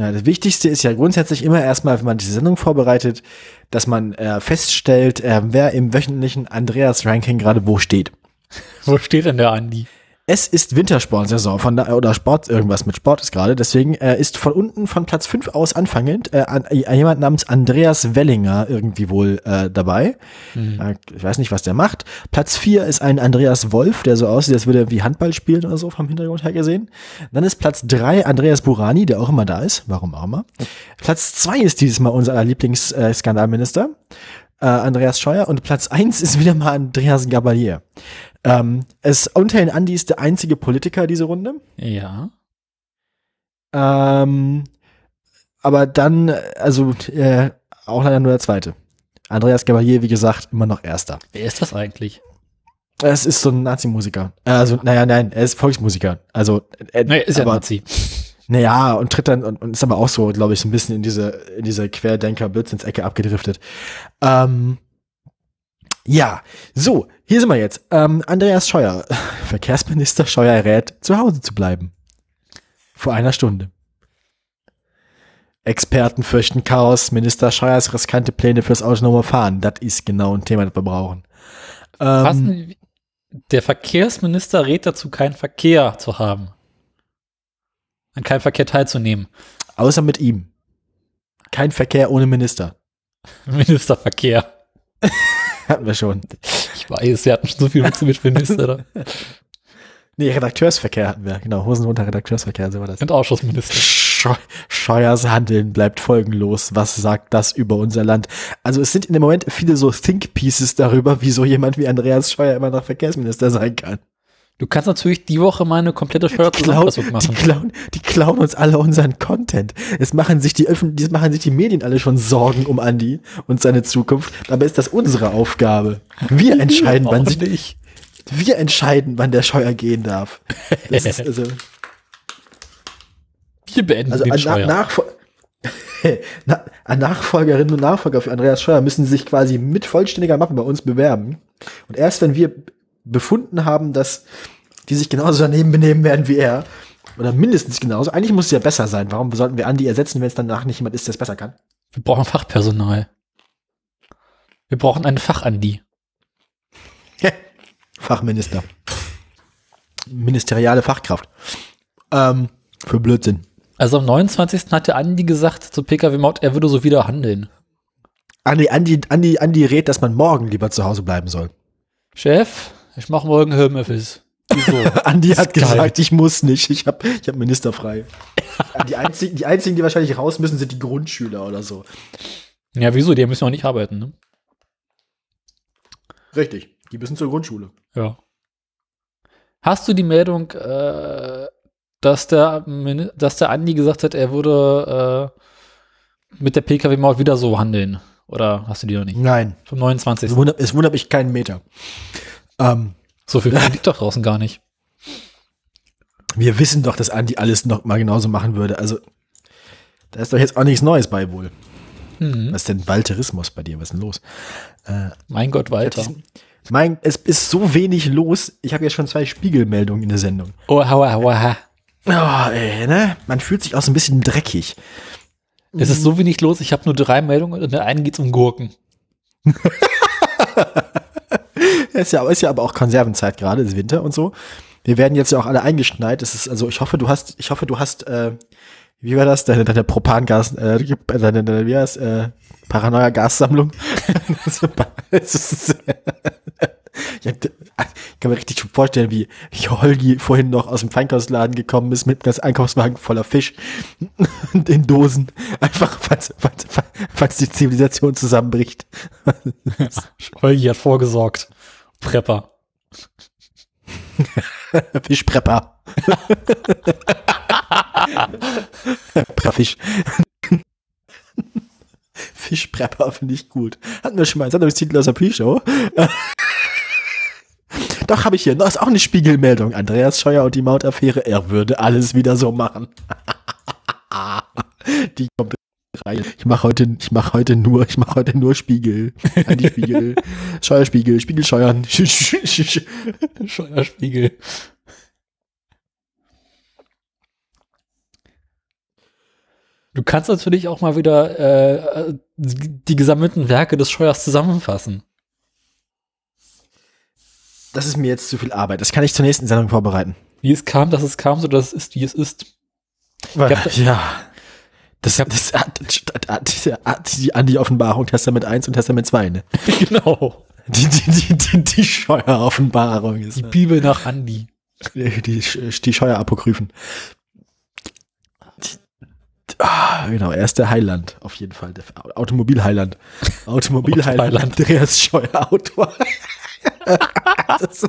Ja, das Wichtigste ist ja grundsätzlich immer erstmal, wenn man diese Sendung vorbereitet, dass man äh, feststellt, äh, wer im wöchentlichen Andreas-Ranking gerade wo steht. Wo steht denn der Andi? Es ist Wintersportsaison von da, oder Sport, irgendwas mit Sport ist gerade. Deswegen äh, ist von unten von Platz 5 aus anfangend äh, an, äh, jemand namens Andreas Wellinger irgendwie wohl äh, dabei. Mhm. Äh, ich weiß nicht, was der macht. Platz 4 ist ein Andreas Wolf, der so aussieht, als würde er wie Handball spielen oder so vom Hintergrund her gesehen. Dann ist Platz 3 Andreas Burani, der auch immer da ist. Warum auch immer. Platz 2 ist dieses Mal unser Lieblingsskandalminister. Äh, Skandalminister, äh, Andreas Scheuer. Und Platz 1 ist wieder mal Andreas Gabalier. Ähm, es unter den Andi ist der einzige Politiker diese Runde. Ja. Ähm, aber dann, also äh, auch leider nur der zweite. Andreas Gabalier, wie gesagt, immer noch erster. Wer ist das eigentlich? Es ist so ein Nazi-Musiker. Also, naja, nein, er ist Volksmusiker. Also, äh, Nee, ist ja aber, Nazi. Naja, und tritt dann und, und ist aber auch so, glaube ich, so ein bisschen in diese, in diese Querdenker-Blödsinns-Ecke abgedriftet. Ähm, ja, so, hier sind wir jetzt. Ähm, Andreas Scheuer, Verkehrsminister Scheuer rät, zu Hause zu bleiben. Vor einer Stunde. Experten fürchten Chaos, Minister Scheuers riskante Pläne fürs autonome Fahren. Das ist genau ein Thema, das wir brauchen. Ähm, der Verkehrsminister rät dazu, keinen Verkehr zu haben. An keinem Verkehr teilzunehmen. außer mit ihm. Kein Verkehr ohne Minister. Ministerverkehr. Hatten wir schon. Ich weiß, wir hatten schon so viel Witze mit Minister. Nee, Redakteursverkehr hatten wir. Genau, Hosen runter, Redakteursverkehr, so war das. Und Ausschussminister. Scheu Scheuers Handeln bleibt folgenlos. Was sagt das über unser Land? Also es sind in dem Moment viele so Think Pieces darüber, wie so jemand wie Andreas Scheuer immer noch Verkehrsminister sein kann. Du kannst natürlich die Woche mal eine komplette Die Steuerzusammenfassung die, machen. klauen, die klauen uns alle unseren Content. Es machen sich die Öffn es machen sich die Medien alle schon Sorgen um Andi und seine Zukunft. Dabei ist das unsere Aufgabe. Wir entscheiden, wann sich, nicht. wir entscheiden, wann der Scheuer gehen darf. Das ist also, Wir beenden Also den an, Steuer. Nachfol Na, an Nachfolgerinnen und Nachfolger für Andreas Scheuer müssen sich quasi mit vollständiger Mappe bei uns bewerben. Und erst wenn wir befunden haben, dass die sich genauso daneben benehmen werden wie er, oder mindestens genauso, eigentlich muss es ja besser sein. Warum sollten wir Andi ersetzen, wenn es danach nicht jemand ist, der es besser kann? Wir brauchen Fachpersonal. Wir brauchen einen Fachandi. Fachminister. Ministeriale Fachkraft. Ähm, für Blödsinn. Also am 29. hat der Andi gesagt zur PKW-Maut, er würde so wieder handeln. Andi, Andi, Andi, Andi rät, dass man morgen lieber zu Hause bleiben soll. Chef, ich mache morgen Homeoffice. Wieso? Andi hat geil. gesagt, ich muss nicht, ich habe ich hab Minister frei. die, einzigen, die einzigen, die wahrscheinlich raus müssen, sind die Grundschüler oder so. ja, wieso? Die müssen auch nicht arbeiten, ne? Richtig, die müssen zur Grundschule. Ja. Hast du die Meldung, äh, dass der, dass der Andi gesagt hat, er würde äh, mit der PKW-Maut wieder so handeln? Oder hast du die noch nicht? Nein, Vom 29. es wundert, es wundert mich keinen Meter. Ähm, So viel liegt doch draußen gar nicht. wir wissen doch, dass Andi alles noch mal genauso machen würde. Also, da ist doch jetzt auch nichts Neues bei wohl. Mhm. Was ist denn Walterismus bei dir? Was ist denn los? Mein Gott, Walter. Mein, es ist so wenig los. Ich habe jetzt schon zwei Spiegelmeldungen in der Sendung. Oh, hauer, hauer. Oh, ey, ne? Man fühlt sich auch so ein bisschen dreckig. Es ist so wenig los, ich habe nur drei Meldungen und in der einen geht's um Gurken. Ist ja, ist ja aber auch Konservenzeit gerade, ist Winter und so. Wir werden jetzt ja auch alle eingeschneit. Das ist, also ich hoffe, du hast, ich hoffe, du hast, äh, wie war das? Deine, deine Propangas, äh, deine, deine, wie heißt, äh, Paranoia-Gassammlung. Das ja, ich kann mir richtig vorstellen, wie, wie Holgi vorhin noch aus dem Feinkostladen gekommen ist mit einem Einkaufswagen voller Fisch und in Dosen. Einfach, falls, falls, falls die Zivilisation zusammenbricht. Holgi hat vorgesorgt. Prepper. Fischprepper. Prepperfisch. Fischprepper finde ich gut. Hatten wir schon mal einen Sendungstitel aus der Pre-Show. Doch, habe ich hier. Das ist auch eine Spiegelmeldung. Andreas Scheuer und die Mautaffäre. Er würde alles wieder so machen. die kommt rein. Ich mache heute, ich mache heute nur, ich mache heute nur Spiegel. Anti-Spiegel. Scheuerspiegel, Spiegel scheuern. Scheuerspiegel. Du kannst natürlich auch mal wieder äh, die gesammelten Werke des Scheuers zusammenfassen. Das ist mir jetzt zu viel Arbeit. Das kann ich zur nächsten Sendung vorbereiten. Wie es kam, dass es kam, so dass es ist, wie es ist. Weil, hab- ja. Das, das, das, die Andi-Offenbarung, Testament 1 und Testament 2, ne? genau. Die, die, die, die, die Scheuer-Offenbarung ist. Die Ne? Bibel nach Andi. Die, die, die Scheuer-Apokryphen. Ah, genau, er ist der Heiland, auf jeden Fall. Der Automobil-Heiland. Automobil-Heiland. Andreas Scheuer, Autor. Das,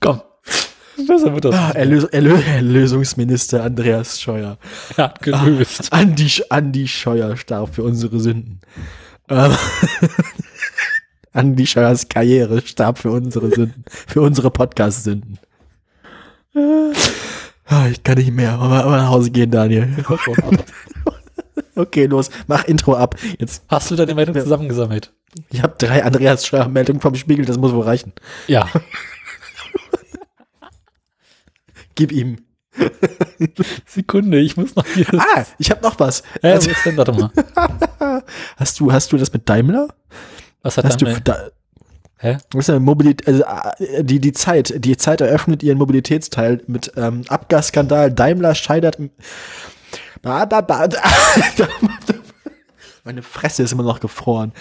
Komm. Besser wird das. ah, Erlös, Erlö, Erlösungsminister Andreas Scheuer. Er hat gelöst. Andi, Andi Scheuer starb für unsere Sünden. Ähm, Andi Scheuers Karriere starb für unsere Sünden, für unsere Podcast-Sünden. Ah, Ich kann nicht mehr. Aber nach Hause gehen, Daniel. Okay, los, mach Intro ab. Jetzt, Hast du deine Meldung zusammengesammelt? ich habe drei Andreas Scheuer Meldungen vom Spiegel, das muss wohl reichen. Ja. Gib ihm. Sekunde, ich muss noch hier. Ah, ich habe noch was. Hä, Also, was ist denn? Warte mal. hast du, hast du das mit Daimler? Was hat Hast du, dann da, Hä? Das ist ja Mobilität, also äh, die, die Zeit, die Zeit eröffnet ihren Mobilitätsteil mit ähm, Abgasskandal. Daimler scheitert. Ba, ba, ba, Meine Fresse ist immer noch gefroren.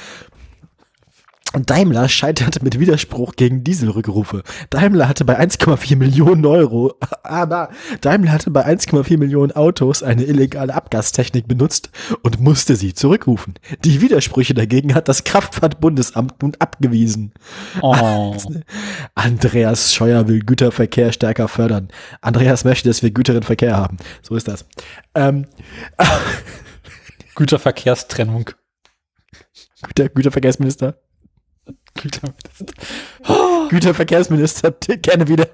Daimler scheiterte mit Widerspruch gegen Dieselrückrufe. Daimler hatte bei 1,4 Millionen Euro, aber Daimler hatte bei 1,4 Millionen Autos eine illegale Abgastechnik benutzt und musste sie zurückrufen. Die Widersprüche dagegen hat das Kraftfahrtbundesamt nun abgewiesen. Oh. Andreas Scheuer will Güterverkehr stärker fördern. Andreas möchte, dass wir güteren Verkehr haben. So ist das. Ähm, Güterverkehrstrennung. Güter, Güterverkehrsminister. Güter Güterverkehrsminister, gerne wieder.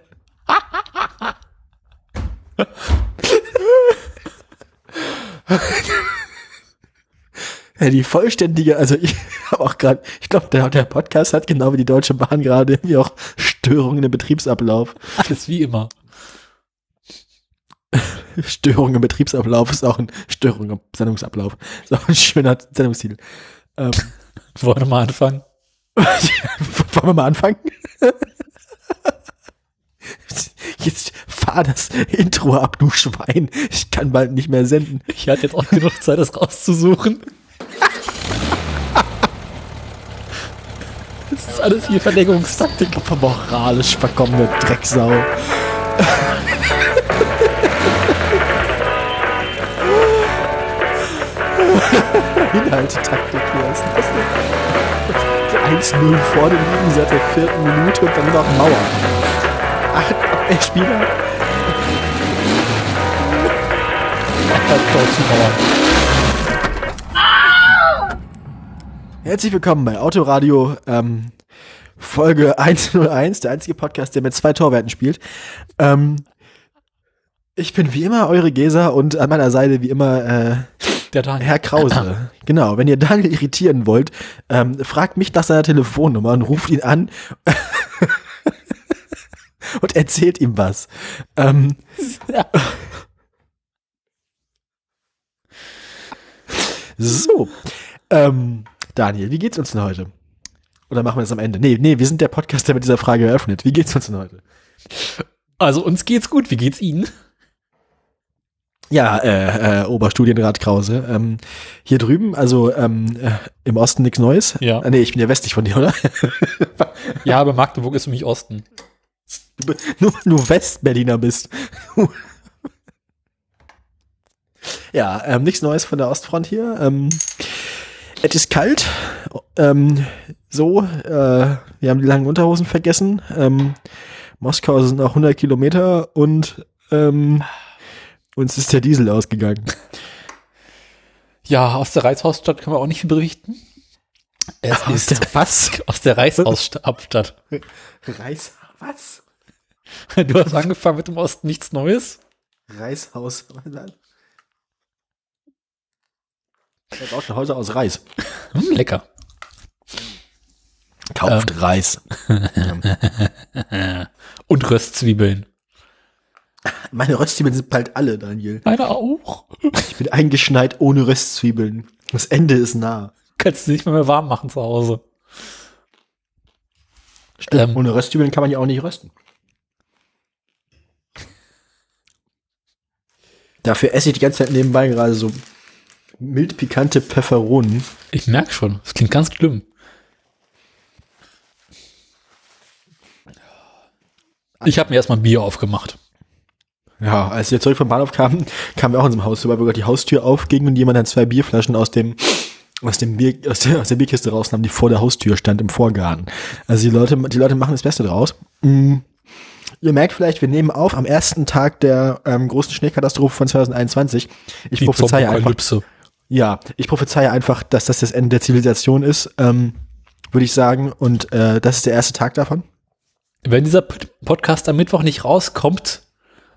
Ja, die vollständige, also ich habe auch gerade, ich glaube, der, der Podcast hat genau wie die Deutsche Bahn gerade irgendwie auch Störungen im Betriebsablauf. Alles wie immer. Störung im Betriebsablauf ist auch ein Störung im Sendungsablauf. Ist auch ein schöner Sendungstitel. Ähm, Wollen wir mal anfangen? wollen wir mal anfangen? Jetzt fahr das Intro ab, du Schwein. Ich kann bald nicht mehr senden. Ich hatte jetzt auch genug Zeit, das rauszusuchen. Das ist alles hier Verdeckungstaktik. Moralisch verkommene Drecksau. Inhalte-Taktik hier ist das denn? 1-0 vorne liegen seit der vierten Minute und dann noch Mauer. Acht Abwehrspieler. Herzlich willkommen bei Autoradio, ähm, Folge 101, der einzige Podcast, der mit zwei Torwerten spielt. Ähm, ich bin wie immer eure Gesa und an meiner Seite wie immer äh, Der Daniel. Herr Krause. genau, wenn ihr Daniel irritieren wollt, ähm, fragt mich nach seiner Telefonnummer und ruft ihn an und erzählt ihm was. Ähm, so, ähm, Daniel, wie geht's uns denn heute? Oder machen wir das am Ende? Nee, nee, wir sind der Podcast, der mit dieser Frage eröffnet. Wie geht's uns denn heute? Also uns geht's gut. Wie geht's Ihnen? Ja, äh, äh, Oberstudienrat Krause. Ähm, hier drüben, also ähm, äh, im Osten nichts Neues. Ja. Ah, nee, ich bin ja westlich von dir, oder? Ja, aber Magdeburg ist für mich Osten. Du, nur weil du Westberliner bist. ja, ähm, nichts Neues von der Ostfront hier. Ähm, es ist kalt. Ähm, so, äh, wir haben die langen Unterhosen vergessen. Ähm, Moskau sind noch 100 Kilometer und ähm, uns ist der Diesel ausgegangen. Ja, aus der Reichshausstadt können wir auch nicht viel berichten. Es Aus ist der was? aus der Reichshausstadt. Reis, was? Du hast angefangen mit dem Osten nichts Neues. Reishaus. Er baut ein Häuser aus Reis. Hm, lecker. Kauft Reis. Und Röstzwiebeln. Meine Röstzwiebeln sind bald alle, Daniel. Meine auch. Ich bin eingeschneit ohne Röstzwiebeln. Das Ende ist nah. Kannst du nicht mehr, mehr warm machen zu Hause. Stimmt. Ähm. ohne Röstzwiebeln kann man ja auch nicht rösten. Dafür esse ich die ganze Zeit nebenbei gerade so mild pikante Pfefferonen. Ich merke schon, das klingt ganz schlimm. Ich habe mir erstmal ein Bier aufgemacht. Ja, als wir zurück vom Bahnhof kamen, kamen wir auch in unserem Haus vorbei, wo gerade die Haustür aufging und jemand dann zwei Bierflaschen aus dem aus dem Bier, aus der, aus der Bierkiste rausnahm, die vor der Haustür stand im Vorgarten. Also die Leute, die Leute machen das Beste draus. Mm. Ihr merkt vielleicht, wir nehmen auf am ersten Tag der ähm, großen Schneekatastrophe von 2021. Ich Die prophezeie einfach, ja, ich prophezeie einfach, dass das das Ende der Zivilisation ist, ähm, würde ich sagen. Und äh, das ist der erste Tag davon. Wenn dieser Podcast am Mittwoch nicht rauskommt,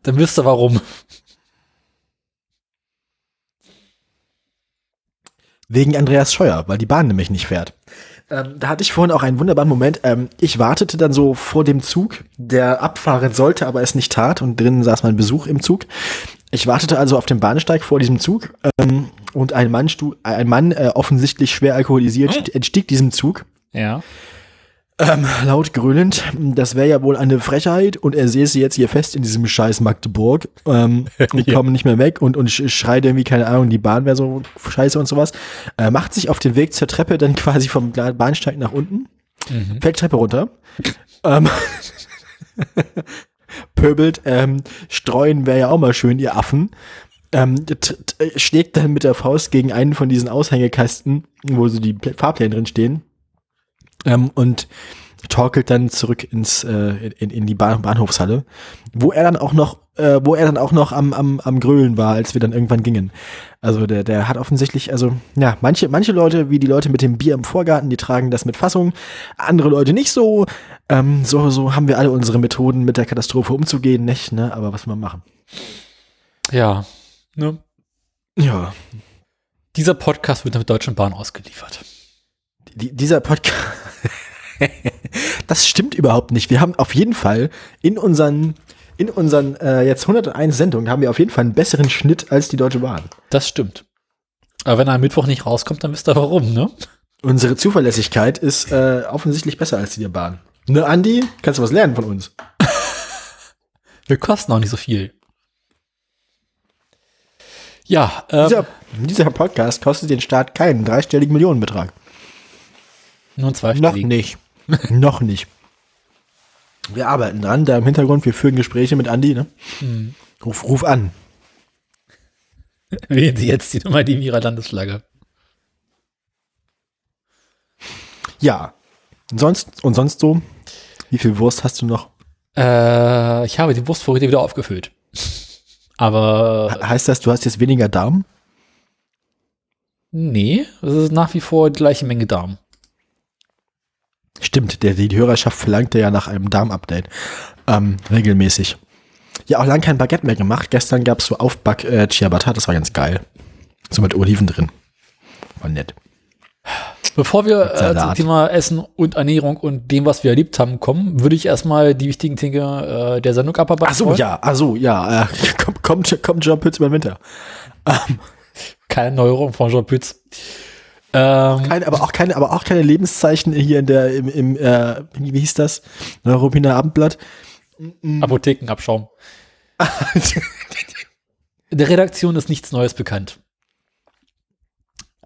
dann wisst ihr warum. Wegen Andreas Scheuer, weil die Bahn nämlich nicht fährt. Ähm, da hatte ich vorhin auch einen wunderbaren Moment. Ähm, ich wartete dann so vor dem Zug, der abfahren sollte, aber es nicht tat. Und drinnen saß mein Besuch im Zug. Ich wartete also auf dem Bahnsteig vor diesem Zug ähm, und ein Mann, ein Mann äh, offensichtlich schwer alkoholisiert, entstieg diesem Zug. Ja. Ähm, laut grölend, das wäre ja wohl eine Frechheit und er säße jetzt hier fest in diesem scheiß Magdeburg ähm, und Ja. komme nicht mehr weg und, und sch- schreit irgendwie, keine Ahnung, die Bahn wäre so scheiße und sowas. Äh, macht sich auf den Weg zur Treppe dann quasi vom Bahnsteig nach unten, Mhm. fällt Treppe runter, ähm, pöbelt, ähm, streuen wäre ja auch mal schön, ihr Affen. Ähm, t- schlägt dann mit der Faust gegen einen von diesen Aushängekasten, wo so die Pl- Fahrpläne drin stehen ähm, und torkelt dann zurück ins äh, in, in die Bahn Bahnhofshalle, wo er dann auch noch, äh, wo er dann auch noch am, am, am Grölen war, als wir dann irgendwann gingen. Also der, der hat offensichtlich, also ja, manche, manche Leute, wie die Leute mit dem Bier im Vorgarten, die tragen das mit Fassung, andere Leute nicht so. Ähm, so, so haben wir alle unsere Methoden, mit der Katastrophe umzugehen, nicht, ne? Aber was wir machen. Ja. Ne? Ja. Dieser Podcast wird der Deutschen Bahn ausgeliefert. Die, dieser Podcast. das stimmt überhaupt nicht. Wir haben auf jeden Fall in unseren, in unseren äh, jetzt 101 Sendungen haben wir auf jeden Fall einen besseren Schnitt als die Deutsche Bahn. Das stimmt. Aber wenn er am Mittwoch nicht rauskommt, dann wisst ihr warum, ne? Unsere Zuverlässigkeit ist äh, offensichtlich besser als die der Bahn. Ne, Andi? Kannst du was lernen von uns? Wir kosten auch nicht so viel. Ja, ähm, Dieser, dieser Podcast kostet den Staat keinen dreistelligen Millionenbetrag. Nur ein Noch nicht. Noch nicht. Wir arbeiten dran, da im Hintergrund, wir führen Gespräche mit Andi, ne? Ruf, ruf an. Wählen Sie jetzt die Nummer die in Ihrer Landesflagge. Ja. Und sonst, und sonst so? Wie viel Wurst hast du noch? Äh, ich habe die Wurstvorräte wieder aufgefüllt. Aber He- Heißt das, du hast jetzt weniger Darm? nee, es ist nach wie vor die gleiche Menge Darm. Stimmt, der, die Hörerschaft verlangte ja nach einem Darm-Update. Ähm, regelmäßig. Ja, auch lang kein Baguette mehr gemacht. Gestern gab's so Aufback äh, Ciabatta, das war ganz geil. So mit Oliven drin. War nett. Bevor wir äh, zum. Thema Essen und Ernährung und dem, was wir erlebt haben, kommen, würde ich erstmal die wichtigen Dinge äh, der Sendung abarbeiten. Ach so, ja, ach so, ja. Äh, kommt, kommt, kommt John Pütz über den Winter. Keine Neuerung von Jean Pütz. Ähm, Keine, aber auch keine, aber auch keine Lebenszeichen hier in der, im, im äh, wie hieß das? Neuropiner Abendblatt. Apothekenabschaum. In der Redaktion ist nichts Neues bekannt.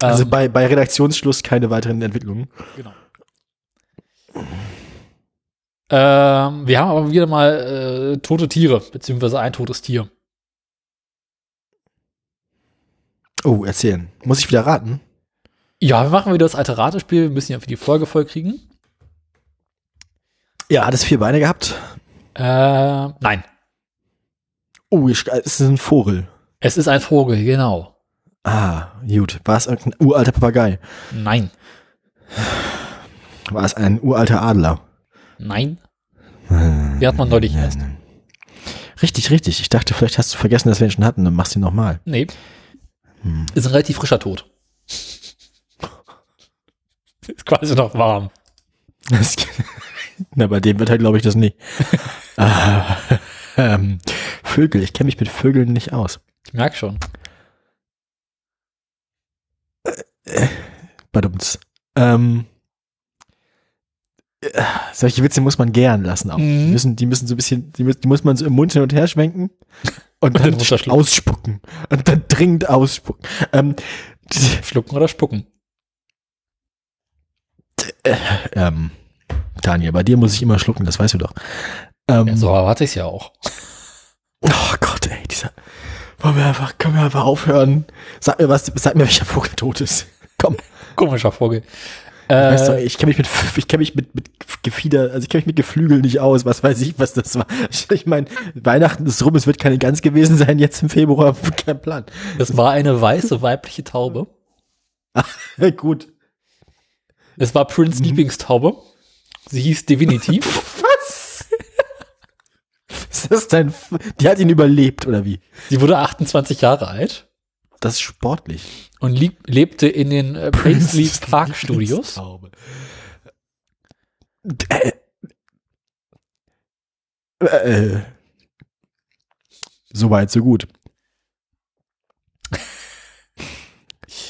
Also Ähm, bei, bei Redaktionsschluss keine weiteren Entwicklungen. Genau. Ähm, wir haben aber wieder mal äh, tote Tiere, beziehungsweise ein totes Tier. Oh, erzählen. Muss ich wieder raten? Ja, wir machen wieder das alte Ratespiel. Wir müssen ja für die Folge voll kriegen. Ja, hat es vier Beine gehabt? Äh, nein. Oh, ich, es ist ein Vogel. Es ist ein Vogel, genau. Ah, gut. War es irgendein uralter Papagei? Nein. War es ein uralter Adler? Nein. Die hat man neulich erst. Richtig, richtig. Ich dachte, vielleicht hast du vergessen, dass wir ihn schon hatten. Dann machst du ihn nochmal. Nee. Ist ein relativ frischer Tod. ist quasi noch warm. Na, bei dem wird halt, glaube ich, das nicht. ah, Ähm, Vögel, ich kenne mich mit Vögeln nicht aus. Ich merke schon. Badumts. Ähm, äh, solche Witze muss man gern lassen auch. Mhm. Die, müssen, die müssen so ein bisschen, die, müssen, die muss man so im Mund hin und her schwenken und dann dann runterschlucken. ausspucken. Und dann dringend ausspucken. Ähm, Schlucken oder spucken? Ähm, Daniel, bei dir muss ich immer schlucken, das weißt du doch. Ähm, Ja, so erwarte ich es ja auch. Oh Gott, ey, dieser. Wollen wir einfach, können wir einfach aufhören? Sag mir was, sag mir, welcher Vogel tot ist. Komm. Komischer Vogel. Weißt du, Äh, ich kenne mich mit, ich kenne mich mit, mit Gefieder, also ich kenne mich mit Geflügel nicht aus. Was weiß ich, was das war. Ich, ich meine, Weihnachten ist rum, es wird keine Gans gewesen sein, jetzt im Februar, kein Plan. es war eine weiße weibliche Taube. Gut. Es war Prince Mhm. Lieblingstaube. Sie hieß Divinity. Was? ist das dein, F- die hat ihn überlebt, oder wie? Sie wurde 28 Jahre alt Das ist sportlich. und lieb, lebte in den äh, Paisley Park Studios. Taube. Äh, äh, so weit, so gut.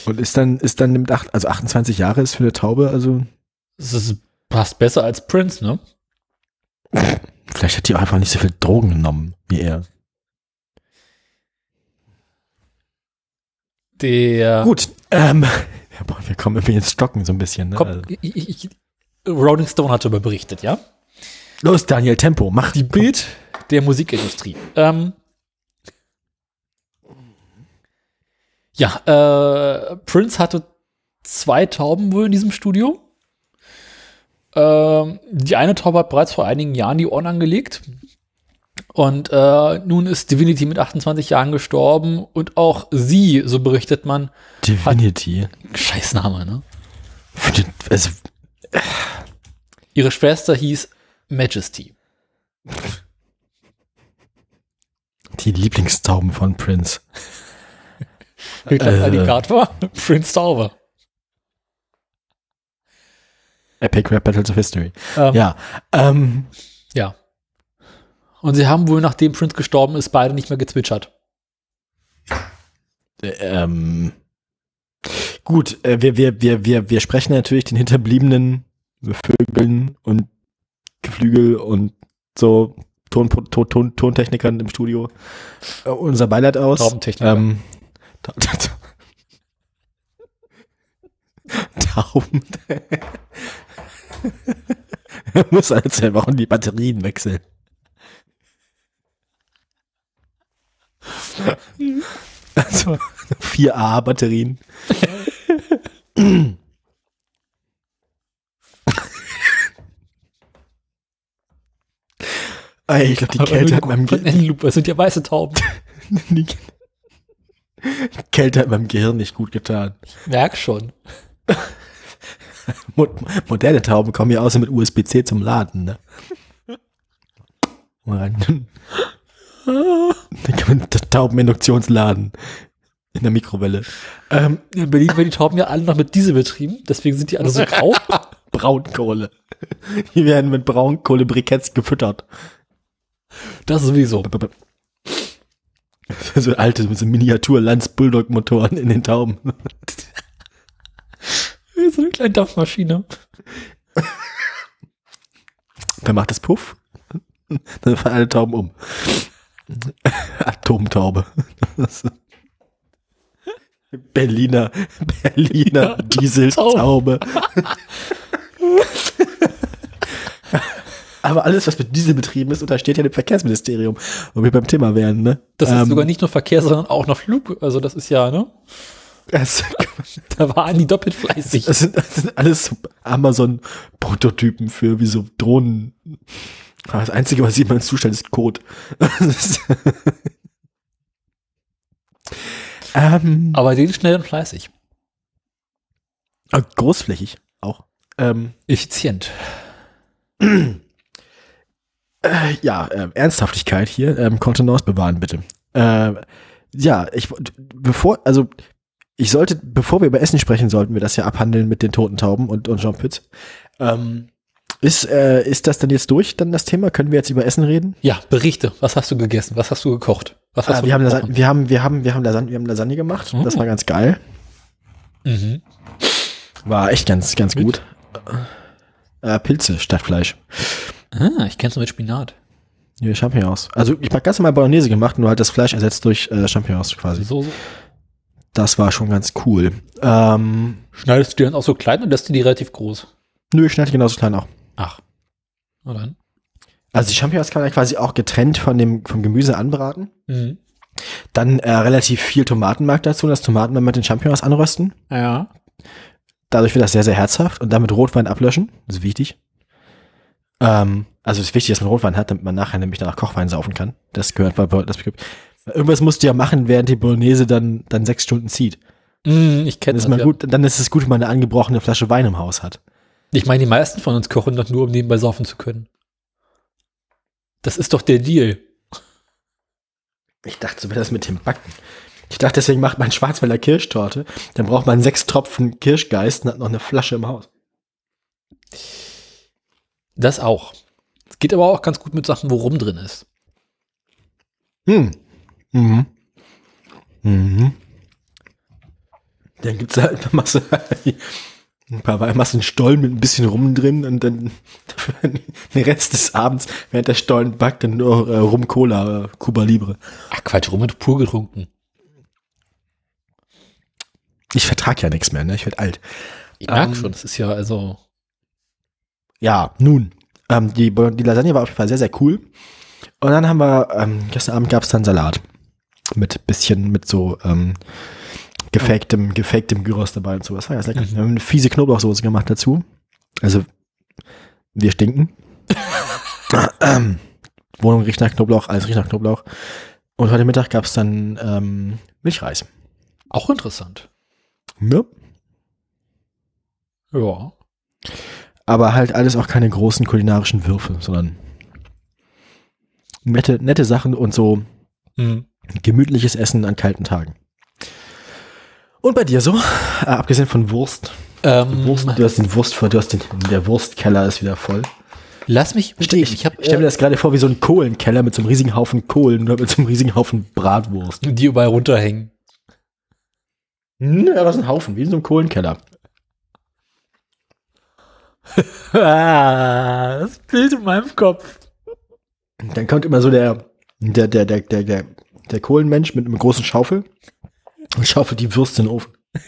Und ist dann, ist dann nimmt acht, also 28 Jahre ist für eine Taube, also Das ist, passt besser als Prince, ne? vielleicht hat die auch einfach nicht so viel Drogen genommen wie er. Der Gut, ähm, ja, boah, wir kommen irgendwie ins Stocken so ein bisschen. Ne? Komm, Also, ich, ich, ich, Rolling Stone hat darüber berichtet, ja? los, Daniel, Tempo, mach Die Bild der Musikindustrie. Ähm, ja, äh, Prince hatte zwei Tauben wohl in diesem Studio. Ähm, die eine Taube hat bereits vor einigen Jahren die Ohren angelegt. Und äh, nun ist Divinity mit 28 Jahren gestorben und auch sie, so berichtet man, Divinity. Scheißname, ne? Also, Ihre Schwester hieß Majesty. die Lieblingstauben von Prince. Hitlers Äh. Alligator, Prince Taube. Epic Rap Battles of History. Ähm, Ja. Ähm, Ja. Und sie haben wohl, nachdem Prince gestorben ist, beide nicht mehr gezwitschert. ähm, gut, äh, wir, wir, wir, wir, wir sprechen natürlich den hinterbliebenen Vögeln und Geflügel und so Ton, Ton, Ton, Tontechnikern im Studio äh, unser Beileid aus. Taubentechniker. Ähm, Ta- Ta- Ta- Tauben. er muss alle zwei Wochen die Batterien wechseln. Also 4A-Batterien. Ey, ich glaube, die Kälte hat meinem, Von Ge Enloop, das sind ja weiße Tauben. Kälte hat meinem Gehirn nicht gut getan. Merk schon. Mo moderne Tauben kommen ja außer mit USB-C zum Laden, ne? Mal rein. Dann kann man den Taubeninduktionsladen in der Mikrowelle. Ähm, In Berlin werden die Tauben ja alle noch mit Diesel betrieben, deswegen sind die alle so grau. Braunkohle. Die werden mit Braunkohle-Briketts gefüttert. Das sowieso. So alte, mit so Miniatur-Lanz-Bulldog-Motoren in den Tauben. So eine kleine Dampfmaschine. Dann macht es Puff. Dann fallen alle Tauben um. Atomtaube. Berliner, Berliner Dieseltaube. Aber alles, was mit Diesel betrieben ist, untersteht ja dem Verkehrsministerium, wo wir beim Thema wären, ne? Das ist Ähm, sogar nicht nur Verkehr, sondern auch noch Flug. Also das ist ja, ne? Das, Da waren die doppelt fleißig. das, sind, das sind alles so Amazon-Prototypen für wie so Drohnen. Aber Das Einzige, was jemand zustellt, ist Code. Ähm, Aber den schnell und fleißig. äh, großflächig auch. Ähm, Effizient. äh, ja, äh, Ernsthaftigkeit hier. Ähm, Kontenance bewahren, bitte. Äh, ja, ich bevor, also ich sollte, bevor wir über Essen sprechen, sollten wir das ja abhandeln mit den toten Tauben und, und Jean Pütz. Ähm, Ist, äh, ist das denn jetzt durch, dann das Thema? Können wir jetzt über Essen reden? Ja, berichte. Was hast du gegessen? Was hast du gekocht? Was hast Ah, du wir, haben? Lasagne, wir, haben, wir, haben, wir, haben Lasagne, wir haben Lasagne gemacht. Das Oh. war ganz geil. Mhm. War echt ganz, ganz Mit? gut. Äh, Pilze statt Fleisch. Ah, ich kenn's nur mit Spinat. Ja, Champignons. Also ich habe ganz normal Bolognese gemacht, nur halt das Fleisch ersetzt durch äh, Champignons quasi. So, so. Das war schon ganz cool. Ähm, Schneidest du die dann auch so klein oder lässt du die relativ groß? nö, ich schneide genauso klein auch. Ach. Na dann. Also die Champignons kann man quasi auch getrennt von dem vom Gemüse anbraten. Mhm. Dann äh, relativ viel Tomatenmark dazu, das Tomatenmark mit den Champignons anrösten. Ja. Dadurch wird das sehr, sehr herzhaft und damit Rotwein ablöschen. Das ist wichtig. Ähm, also es ist wichtig, dass man Rotwein hat, damit man nachher nämlich danach Kochwein saufen kann. Das gehört bei das, Irgendwas musst du ja machen, während die Bolognese dann, dann sechs Stunden zieht. Mhm, ich Dann kenne ist, das. mal Ja. gut, dann ist es gut, wenn man eine angebrochene Flasche Wein im Haus hat. Ich meine, die meisten von uns kochen doch nur, um nebenbei saufen zu können. Das ist doch der Deal. Ich dachte, so wäre das mit dem Backen. Ich dachte, deswegen macht man Schwarzwälder Kirschtorte. Dann braucht man sechs Tropfen Kirschgeist und hat noch eine Flasche im Haus. Das auch. Es geht aber auch ganz gut mit Sachen, wo rum drin ist. Hm. Mhm. Mhm. Dann gibt's halt, dann machst du ein paar einen Stollen mit ein bisschen Rum drin und dann den Rest des Abends, während der Stollen backt, dann nur äh, Rum Cola, äh, Cuba Libre. Ach Quatsch, rum wird pur getrunken. Ich vertrag ja nichts mehr, ne? Ich werd alt. Ich merke Ähm, schon, das ist ja also. Ja, nun. Ähm, die, die Lasagne war auf jeden Fall sehr, sehr cool. Und dann haben wir, ähm, gestern Abend gab's dann Salat. Mit bisschen, mit so ähm, gefaktem, gefaktem Gyros dabei und so. Das war ganz lecker. Mhm. Wir haben eine fiese Knoblauchsoße gemacht dazu. Also, wir stinken. ähm, Wohnung riecht nach Knoblauch, alles riecht nach Knoblauch. Und heute Mittag gab's dann ähm, Milchreis. Auch interessant. Ja. Ja. Aber halt alles auch keine großen kulinarischen Würfe, sondern nette, nette Sachen und so Mhm. gemütliches Essen an kalten Tagen. Und bei dir so? Äh, abgesehen von Wurst. Ähm, Wurst du hast den Wurst, du hast den, der Wurstkeller ist wieder voll. lass mich überlegen. Ich habe Ich stelle mir das gerade vor wie so ein Kohlenkeller mit so einem riesigen Haufen Kohlen oder mit so einem riesigen Haufen Bratwurst. die überall runterhängen. Hm, ja, was ein Haufen, wie in so einem Kohlenkeller. Das Bild in meinem Kopf. Dann kommt immer so der, der, der, der, der, der, der Kohlenmensch mit einem großen Schaufel und schaufelt die Würste in den Ofen.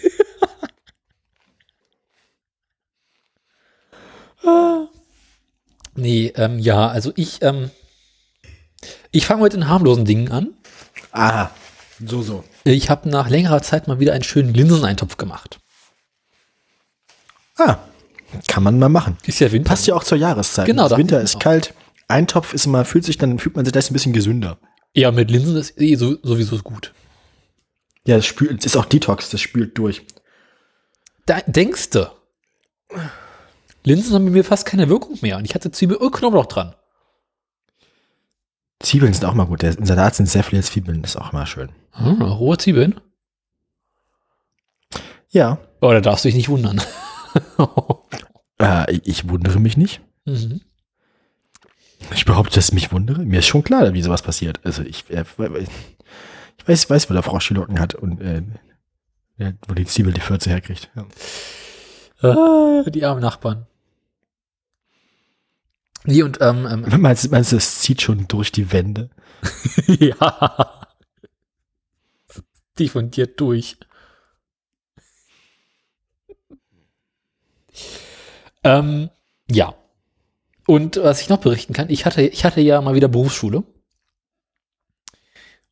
Nee, ähm, ja, also ich, ähm, ich fange heute in harmlosen Dingen an. Aha, so, so. Ich habe nach längerer Zeit mal wieder einen schönen Linseneintopf gemacht. Ah, kann man mal machen. Ist ja Winter. Passt ja auch zur Jahreszeit. Genau, Das da- Winter ist genau. kalt. Eintopf ist immer, fühlt sich dann, fühlt man sich gleich ein bisschen gesünder. Ja, mit Linsen ist eh so, sowieso gut. Ja, das spült, es ist auch Detox, das spült durch. Da denkst du. Linsen haben bei mir fast keine Wirkung mehr. Und ich hatte Zwiebel und Knoblauch dran. Zwiebeln sind auch mal gut. Im Salat sind sehr viele Zwiebeln, das ist auch immer schön. Hm, rohe Zwiebeln. Ja, Oh, da darfst du dich nicht wundern. äh, ich, wundere mich nicht. mhm. Ich behaupte, dass ich mich wundere. Mir ist schon klar, wie sowas passiert. Also ich, äh, ich weiß, weiß, wo der Frosch die Locken hat und äh, wo die Zwiebel die Fürze herkriegt. Ja. ah, die armen Nachbarn. Nee, und ähm, ähm, Meinst, du- meinst du, es zieht schon durch die Wände? ja. Diffundiert durch. Ähm, ja. Und was ich noch berichten kann, ich hatte, ich hatte ja mal wieder Berufsschule.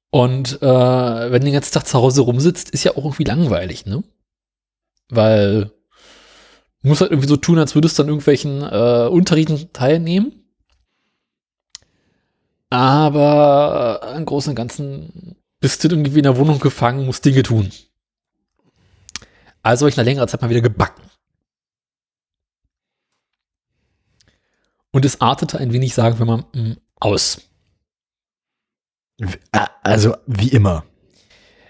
Und äh, wenn du den ganzen Tag zu Hause rumsitzt, ist ja auch irgendwie langweilig, ne? Weil du musst halt irgendwie so tun, als würdest du an irgendwelchen äh, Unterrichten teilnehmen. Aber im Großen und Ganzen bist du irgendwie in der Wohnung gefangen, musst Dinge tun. Also habe ich nach längerer Zeit mal wieder gebacken. Und es artete ein wenig, sagen wir mal, mm, aus. Äh, Also wie immer.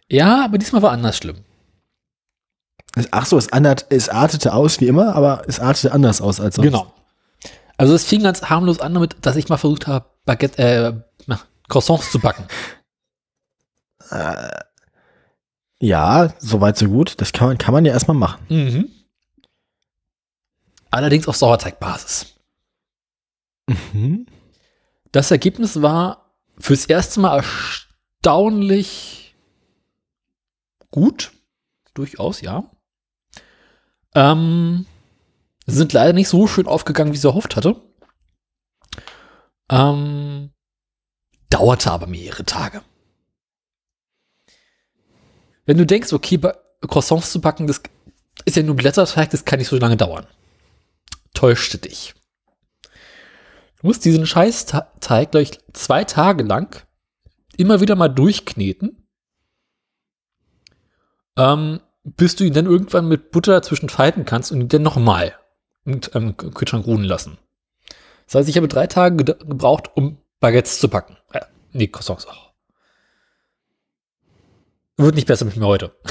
Ja, aber diesmal war anders schlimm. Ach so, es, andert, es artete aus wie immer, aber es artete anders aus als sonst. Genau. Also es fing ganz harmlos an damit, dass ich mal versucht habe, Baguette, äh, Croissants zu backen. Äh, ja, soweit so gut. Das kann man, kann man ja erstmal machen. Mhm. Allerdings auf Sauerteigbasis. Mhm. Das Ergebnis war fürs erste Mal erstaunlich gut. Durchaus, ja. Ähm, sind leider nicht so schön aufgegangen, wie sie erhofft hatte. Ähm, dauerte aber mehrere Tage. Wenn du denkst, okay, Croissants zu backen, das ist ja nur Blätterteig, das kann nicht so lange dauern. Täuschte dich. Du musst diesen Scheißteig gleich zwei Tage lang immer wieder mal durchkneten, ähm, bis du ihn dann irgendwann mit Butter dazwischen falten kannst und ihn dann nochmal im ähm, Kühlschrank ruhen lassen. Das heißt, ich habe drei Tage gebraucht, um Baguettes zu backen. Äh, nee, Croissants auch. Wird nicht besser mit mir heute.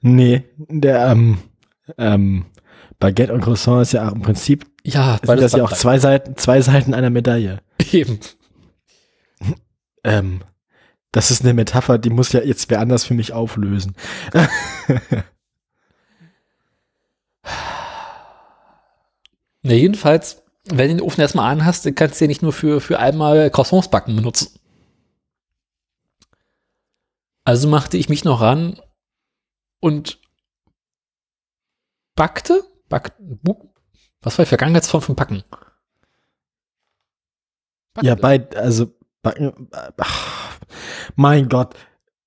Nee, der ähm, ähm, Baguette und Croissant ist ja im Prinzip, Ja, sind das ja auch zwei Seiten, zwei Seiten einer Medaille. Eben. Ähm, das ist eine Metapher, die muss ja jetzt wer anders für mich auflösen. Na, jedenfalls, wenn du den Ofen erstmal an hast, dann kannst du den nicht nur für, für einmal Croissants backen benutzen. Also machte ich mich noch ran und backte, back, was war die Vergangenheitsform von Backen? ja, bei, also, bei, ach, mein Gott.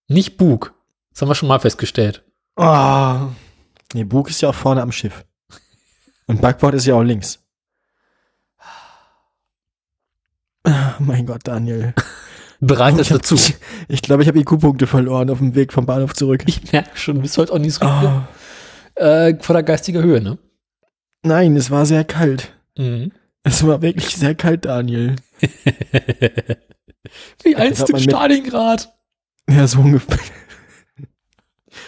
Nicht Bug. Das haben wir schon mal festgestellt. Oh. Nee, Bug ist ja auch vorne am Schiff. Und Backboard ist ja auch links. Ah, Mein Gott, Daniel. Bereitet Ich hab- dazu. Ich, ich glaube, ich habe IQ-Punkte verloren auf dem Weg vom Bahnhof zurück. Ich merke schon, du bist heute auch nicht so Oh, äh, vor der geistiger Höhe, ne? Nein, es war sehr kalt. Mhm. Es war wirklich sehr kalt, Daniel. Wie einst mit- Stalingrad. Ja, so ungefähr.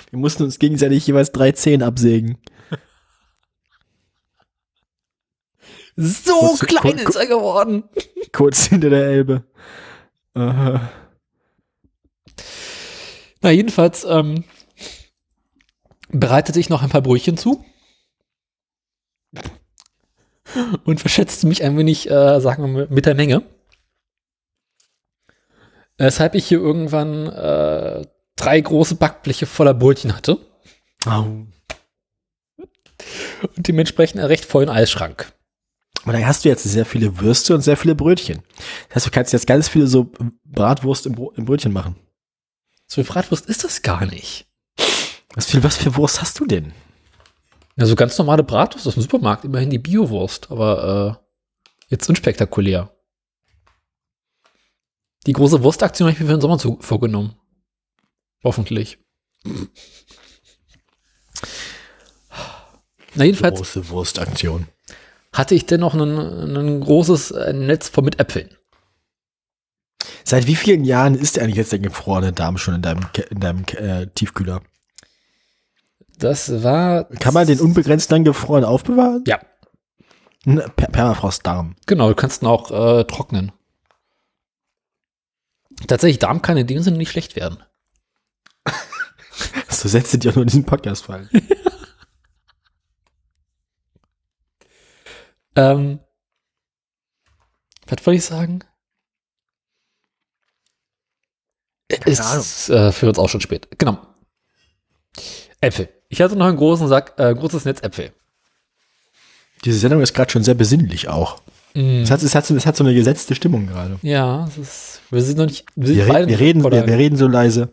Wir mussten uns gegenseitig jeweils drei Zehen absägen. So Kurz- klein kur- ist er geworden. Kurz hinter der Elbe. Aha. Na, jedenfalls ähm, bereitete ich noch ein paar Brötchen zu und verschätzte mich ein wenig, äh, sagen wir mal, mit der Menge. Weshalb ich hier irgendwann äh, drei große Backbleche voller Brötchen hatte Au. und dementsprechend einen recht vollen Eisschrank. Und dann hast du jetzt sehr viele Würste und sehr viele Brötchen. Das heißt, du kannst jetzt ganz viele so Bratwurst im, Bro im Brötchen machen. So viel Bratwurst ist das gar nicht. Was für, was für Wurst hast du denn? Also ganz normale Bratwurst aus dem Supermarkt, immerhin die Biowurst, aber äh, jetzt unspektakulär. Die große Wurstaktion habe ich mir für den Sommer zu, vorgenommen. Hoffentlich. Na, jedenfalls Große Wurstaktion. hatte ich dennoch ein, ein großes Netz voll mit Äpfeln. Seit wie vielen Jahren ist eigentlich jetzt der gefrorene Darm schon in deinem, in deinem äh, Tiefkühler? Das war. Kann man den unbegrenzt lang gefroren aufbewahren? Ja, per Permafrostdarm. genau, du kannst ihn auch äh, trocknen. Tatsächlich, Darm kann in dem Sinne nicht schlecht werden. So Sätze, die auch nur in diesem Podcast fallen. Ähm, was wollte ich sagen? Ahnung. ist äh, für uns auch schon spät. Genau. Äpfel. Ich hatte noch einen großen Sack, äh, großes Netz Äpfel. Diese Sendung ist gerade schon sehr besinnlich auch. Mhm. Es hat, es, hat, so- es hat so eine gesetzte Stimmung gerade. Ja, es ist, wir sind noch nicht. Wir, sind Wir, beide re wir, reden, wir, wir reden so leise.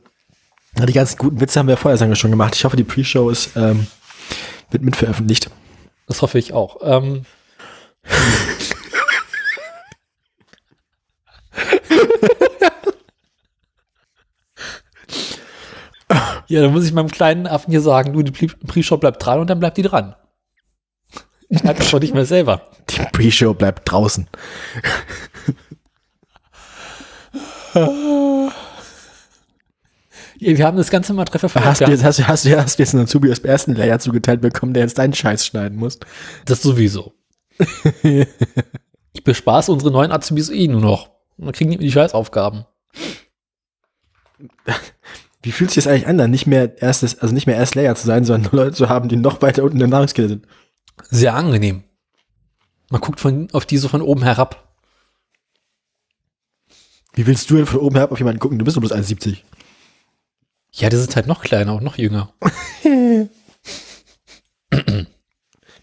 Ja, die ganzen guten Witze haben wir vorher sagen wir, schon gemacht. Ich hoffe, die Pre-Show ist ähm, wird mit veröffentlicht. Das hoffe ich auch. Ähm, ja, dann muss ich meinem kleinen Affen hier sagen, du, die Pre- Pre-Show bleibt dran und dann bleibt die dran. Ich merke das doch nicht mehr selber. Die Pre-Show bleibt draußen. Ja, wir haben das ganze mal Treffer Hast du, jetzt, hast, du, hast, du, hast du jetzt einen Azubi aus dem ersten Lehrjahr zugeteilt bekommen, der jetzt deinen Scheiß schneiden muss? Das sowieso. ich bespaße unsere neuen Azubis eh nur noch. Und dann kriegen die die Scheißaufgaben. Wie fühlt sich das eigentlich an, dann nicht mehr erstes, also nicht mehr erst Layer zu sein, sondern nur Leute zu haben, die noch weiter unten in der Nahrungskette sind? Sehr angenehm. Man guckt von, auf die so von oben herab. Wie willst du denn von oben herab auf jemanden gucken? Du bist doch bloß 1,70. Ja, die sind halt noch kleiner und noch jünger.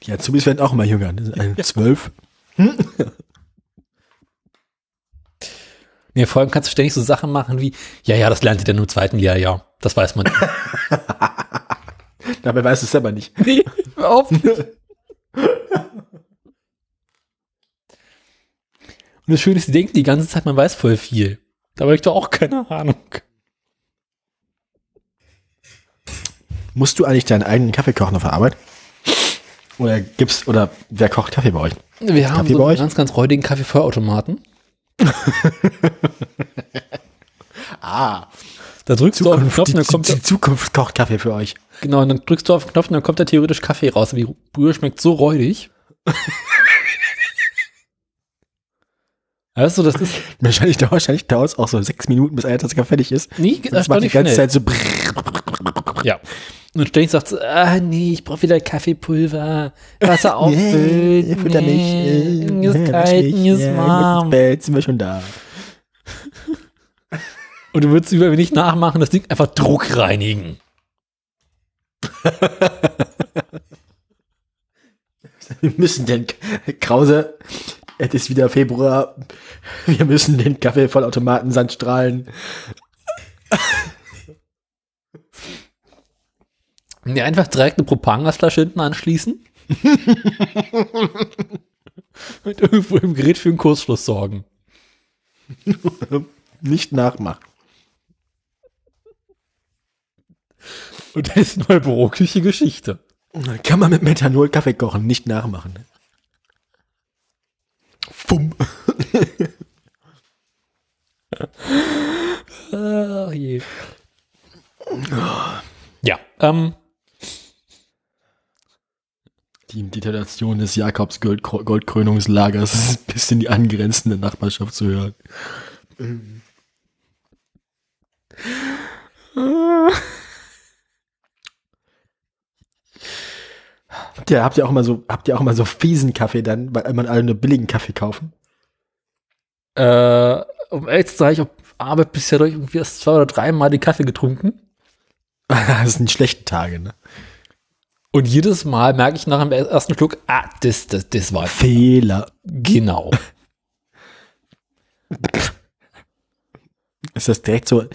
Die Azubis werden auch immer jünger. Die sind 12. Nee, vor allem kannst du ständig so Sachen machen wie, ja, ja, das lernt ihr dann im zweiten Lehrjahr. Das weiß man. Dabei weißt du es selber nicht. nee, hör auf. Und das Schöne ist, sie denken die ganze Zeit, man weiß voll viel. Da habe ich doch auch keine Ahnung. Musst du eigentlich deinen eigenen Kaffee kochen auf der Arbeit? Oder gibt's, oder wer kocht Kaffee bei euch? Wir haben Kaffee so einen ganz, ganz räudigen Kaffeevollautomaten. Ah, Da drückst du auf den Knopf und dann kommt die, die Zukunft kocht Kaffee für euch. genau, und dann drückst du auf den Knopf und dann kommt da theoretisch Kaffee raus. Die Brühe schmeckt so räudig. Weißt du, das ist Wahrscheinlich, dauert- wahrscheinlich dauert es auch so sechs Minuten, bis eine Tasse fertig ist. nie Das macht die ganze schnell. Zeit so. Ja. Und ständig sagt sie, ah nee, ich brauche wieder Kaffeepulver. Wasser auffüllen. Nee, Futter nee, äh, Mir ist kalt, mir ist warm. Bett, sind wir schon da. Und du würdest über nicht nachmachen, das Ding einfach Druck reinigen. Wir müssen den Krause, es ist wieder Februar. Wir müssen den Kaffeevollautomaten Sandstrahlen. Nee, einfach direkt eine Propangasflasche hinten anschließen. Und irgendwo im Gerät für einen Kursschluss sorgen. Nicht nachmachen. Und das ist eine büroküche Geschichte. Kann man mit Methanol Kaffee kochen, nicht nachmachen. Fumm. Ach je. Ja, ähm, Die Detonation des Jakobs Gold Goldkrönungslagers bis in die angrenzende Nachbarschaft zu hören. Habt ihr, habt ihr auch mal so, habt ihr auch mal so fiesen Kaffee dann, weil man alle nur billigen Kaffee kaufen? äh, um ehrlich zu sein, ich habe Arbeit bisher durch irgendwie erst zwei oder dreimal den Kaffee getrunken. Das sind schlechte Tage, ne? Und jedes Mal merke ich nach dem ersten Schluck, ah, das, das, das war Fehler. genau. Ist das direkt so,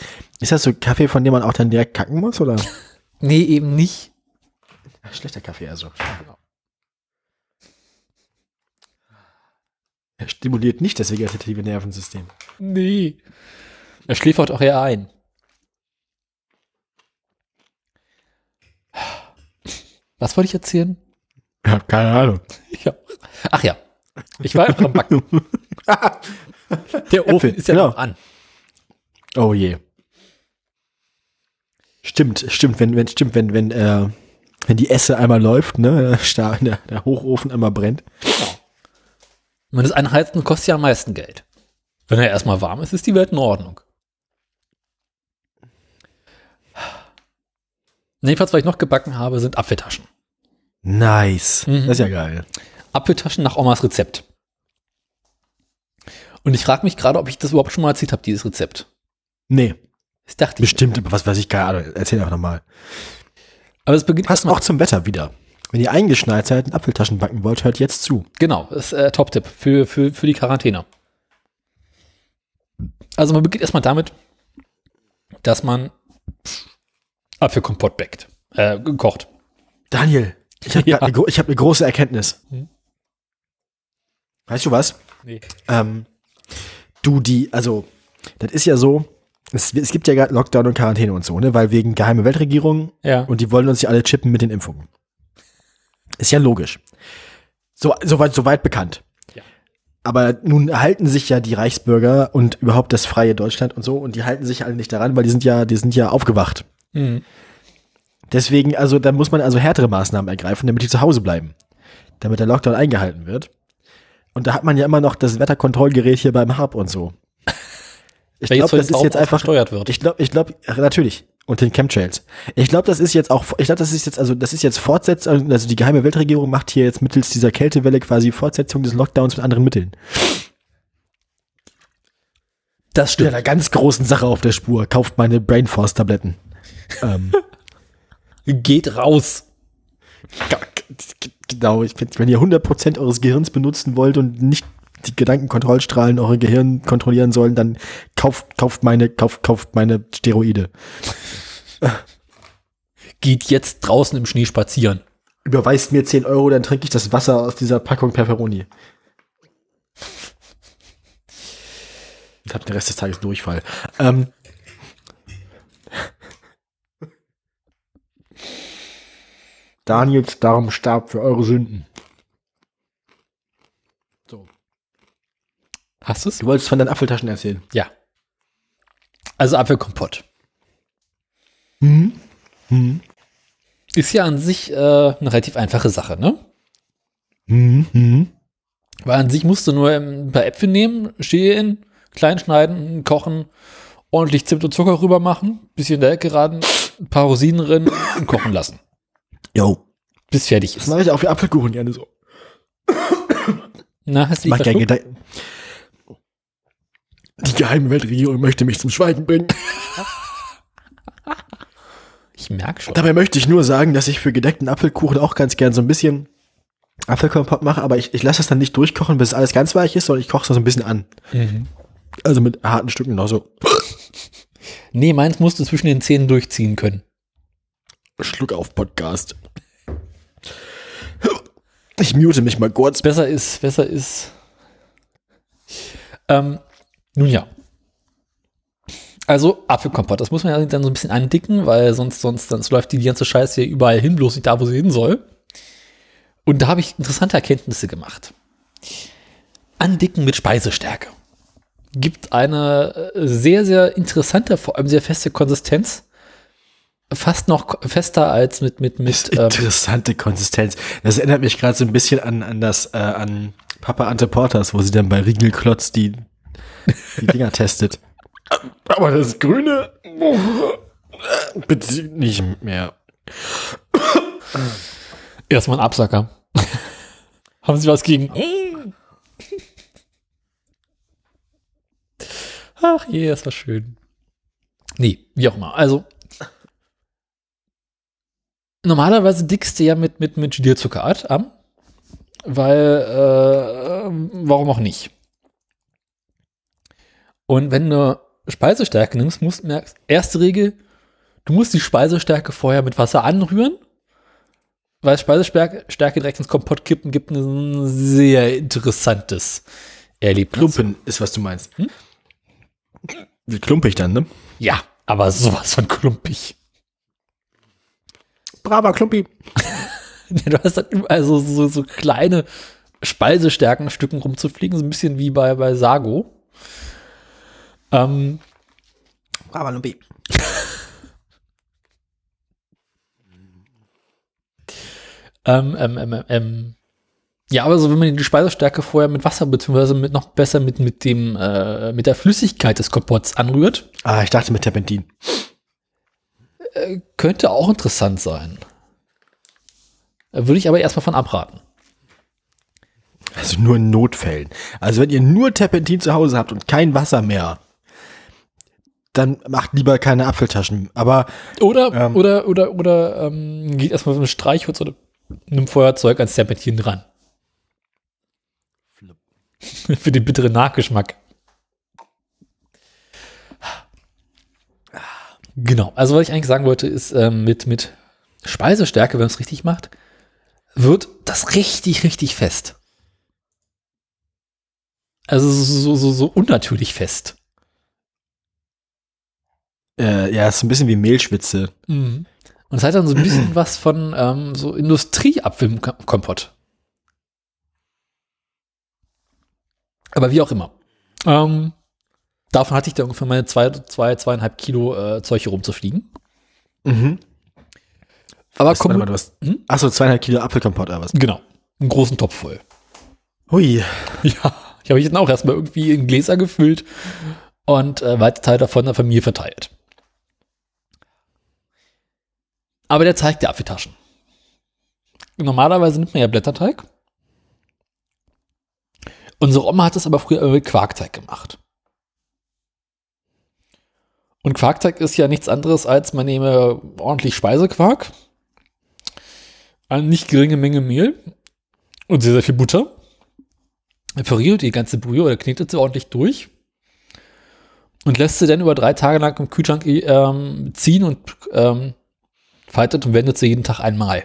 ist das so Kaffee, von dem man auch dann direkt kacken muss, oder? Nee, eben nicht. Schlechter Kaffee, also. Er stimuliert nicht das vegetative Nervensystem. Nee. Er schläfert auch eher ein. Was wollte ich erzählen? Ja, keine Ahnung. Ja. Ach ja. Ich war einfach am Backen. Der Ofen Äpfel, ist ja genau. noch an. Oh je. Stimmt, stimmt, wenn, wenn, stimmt, wenn, wenn, äh, wenn die Esse einmal läuft, ne, der, der, Hochofen einmal brennt. Und das Einheizen kostet ja am meisten Geld. Wenn er erstmal warm ist, ist die Welt in Ordnung. Jedenfalls, was ich noch gebacken habe, sind Apfeltaschen. Nice. Mhm. Das ist ja geil. Apfeltaschen nach Omas Rezept. Und ich frage mich gerade, ob ich das überhaupt schon mal erzählt habe, dieses Rezept. Nee, Das dachte ich. bestimmt, aber was weiß ich, Ahnung. Erzähl einfach nochmal. Aber es beginnt Passt auch zum Wetter wieder. Wenn ihr eingeschneit seid und Apfeltaschen backen wollt, hört jetzt zu. Genau, das ist äh, Top-Tipp für, für, für die Quarantäne. Also man beginnt erstmal damit, dass man Apfelkompott backt, äh, kocht. Daniel, ich habe Ja. eine, hab eine große Erkenntnis. Hm? Weißt du was? Nee. Ähm, du, die, also, das ist ja so, es, es gibt ja gerade Lockdown und Quarantäne und so, ne, weil wegen geheime Weltregierung Ja. und die wollen uns ja alle chippen mit den Impfungen. Ist ja logisch. So, soweit, soweit bekannt. Ja. Aber nun halten sich ja die Reichsbürger und überhaupt das freie Deutschland und so und die halten sich alle nicht daran, weil die sind ja, die sind ja aufgewacht. Mhm. Deswegen, also da muss man also härtere Maßnahmen ergreifen, damit die zu Hause bleiben. Damit der Lockdown eingehalten wird. Und da hat man ja immer noch das Wetterkontrollgerät hier beim Hub und so. Ich glaube, das ist jetzt einfach. gesteuert wird. Ich glaube, ich glaube, natürlich. Und den Chemtrails. Ich glaube, das ist jetzt auch, ich glaube, das ist jetzt, also das ist jetzt Fortsetzung, also die geheime Weltregierung macht hier jetzt mittels dieser Kältewelle quasi Fortsetzung des Lockdowns mit anderen Mitteln. Das Ja, stimmt. einer ganz großen Sache auf der Spur. Kauft meine Brainforce-Tabletten. Ähm, Geht raus. genau, ich wenn ihr 100% eures Gehirns benutzen wollt und nicht die Gedankenkontrollstrahlen eure Gehirn kontrollieren sollen, dann kauft, kauft meine, kauft, kauft meine Steroide. Geht jetzt draußen im Schnee spazieren. Überweist mir 10 Euro, dann trinke ich das Wasser aus dieser Packung Pepperoni. Ich habe den Rest des Tages Durchfall. Ähm, Daniels Darm starb für eure Sünden. So. Hast du es? Du wolltest von deinen Apfeltaschen erzählen. Ja. Also Apfelkompott. Mhm. Mhm. Ist ja an sich äh, eine relativ einfache Sache, ne? Mhm. Mhm. Weil an sich musst du nur ein paar Äpfel nehmen, schälen, klein schneiden, kochen, ordentlich Zimt und Zucker rüber machen, bisschen in der Ecke raten, ein paar Rosinen drin und kochen lassen. Jo. Bis fertig Das ist. mache ich auch für Apfelkuchen gerne so. Na, hast du dich? Gedanken. Die geheime Weltregierung möchte mich zum Schweigen bringen. Ich merke schon. Dabei möchte ich nur sagen, dass ich für gedeckten Apfelkuchen auch ganz gern so ein bisschen Apfelkompott mache, aber ich, ich lasse es dann nicht durchkochen, bis alles ganz weich ist, sondern ich koche es so ein bisschen an. Mhm. Also mit harten Stücken noch so. Nee, meins musst du zwischen den Zähnen durchziehen können. Schluck auf Podcast. Ich mute mich mal kurz. Besser ist, besser ist. Ähm, nun ja. Also Apfelkompott, das muss man ja dann so ein bisschen andicken, weil sonst, sonst, sonst läuft die ganze Scheiße hier überall hin, bloß nicht da, wo sie hin soll. Und da habe ich interessante Erkenntnisse gemacht. Andicken mit Speisestärke. Gibt eine äh, sehr, sehr interessante, vor allem sehr feste Konsistenz. Fast noch fester als mit, mit, mit, ähm, Interessante Konsistenz. Das erinnert mich gerade so ein bisschen an, an das, äh, an Papa Ante Porters, wo sie dann bei Riegelklotz die, die Dinger testet. Aber das Grüne, bitte nicht mehr. Erstmal ein Absacker. Haben Sie was gegen? Ach je, das war schön. Nee, wie auch immer. Also, normalerweise dickst du ja mit, mit, mit Gelierzuckerart an, weil, äh, warum auch nicht? Und wenn du Speisestärke nimmst, musst du merkst, erste Regel, du musst die Speisestärke vorher mit Wasser anrühren weil Speisestärke Stärke direkt ins Kompott kippen gibt ein sehr interessantes Erlebnis. Klumpen ist, was du meinst. Wie klumpig dann, ne? Ja, aber sowas von klumpig. Braver Klumpi. Du hast dann überall so, so, so kleine Speisestärkenstücken rumzufliegen, so ein bisschen wie bei, bei Sago. Ähm, Braver Klumpi. ähm, ähm, ähm, ähm, ja, aber so, wenn man die Speisestärke vorher mit Wasser beziehungsweise mit noch besser mit, mit dem, äh, mit der Flüssigkeit des Kompotts anrührt, Ah, ich dachte mit Terpentin. Könnte auch interessant sein. Äh, Würde ich aber erstmal von abraten. Also nur in Notfällen. Also wenn ihr nur Terpentin zu Hause habt und kein Wasser mehr, dann macht lieber keine Apfeltaschen. Aber Oder, Ähm. oder, oder, oder ähm, geht erstmal mit einem Streichholz oder einem Feuerzeug ans Serpentin ran. Für den bitteren Nachgeschmack. Genau. Also, was ich eigentlich sagen wollte, ist, ähm, mit, mit Speisestärke, wenn man es richtig macht, wird das richtig, richtig fest. Also so, so, so unnatürlich fest. äh, ja, ist ein bisschen wie Mehlschwitze. Mhm. Und es hat dann so ein bisschen was von ähm, so Industrieapfelkompott. Aber wie auch immer. Ähm, davon hatte ich dann ungefähr meine zwei, zwei zweieinhalb Kilo äh, Zeug hier rumzufliegen. Mhm. Aber warte mal, komm, du hast, Hm? Achso, zweieinhalb Kilo Apfelkompott oder was? genau, einen großen Topf voll. Hui. Ja, ich habe ich dann auch erstmal irgendwie in Gläser gefüllt und äh, weite Teil davon der Familie verteilt. Aber der Teig der Apfeltaschen. Normalerweise nimmt man ja Blätterteig. Unsere Oma hat es aber früher mit Quarkteig gemacht. Und Quarkteig ist ja nichts anderes als man nehme ordentlich Speisequark, eine nicht geringe Menge Mehl und sehr, sehr viel Butter. Verriert die ganze Brühe oder knetet sie ordentlich durch und lässt sie dann über drei Tage lang im Kühlschrank ähm, ziehen und ähm, faltet und wendet sie jeden Tag einmal.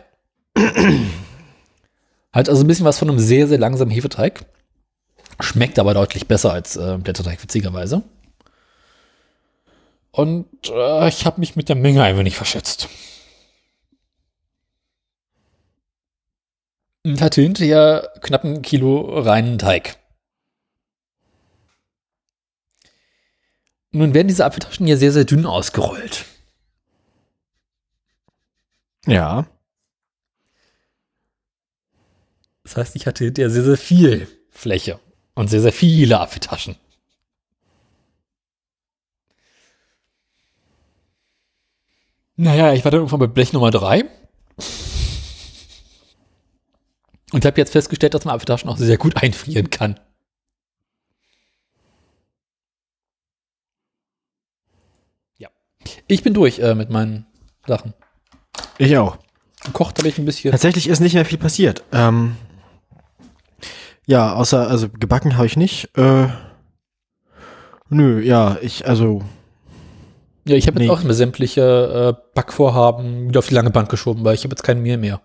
Hat also ein bisschen was von einem sehr, sehr langsamen Hefeteig. Schmeckt aber deutlich besser als äh, Blätterteig, witzigerweise. Und äh, ich habe mich mit der Menge ein wenig verschätzt. Und hatte hinterher knapp ein Kilo reinen Teig. Nun werden diese Apfeltaschen ja sehr, sehr dünn ausgerollt. Ja. Das heißt, ich hatte hinterher sehr, sehr viel Fläche und sehr, sehr viele Apfeltaschen. Naja, ich war dann irgendwann bei Blech Nummer 3. Und habe jetzt festgestellt, dass man Apfeltaschen auch sehr gut einfrieren kann. Ja. Ich bin durch äh, mit meinen Sachen. Ich auch. Gekocht habe ich ein bisschen. Tatsächlich ist nicht mehr viel passiert. Ähm, ja, außer, also gebacken habe ich nicht. Äh, nö, ja, ich, also. Ja, ich habe jetzt Nee. auch immer sämtliche äh, Backvorhaben wieder auf die lange Bank geschoben, weil ich habe jetzt kein Mehl mehr.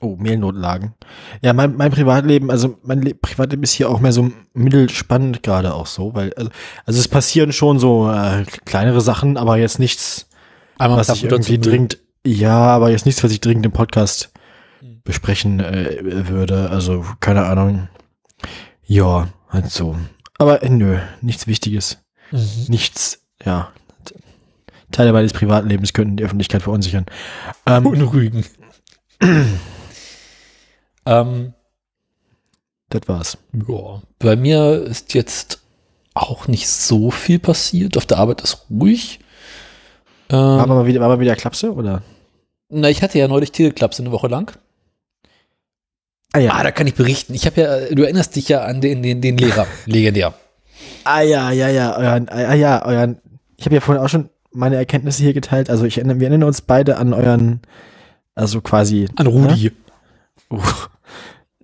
Oh, Mehlnotlagen. Ja, mein, mein Privatleben, also mein Le Privatleben ist hier auch mehr so mittelspannend gerade auch so, weil, also, also es passieren schon so äh, kleinere Sachen, aber jetzt nichts, Einmal was ich irgendwie dringend, ja, aber jetzt nichts, was ich dringend im Podcast Hm. besprechen äh, würde. Also, keine Ahnung. Ja, halt so. Aber äh, nö, nichts Wichtiges. Mhm. Nichts, ja. Teile meines Privatlebens könnten die Öffentlichkeit verunsichern. Ähm, Unruhigen. ähm, das war's. ja, bei mir ist jetzt auch nicht so viel passiert. Auf der Arbeit ist ruhig. Ähm, War mal wieder, war mal wieder Klapse, oder? na, ich hatte ja neulich Teleklaps eine Woche lang. Ah ja. Ah, da kann ich berichten. Ich habe ja, du erinnerst dich ja an den, den, den Lehrer, legendär. Ah ja, ja, ja, euren, ah ja, euren, ich habe ja vorhin auch schon meine Erkenntnisse hier geteilt. Also ich erinnere, wir erinnern uns beide an euren, also quasi An Rudi. uh,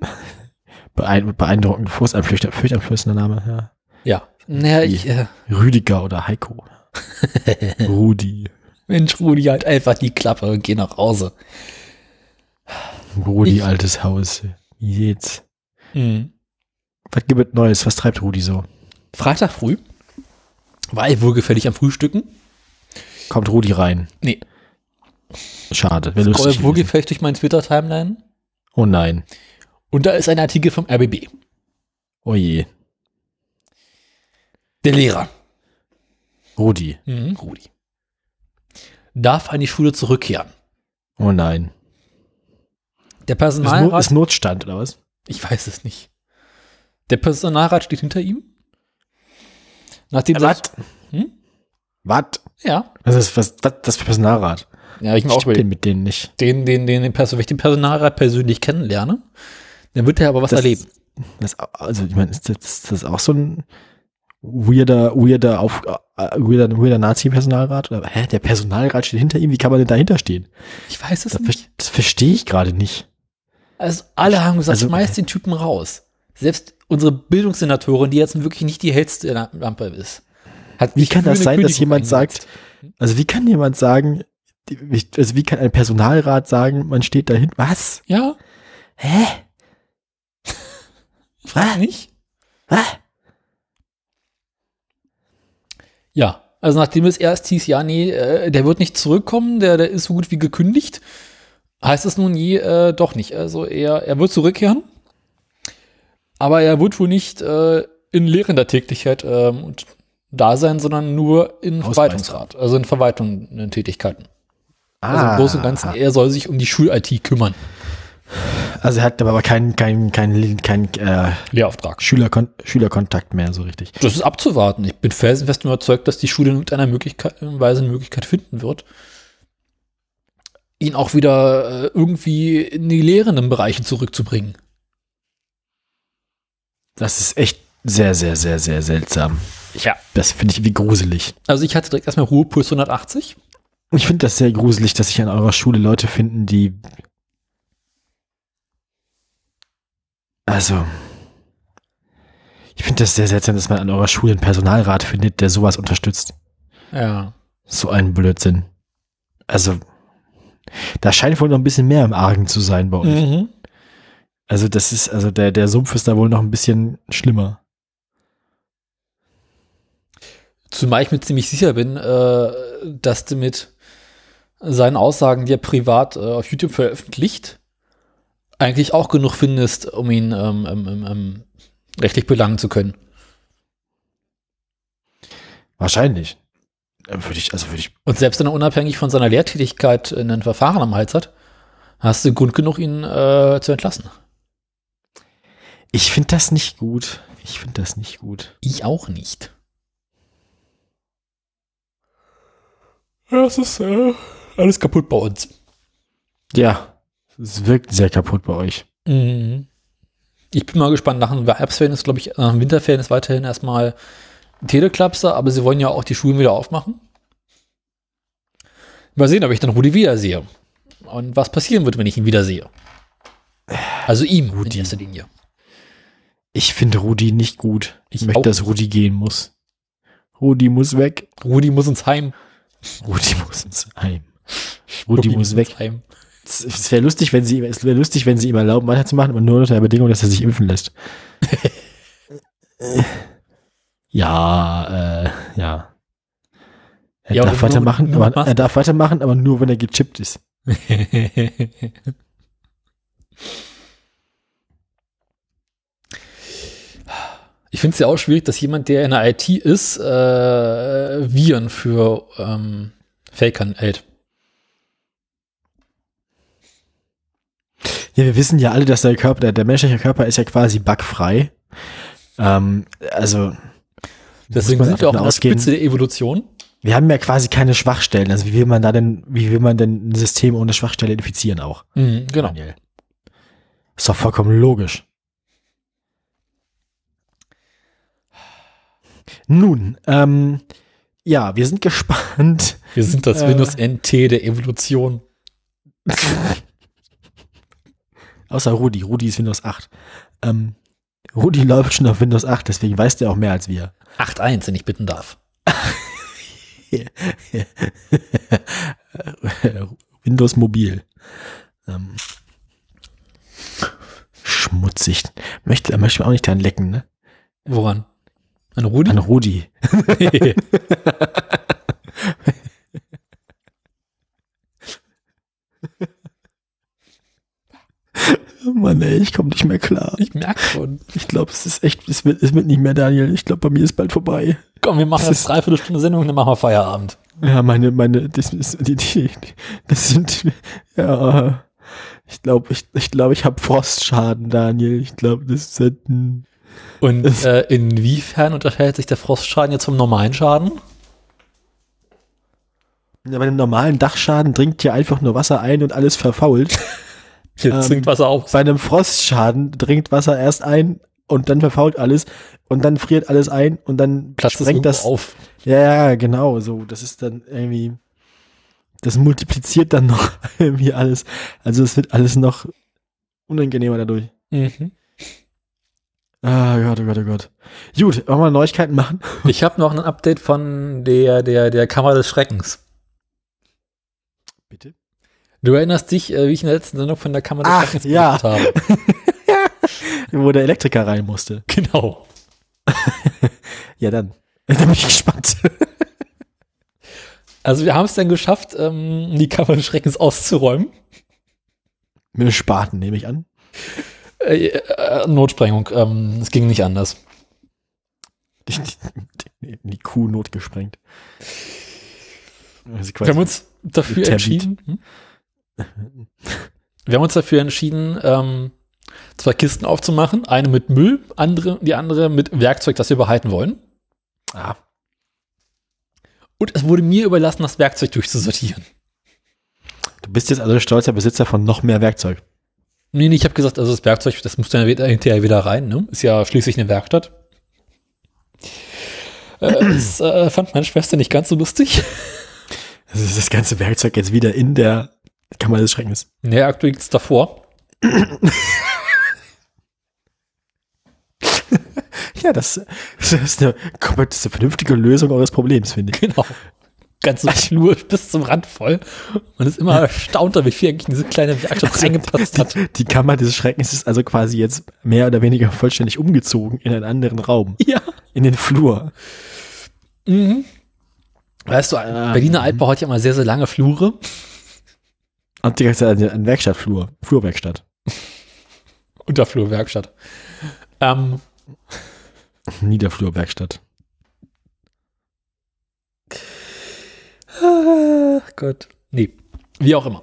beein, beeindruckend, furchteinflößender Name, ja. Ja. Naja, ich, äh, Rüdiger oder Heiko. Rudi. Mensch, Rudi, halt einfach die Klappe und geh nach Hause. Rudi, Ich- altes Haus. Wie geht's? Mhm. Was gibt es Neues? Was treibt Rudi so? Freitag früh war ich wohlgefällig am Frühstücken. Kommt Rudi rein? Nee. Schade. Scroll wohlgefällig durch meinen Twitter-Timeline. Oh nein. Und da ist ein Artikel vom RBB. Oh je. Der Lehrer. Rudi. Mhm, Rudi. Darf an die Schule zurückkehren. Oh nein. Der Ist, Not, Personalrat, ist Notstand, oder was? ich weiß es nicht. Der Personalrat steht hinter ihm. Nachdem Was? Hm? Was? Ja. Was ist was, was das für Personalrat? Ja, ich Ich auch überlegt, mit denen nicht. den, den, den, den, wenn ich den Personalrat persönlich kennenlerne, dann wird er aber was Das- erleben. Das, also, ich meine, ist das, ist das auch so ein weirder, weirder, auf, äh, weirder, weirder Nazi-Personalrat? Oder, hä, der Personalrat steht hinter ihm? Wie kann man denn dahinter stehen? Ich weiß es Das, nicht. ver- das verstehe ich gerade nicht. Also alle haben gesagt, Also- schmeiß den Typen raus. Selbst unsere Bildungssenatorin, die jetzt wirklich nicht die hellste La- Lampe ist. Wie kann das sein, dass Kündigung jemand eingesetzt. sagt, also wie kann jemand sagen, die- also wie kann ein Personalrat sagen, man steht dahin? Was? Ja, Hä? frag nicht. Was? Ja, also nachdem es erst hieß, ja, nee, äh, der wird nicht zurückkommen, der, der ist so gut wie gekündigt, heißt es nun je äh, doch nicht. Also er, er wird zurückkehren, aber er wird wohl nicht äh, in lehrender Tätigkeit und da sein, sondern nur in. Verwaltungsrat, also in Verwaltungen Tätigkeiten. Also Ah, im Großen und Ganzen, er soll sich um die Schul-IT kümmern. Also er hat aber keinen kein, kein, kein, äh, Lehrauftrag. Schülerkon Schülerkontakt mehr so richtig. Das ist abzuwarten. Ich bin felsenfest überzeugt, dass die Schule in irgendeiner Möglichkeit, Weise eine Möglichkeit finden wird, ihn auch wieder äh, irgendwie in die lehrenden Bereiche zurückzubringen. Das ist echt sehr, sehr, sehr, sehr seltsam. Ja. Das finde ich irgendwie gruselig. Also ich hatte direkt erstmal Ruhepuls 180. Ich finde das sehr gruselig, dass sich an eurer Schule Leute finden, die. Also. Ich finde das sehr seltsam, dass man an eurer Schule einen Personalrat findet, der sowas unterstützt. Ja. So ein Blödsinn. Also. Da scheint wohl noch ein bisschen mehr im Argen zu sein bei euch. Mhm. Also, das ist, also der, der Sumpf ist da wohl noch ein bisschen schlimmer. Zumal ich mir ziemlich sicher bin, äh, dass du mit seinen Aussagen, die er privat äh, auf YouTube veröffentlicht, eigentlich auch genug findest, um ihn ähm, ähm, ähm, rechtlich belangen zu können. Wahrscheinlich. Äh, Würde ich, also würde ich. Und selbst wenn er unabhängig von seiner Lehrtätigkeit ein Verfahren am Hals hat, hast du Grund genug, ihn äh, zu entlassen. Ich finde das nicht gut. Ich finde das nicht gut. Ich auch nicht. Ja, es ist äh, alles kaputt bei uns. Ja. Es wirkt sehr kaputt bei euch. Mhm. Ich bin mal gespannt. Nach dem Herbstferien ist, glaube ich, nach dem Winterferien ist weiterhin erstmal Teleklapse, aber sie wollen ja auch die Schulen wieder aufmachen. Mal sehen, ob ich dann Rudi wiedersehe. Und was passieren wird, wenn ich ihn wiedersehe. Also ihm Rudi. in erster Linie. Ich finde Rudi nicht gut. Ich, Ich möchte, dass Rudi gehen muss. Rudi muss weg. Rudi muss ins Heim. Rudi muss ins Heim. Rudi muss weg. Heim. Es es wäre lustig, wenn sie, es wäre lustig, wenn sie ihm erlauben, weiterzumachen, aber nur unter der Bedingung, dass er sich impfen lässt. ja, äh, ja. Er Ja, darf weitermachen, nur aber er darf weitermachen, aber nur, wenn er gechippt ist. Ich finde es ja auch schwierig, dass jemand, der in der IT ist, äh, Viren für ähm, Fakern hält. Ja, wir wissen ja alle, dass der Körper, der, der menschliche Körper ist ja quasi bugfrei. Ähm, also Deswegen sind wir auch an der Spitze der Evolution. wir haben ja quasi keine Schwachstellen. Also wie will man da denn, wie will man denn ein System ohne Schwachstelle infizieren auch? Mhm, genau. Daniel. Ist doch vollkommen logisch. Nun, ähm, ja, wir sind gespannt. Wir sind das Äh. Windows NT der Evolution. Außer Rudi. Rudi ist Windows 8. Ähm, Rudi läuft schon auf Windows 8, deswegen weiß der auch mehr als wir. 8.1, wenn ich bitten darf. Windows Mobil. Ähm, schmutzig. Möchte, möchte man auch nicht dran lecken, ne? Woran? An Rudi? An Rudi. Mann, ey, ich komme nicht mehr klar. ich merke schon. Ich glaube, es ist echt, es wird, es wird nicht mehr, Daniel. Ich glaube, bei mir ist bald vorbei. Komm, wir machen Das jetzt dreiviertel Stunde Sendung, dann machen wir Feierabend. Ja, meine, meine, das ist, die, die, das sind, ja, ich glaube, ich, ich glaube, ich habe Frostschaden, Daniel. Ich glaube, das ist halt ein, Und äh, inwiefern unterscheidet sich der Frostschaden jetzt vom normalen Schaden? ja, bei einem normalen Dachschaden dringt ja einfach nur Wasser ein und alles verfault. Jetzt Ähm, sinkt Wasser aus. Bei einem Frostschaden dringt Wasser erst ein und dann verfault alles und dann friert alles ein und dann Platzt sprengt das auf. Ja, ja, genau, so. Das ist dann irgendwie, das multipliziert dann noch irgendwie alles. Also es wird alles noch unangenehmer dadurch. Mhm. Ah Gott, oh Gott, oh Gott. Gut, wollen wir Neuigkeiten machen? Ich habe noch ein Update von der, der, der Kammer des Schreckens. Bitte? Du erinnerst dich, äh, wie ich in der letzten Sendung von der Kammer des Ach, Schreckens ja. habe. Wo der Elektriker rein musste. Genau. Ja, dann. Da bin ich gespannt. Also wir haben es dann geschafft, ähm, die Kammer des Schreckens auszuräumen. Mit Spaten, nehme ich an. Äh, äh, Notsprengung. Ähm, es ging nicht anders. Die, die, die Kuh notgesprengt. Also Wir haben uns dafür entschieden. Hm? wir haben uns dafür entschieden, ähm, zwei Kisten aufzumachen. Eine mit Müll, andere, die andere mit Werkzeug, das wir behalten wollen. Ah. Und es wurde mir überlassen, das Werkzeug durchzusortieren. Du bist jetzt also stolzer Besitzer von noch mehr Werkzeug. Nee, nee, ich habe gesagt, also das Werkzeug, das muss dann wieder, hinterher wieder rein, ne? Ist ja schließlich eine Werkstatt. Äh, das äh, fand meine Schwester nicht ganz so lustig. Also ist das ganze Werkzeug jetzt wieder in der Kammer des Schreckens. Nee, aktuell liegt es davor. Ja, das, das ist eine komplett vernünftige Lösung eures Problems, finde ich. Genau. Ganze Flur bis zum Rand voll. Man ist immer erstaunt, wie viel eigentlich diese kleine Werkstatt reingepasst hat. Die, die Kammer des Schreckens ist also quasi jetzt mehr oder weniger vollständig umgezogen in einen anderen Raum. Ja. In den Flur. Mhm. Weißt du, Berliner Altbau hat ja immer sehr, sehr lange Flure. Und die ganze Zeit ein Werkstattflur. Flurwerkstatt. Unterflurwerkstatt. Ähm, Niederflurwerkstatt. Gott. Nee, wie auch immer.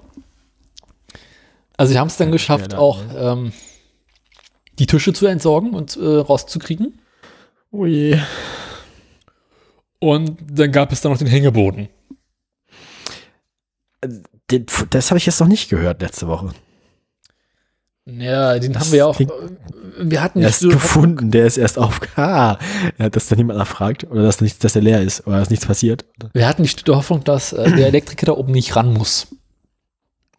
Also, sie haben es dann geschafft, auch ähm, die Tische zu entsorgen und äh, rauszukriegen. Oh je. Und dann gab es dann noch den Hängeboden. Den- Das habe ich jetzt noch nicht gehört letzte Woche. Ja, den haben wir ja auch. Wir hatten Er nicht ist so- gefunden, der ist erst auf. Ah, ja, dass da niemand nachfragt oder dass, nicht, dass der leer ist oder dass nichts passiert. wir hatten nicht die Hoffnung, dass äh, der Elektriker da oben nicht ran muss.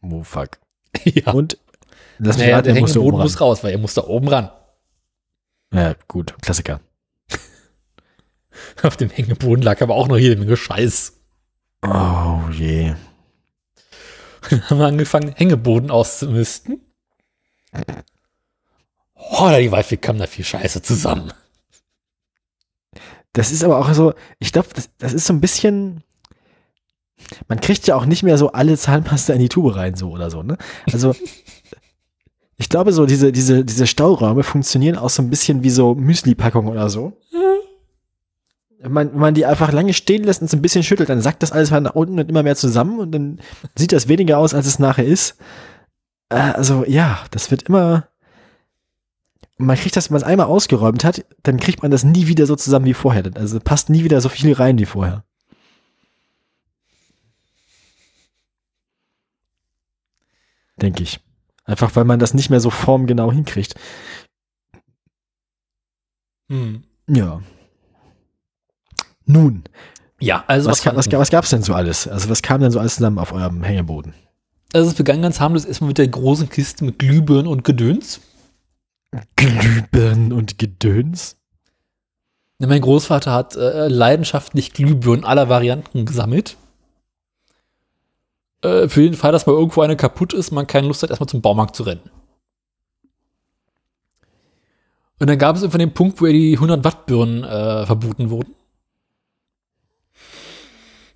Oh fuck. ja. Und lass mich Naja, raten, der er Hängeboden oben muss raus, weil er muss da oben ran. ran. Ja, gut, Klassiker. Auf dem Hängeboden lag aber auch noch jede Menge Scheiß. Oh je. Dann haben wir angefangen, Hängeboden auszumisten. Oh, die Waldweg kam da viel Scheiße zusammen. Das ist aber auch so, ich glaube, das, das ist so ein bisschen. Man kriegt ja auch nicht mehr so alle Zahnpasta in die Tube rein, so oder so, ne? Also, ich glaube, so diese, diese, diese Stauräume funktionieren auch so ein bisschen wie so Müsli-Packungen oder so. Wenn man, wenn man die einfach lange stehen lässt und so ein bisschen schüttelt, dann sackt das alles mal nach unten und immer mehr zusammen und dann sieht das weniger aus, als es nachher ist. Äh, also, ja, das wird immer. Man kriegt das, wenn man es einmal ausgeräumt hat, dann kriegt man das nie wieder so zusammen wie vorher. Also passt nie wieder so viel rein wie vorher. Denke ich. Einfach weil man das nicht mehr so formgenau hinkriegt. Hm. Ja. Nun, Ja, also was, was, was, was gab's denn so alles? Also was kam denn so alles zusammen auf eurem Hängeboden? Also es begann ganz harmlos erstmal mit der großen Kiste mit Glühbirnen und Gedöns. Glühbirnen und Gedöns? Ja, Mein Großvater hat äh, leidenschaftlich Glühbirnen aller Varianten gesammelt. Äh, für den Fall, dass mal irgendwo eine kaputt ist, man keine Lust hat, erstmal zum Baumarkt zu rennen. Und dann gab es irgendwann den Punkt, wo die 100 Watt Birnen äh, verboten wurden.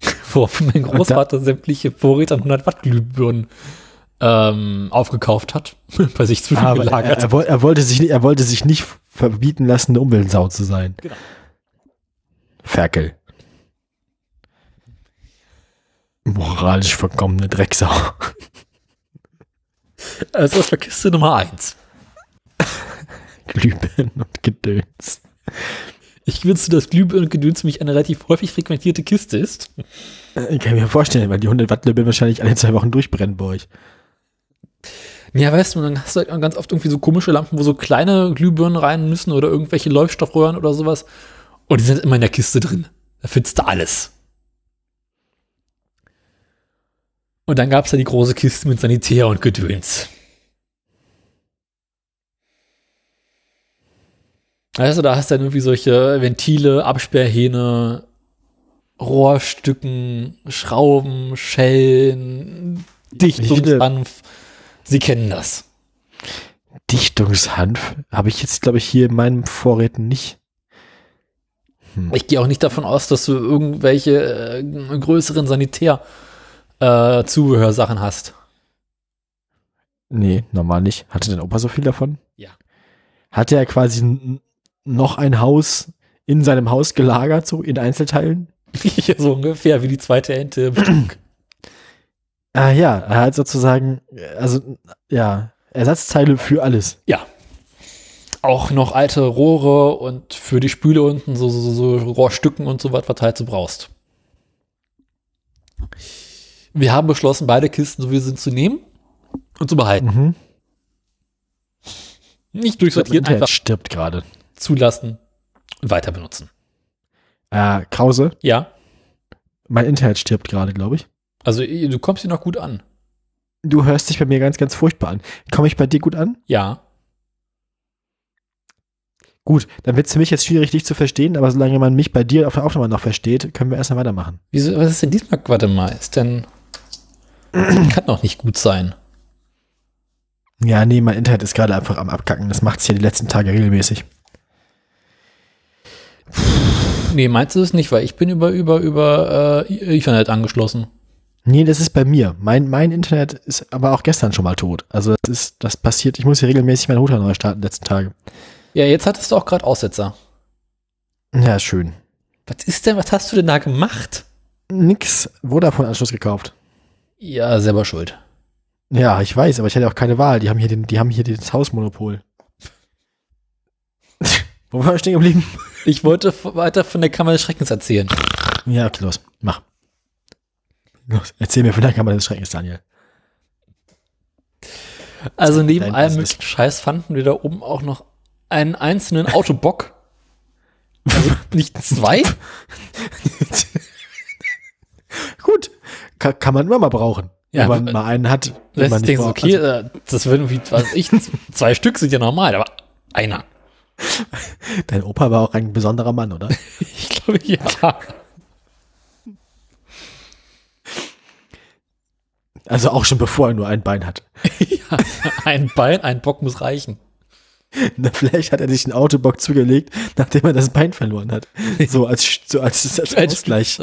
Woraufhin mein Großvater sämtliche Vorräte an 100 Watt Glühbirnen ähm, aufgekauft hat, bei sich er, zwischengelagert. er, woll- er, wollte sich, nicht- er wollte sich nicht verbieten lassen, eine Umweltsau zu sein. Genau. Ferkel. Moralisch verkommene Drecksau. Also das war Kiste Nummer 1. Glühbirnen und Gedöns. Ich wüsste, dass Glühbirnen und Gedöns für mich eine relativ häufig frequentierte Kiste ist. Äh, Ich kann mir vorstellen, weil die 100 Watt Glühbirnen wahrscheinlich alle zwei Wochen durchbrennen bei euch. Ja, weißt du, dann hast du halt ganz oft irgendwie so komische Lampen, wo so kleine Glühbirnen rein müssen oder irgendwelche Leuchtstoffröhren oder sowas. Und die sind immer in der Kiste drin. Da findest du alles. Und dann gab es da die große Kiste mit Sanitär und Gedöns. Weißt du, da hast du dann irgendwie solche Ventile, Absperrhähne, Rohrstücken, Schrauben, Schellen, Dichtungshanf. Sie kennen das. Dichtungshanf habe ich jetzt, glaube ich, hier in meinen Vorräten nicht. Ich gehe auch nicht davon aus, dass du irgendwelche äh, größeren Sanitär-Zubehörsachen hast. Nee, normal nicht. Hatte dein Opa so viel davon? Ja. Hatte er quasi noch ein Haus in seinem Haus gelagert, so in Einzelteilen? so ungefähr wie die zweite Ente im Stück. Ah ja, er hat sozusagen, also ja, Ersatzteile für alles. Ja. Auch noch alte Rohre und für die Spüle unten so, so, so Rohrstücken und so was, was halt so brauchst. Wir haben beschlossen, beide Kisten, so wie sie sind, zu nehmen und zu behalten. Mhm. Nicht durchsortieren, Internet einfach stirbt gerade. zulassen und weiter benutzen. Äh, Krause, Ja. mein Internet stirbt gerade, glaube ich. Also du kommst hier noch gut an. Du hörst dich bei mir ganz, ganz furchtbar an. Komme ich bei dir gut an? Ja. Gut, dann wird es für mich jetzt schwierig, dich zu verstehen, aber solange man mich bei dir auf der Aufnahme noch versteht, können wir erstmal weitermachen. Wieso, was ist denn diesmal? Warte mal, ist denn. Kann doch nicht gut sein. Ja, nee, mein Internet ist gerade einfach am Abkacken. Das macht es hier die letzten Tage regelmäßig. Nee, meinst du es nicht, weil ich bin über, über, über äh, Ethernet angeschlossen. Nee, das ist bei mir. Mein, mein Internet ist aber auch gestern schon mal tot. Also das ist, das passiert, ich muss hier regelmäßig meinen Router neu starten letzten Tage. Ja, jetzt hattest du auch gerade Aussetzer. Ja, schön. Was ist denn, was hast du denn da gemacht? Nix Vodafone-Anschluss gekauft. Ja, selber schuld. Ja, ich weiß, aber ich hatte auch keine Wahl. Die haben hier, den, die haben hier das Hausmonopol. Wo war ich stehen geblieben? Ich wollte weiter von der Kammer des Schreckens erzählen. Ja, okay, los. Los, erzähl mir von der Kammer des Schreckens, Daniel. Also neben Dein allem möglichen Scheiß fanden wir da oben auch noch einen einzelnen Autobock. Also nicht zwei. Gut, kann, kann man immer mal brauchen. Ja, wenn man äh, mal einen hat, Das man braucht. okay, Also, äh, das würden wie, was weiß ich, zwei Stück sind ja normal, aber einer. dein Opa war auch ein besonderer Mann, oder? Ich glaube, ja. Also auch schon bevor er nur ein Bein hatte. ja. Ein Bein, ein Bock muss reichen. Na, vielleicht hat er sich einen Autobock zugelegt, nachdem er das Bein verloren hat. So als, so als, als Ausgleich.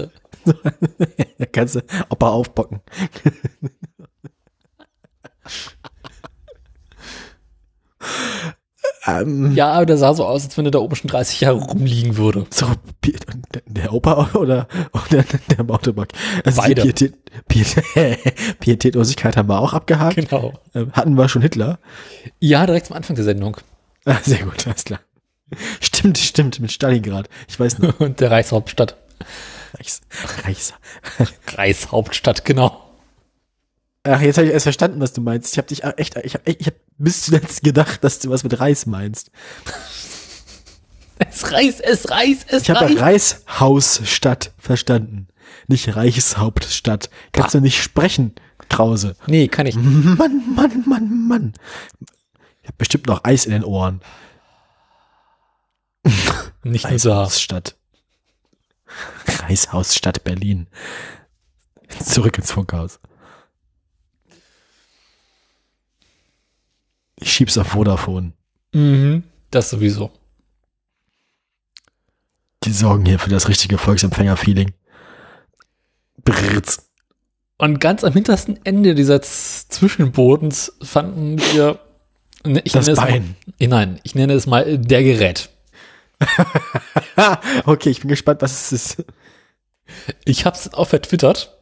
Da kannst du Opa aufbocken. Ähm, Ja, aber der sah so aus, als wenn er da oben schon 30 Jahre rumliegen würde. So, der, Opa oder, oder der Autobock? Also Beide. Pietät, Pietät, Pietätlosigkeit haben wir auch abgehakt. Genau. Ähm, Hatten wir schon Hitler. Ja, direkt zum Anfang der Sendung. Ah, sehr gut, alles klar. Stimmt, stimmt, mit Stalingrad. Ich weiß noch. Und der Reichshauptstadt. Reichs, Reichs. Reichshauptstadt, genau. Ach, jetzt habe ich erst verstanden, was du meinst. Ich habe dich echt, ich habe ich hab bis zuletzt gedacht, dass du was mit Reis meinst. Es reißt, es reißt, es Ich habe reißt. Reishausstadt verstanden, nicht Reichshauptstadt. Kannst du nicht sprechen, Krause? Nee, kann ich. Mann, Mann, Mann, Mann. Ich habe bestimmt noch Eis in den Ohren. Nicht. Reishausstadt. Reishausstadt Berlin. Zurück ins Funkhaus. Ich schieb's auf Vodafone. Mhm. Das sowieso. Die sorgen hier für das richtige Volksempfänger-Feeling. Brrrz. Und ganz am hintersten Ende dieser Z Zwischenbodens fanden wir ne, ich Das nenne es Bein. Mal, nein, ich nenne es mal der Gerät. okay, ich bin gespannt, was es ist. Ich habe es auch vertwittert.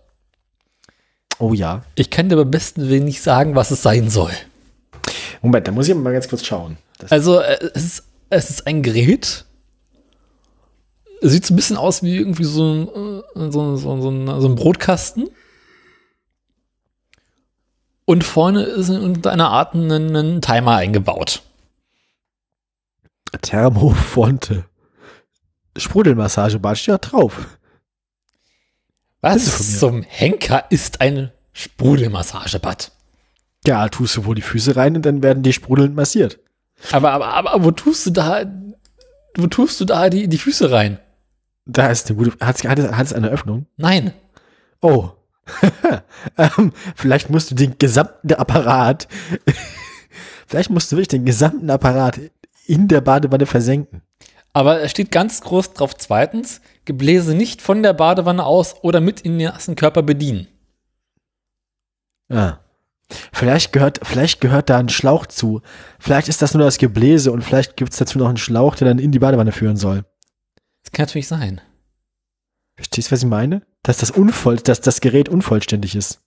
Oh ja. Ich kann dir beim besten Willen nicht sagen, was es sein soll. Moment, da muss ich mal ganz kurz schauen. Das Also äh, es ist, es ist ein Gerät. Sieht so ein bisschen aus wie irgendwie so ein, äh, so, so, so, ein, so ein Brotkasten. Und vorne ist in einer Art ein, ein Timer eingebaut. Thermofonte. Sprudelmassagebad steht da drauf. Was zum Henker ist ein Sprudelmassagebad? Ja, tust du wohl die Füße rein und dann werden die sprudelnd massiert. Aber, aber, aber wo tust du da, wo tust du da die, die Füße rein? Da ist eine gute. Hat es, hat hat es eine Öffnung? Nein. Oh. ähm, vielleicht musst du den gesamten Apparat. vielleicht musst du wirklich den gesamten Apparat in der Badewanne versenken. Aber es steht ganz groß drauf. Zweitens, Gebläse nicht von der Badewanne aus oder mit in den nassen Körper bedienen. Ja. Vielleicht gehört, vielleicht gehört da ein Schlauch zu. Vielleicht ist das nur das Gebläse und vielleicht gibt es dazu noch einen Schlauch, der dann in die Badewanne führen soll. Das kann natürlich sein. Verstehst du, was ich meine? Dass das unvoll, dass das Gerät unvollständig ist.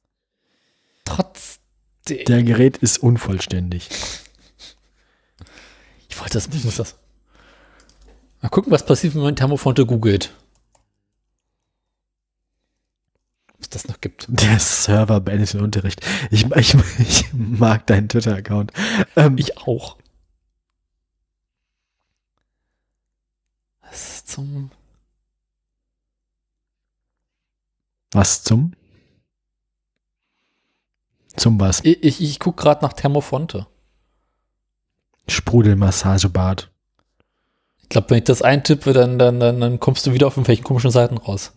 trotzdem. Der Gerät ist unvollständig. Ich wollte das, ich muss das. Mal gucken, was passiert, wenn man Thermofonte googelt. Ob es das noch gibt. Der Server beendet den Unterricht. Ich, ich, ich mag deinen Twitter-Account. Ähm, Ich auch. Was zum. was zum? Zum was? Ich, ich, ich gucke gerade nach Thermofonte. Sprudelmassagebad. Ich glaube, wenn ich das eintippe, dann, dann, dann, dann kommst du wieder auf irgendwelchen komischen Seiten raus.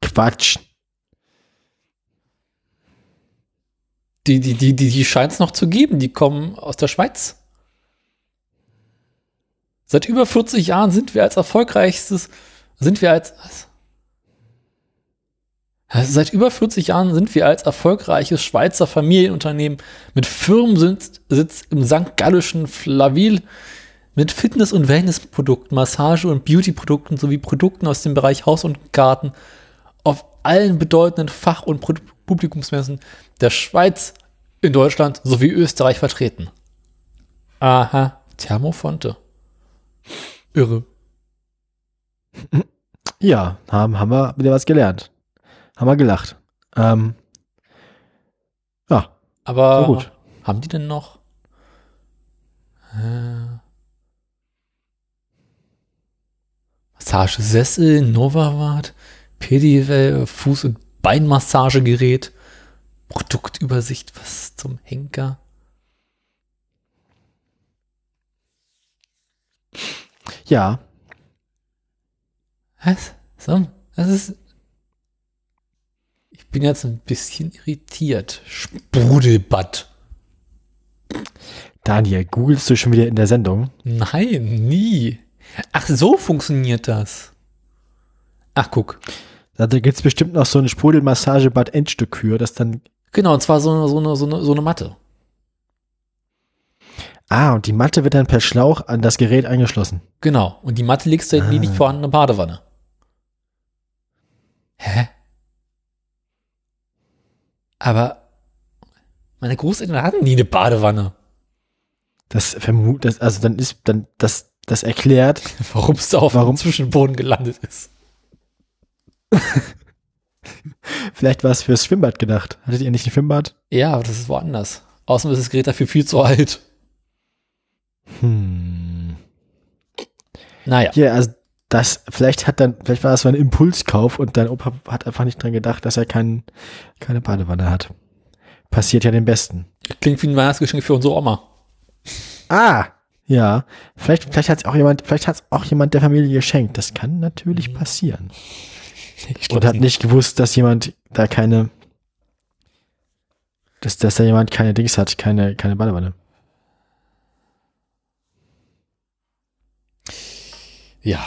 Quatsch. Die, die, die, die, die scheint es noch zu geben. Die kommen aus der Schweiz. Seit über 40 Jahren sind wir als erfolgreichstes, sind wir als? Also seit über 40 Jahren sind wir als erfolgreiches Schweizer Familienunternehmen mit Firmensitz Sitz im St. Gallischen Flaville mit Fitness- und Wellnessprodukten, Massage- und Beautyprodukten sowie Produkten aus dem Bereich Haus und Garten auf allen bedeutenden Fach- und Publikumsmessen der Schweiz, in Deutschland sowie Österreich vertreten. Aha, Thermofonte. Irre. Ja, haben, haben wir wieder was gelernt. Haben wir gelacht. Ähm, ja, Aber So gut. haben die denn noch? Äh, Massagesessel, Novawart, Pedivel, Fuß- und Beinmassagegerät, Produktübersicht, was zum Henker. ja, Was? So, das ist. Ich bin jetzt ein bisschen irritiert. Sprudelbad. Daniel, googelst du schon wieder in der Sendung? Nein, nie. Ach, so funktioniert das. Ach, guck. Da gibt es bestimmt noch so ein Sprudelmassagebad Endstückkür, das dann. Genau, und zwar so eine, so eine, so eine, so eine Matte. Ah, und die Matte wird dann per Schlauch an das Gerät angeschlossen. Genau. Und die Matte legst du in die Ah. nicht vorhandene Badewanne. Hä? Aber meine Großeltern hatten nie eine Badewanne. Das vermut, das, also dann ist, dann, das, das erklärt, Warum es da auf Warum? dem Zwischenboden gelandet ist. vielleicht war es fürs Schwimmbad gedacht. Hattet ihr nicht ein Schwimmbad? Ja, aber das ist woanders. Außerdem ist das Gerät dafür viel zu alt. Hm. Naja. Ja, also das, vielleicht hat dann, vielleicht war das so ein Impulskauf und dein Opa hat einfach nicht dran gedacht, dass er kein, keine Badewanne hat. Passiert ja den Besten. Klingt wie ein Weihnachtsgeschenk für unsere Oma. Ah, ja. Vielleicht, vielleicht hat es auch jemand, vielleicht hat es auch jemand der Familie geschenkt. Das kann natürlich passieren. Und hat nicht gewusst, dass jemand da keine, dass, dass da jemand keine Dings hat, keine, keine Badewanne. Ja.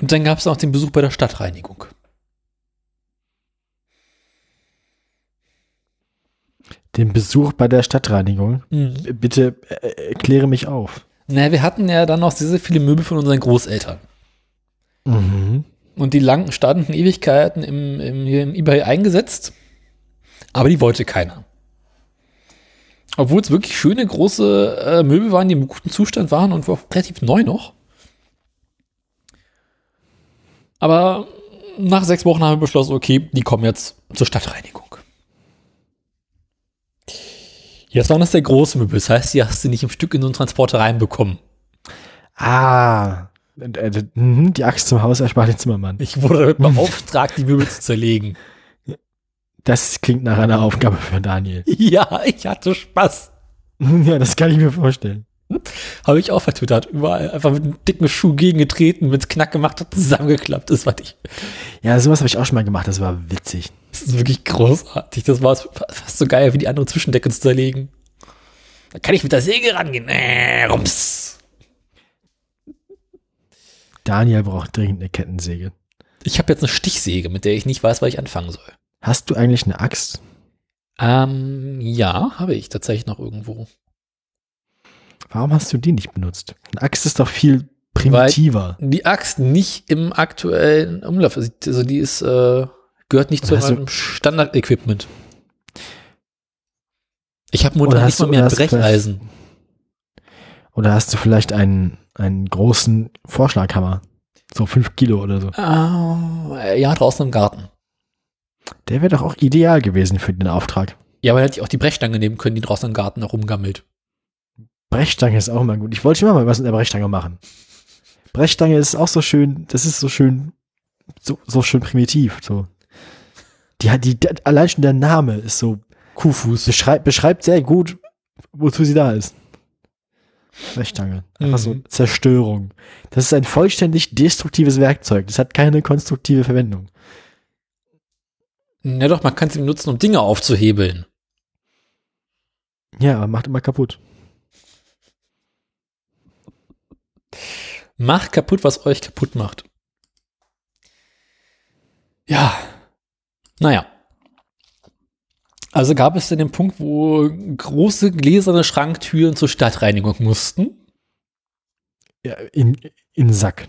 Und dann gab es noch den Besuch bei der Stadtreinigung. Den Besuch bei der Stadtreinigung. Bitte äh, erkläre mich auf. Naja, wir hatten ja dann noch sehr, sehr viele Möbel von unseren Großeltern. Mhm. Und die lang standen Ewigkeiten im, im, im Ebay eingesetzt. Aber die wollte keiner. Obwohl es wirklich schöne große äh, Möbel waren, die im guten Zustand waren und auch relativ neu noch. Aber nach sechs Wochen haben wir beschlossen, okay, die kommen jetzt zur Stadtreinigung. Jetzt waren das der große Möbel, das heißt, die hast du nicht im Stück in so einen Transporter reinbekommen. Ah, die Axt zum Haus erspart den Zimmermann. Ich wurde beauftragt, die Möbel zu zerlegen. Das klingt nach einer Aufgabe für Daniel. Ja, ich hatte Spaß. Ja, das kann ich mir vorstellen. Habe ich auch vertwittert. Überall einfach mit einem dicken Schuh gegengetreten, mit Knack gemacht hat, zusammengeklappt. Das war nicht. Ja, sowas habe ich auch schon mal gemacht. Das war witzig. Das ist wirklich großartig. Das war fast so geil, wie die andere Zwischendecke zu zerlegen. Da kann ich mit der Säge rangehen. Äh, rums. Daniel braucht dringend eine Kettensäge. Ich habe jetzt eine Stichsäge, mit der ich nicht weiß, was ich anfangen soll. Hast du eigentlich eine Axt? Ähm, ja, habe ich tatsächlich noch irgendwo. Warum hast du die nicht benutzt? Eine Axt ist doch viel primitiver. Die Axt nicht im aktuellen Umlauf. Also die ist, äh, gehört nicht zu Hast du- meinem Standard-Equipment. habe Oder momentan hast nicht mal du- mehr ein oder Brecheisen. Oder hast du vielleicht einen, einen großen Vorschlaghammer? So fünf Kilo oder so. Ah, ja, draußen im Garten. Der wäre doch auch ideal gewesen für den Auftrag. Ja, aber hätte ich auch die Brechstange nehmen können, die draußen im Garten herumgammelt. Brechstange ist auch immer gut. Ich wollte schon immer mal was mit der Brechstange machen. Brechstange ist auch so schön, das ist so schön, so, so schön primitiv. So. Die hat die, allein schon der Name ist so, Kuhfuß. beschreibt, beschreibt sehr gut, wozu sie da ist. Brechstange. Einfach so Mhm. Zerstörung. Das ist ein vollständig destruktives Werkzeug. Das hat keine konstruktive Verwendung. Ja doch, man kann sie benutzen, um Dinge aufzuhebeln. Ja, aber macht immer kaputt. Macht kaputt, was euch kaputt macht. Ja. Naja. Also gab es denn den Punkt, wo große gläserne Schranktüren zur Stadtreinigung mussten? Ja, in, in Sack.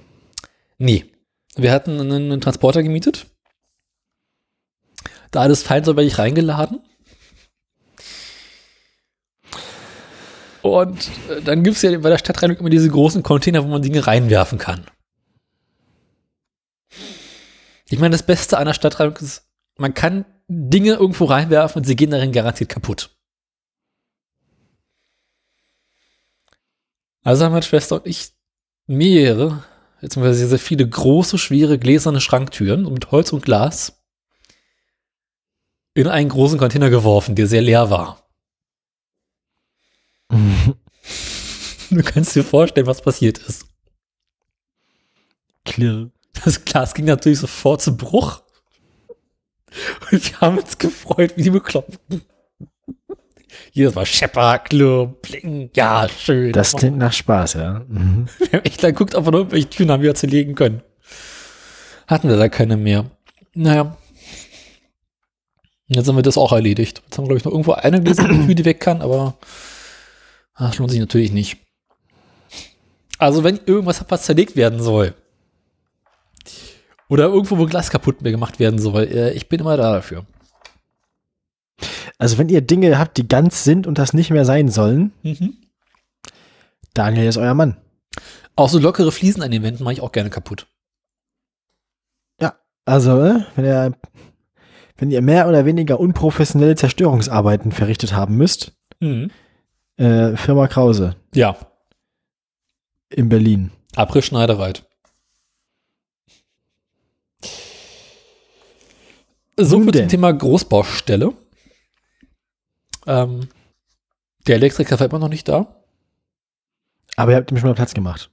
Nee. Wir hatten einen, einen Transporter gemietet. Da alles fein säuberlich reingeladen. Und äh, dann gibt es ja bei der Stadtreinigung immer diese großen Container, wo man Dinge reinwerfen kann. Ich meine, das Beste an der Stadtreinigung ist, man kann Dinge irgendwo reinwerfen und sie gehen darin garantiert kaputt. Also haben meine Schwester und ich mehrere, beziehungsweise sehr viele große, schwere gläserne Schranktüren mit Holz und Glas in einen großen Container geworfen, der sehr leer war. Du kannst dir vorstellen, was passiert ist. Klirr. Das Glas ging natürlich sofort zu Bruch. Und wir haben uns gefreut, wie die Bekloppten. Jedes Mal Schepper, Klirr, Bling, ja, schön. Das klingt nach Spaß, ja. Mhm. Wir haben echt lang geguckt, ob wir noch irgendwelche Türen haben, wir zerlegen können. Hatten wir da keine mehr. Naja. Jetzt haben wir das auch erledigt. Jetzt haben wir, glaube ich, noch irgendwo eine Tür, die weg kann, aber das lohnt sich natürlich nicht. Also, wenn irgendwas habt, was zerlegt werden soll, oder irgendwo, wo Glas kaputt mehr gemacht werden soll, äh, ich bin immer da dafür. Also wenn ihr Dinge habt, die ganz sind und das nicht mehr sein sollen, Mhm. Daniel ist euer Mann. Auch so lockere Fliesen an den Wänden mache ich auch gerne kaputt. Also, äh, wenn ihr, wenn ihr mehr oder weniger unprofessionelle Zerstörungsarbeiten verrichtet haben müsst, Mhm. äh, Firma Krause Ja, in Berlin. Abriss Schneidereit. So viel zum. Thema Großbaustelle. Ähm, der Elektriker war immer noch nicht da. Aber ihr habt ihm schon mal Platz gemacht.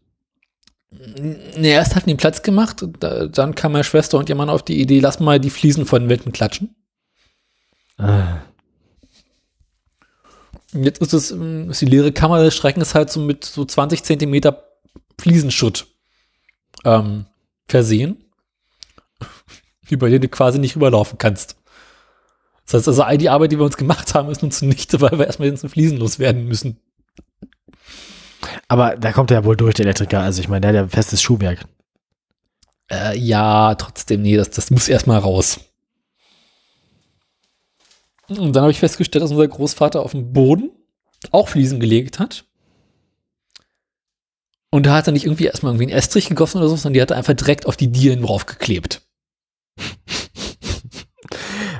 Ne, erst hatten die Platz gemacht, da, dann kam meine Schwester und ihr Mann auf die Idee, lass mal die Fliesen von den Wänden klatschen. Ah, jetzt ist es, ähm, ist die leere Kammer des Schreckens halt so mit so 20 Zentimeter Fliesenschutt ähm, versehen, über den du quasi nicht rüberlaufen kannst. Das heißt also, all die Arbeit, die wir uns gemacht haben, ist nun zunichte, weil wir erstmal den Fliesen loswerden müssen. Aber da kommt er ja wohl durch, der Elektriker. Also ich meine, der hat ja festes Schuhwerk. Äh, ja, trotzdem, nee, das, das muss erstmal raus. Und dann habe ich festgestellt, dass unser Großvater auf dem Boden auch Fliesen gelegt hat. Und da hat er nicht irgendwie erstmal irgendwie einen Estrich gegossen oder so, sondern die hat er einfach direkt auf die Dielen draufgeklebt.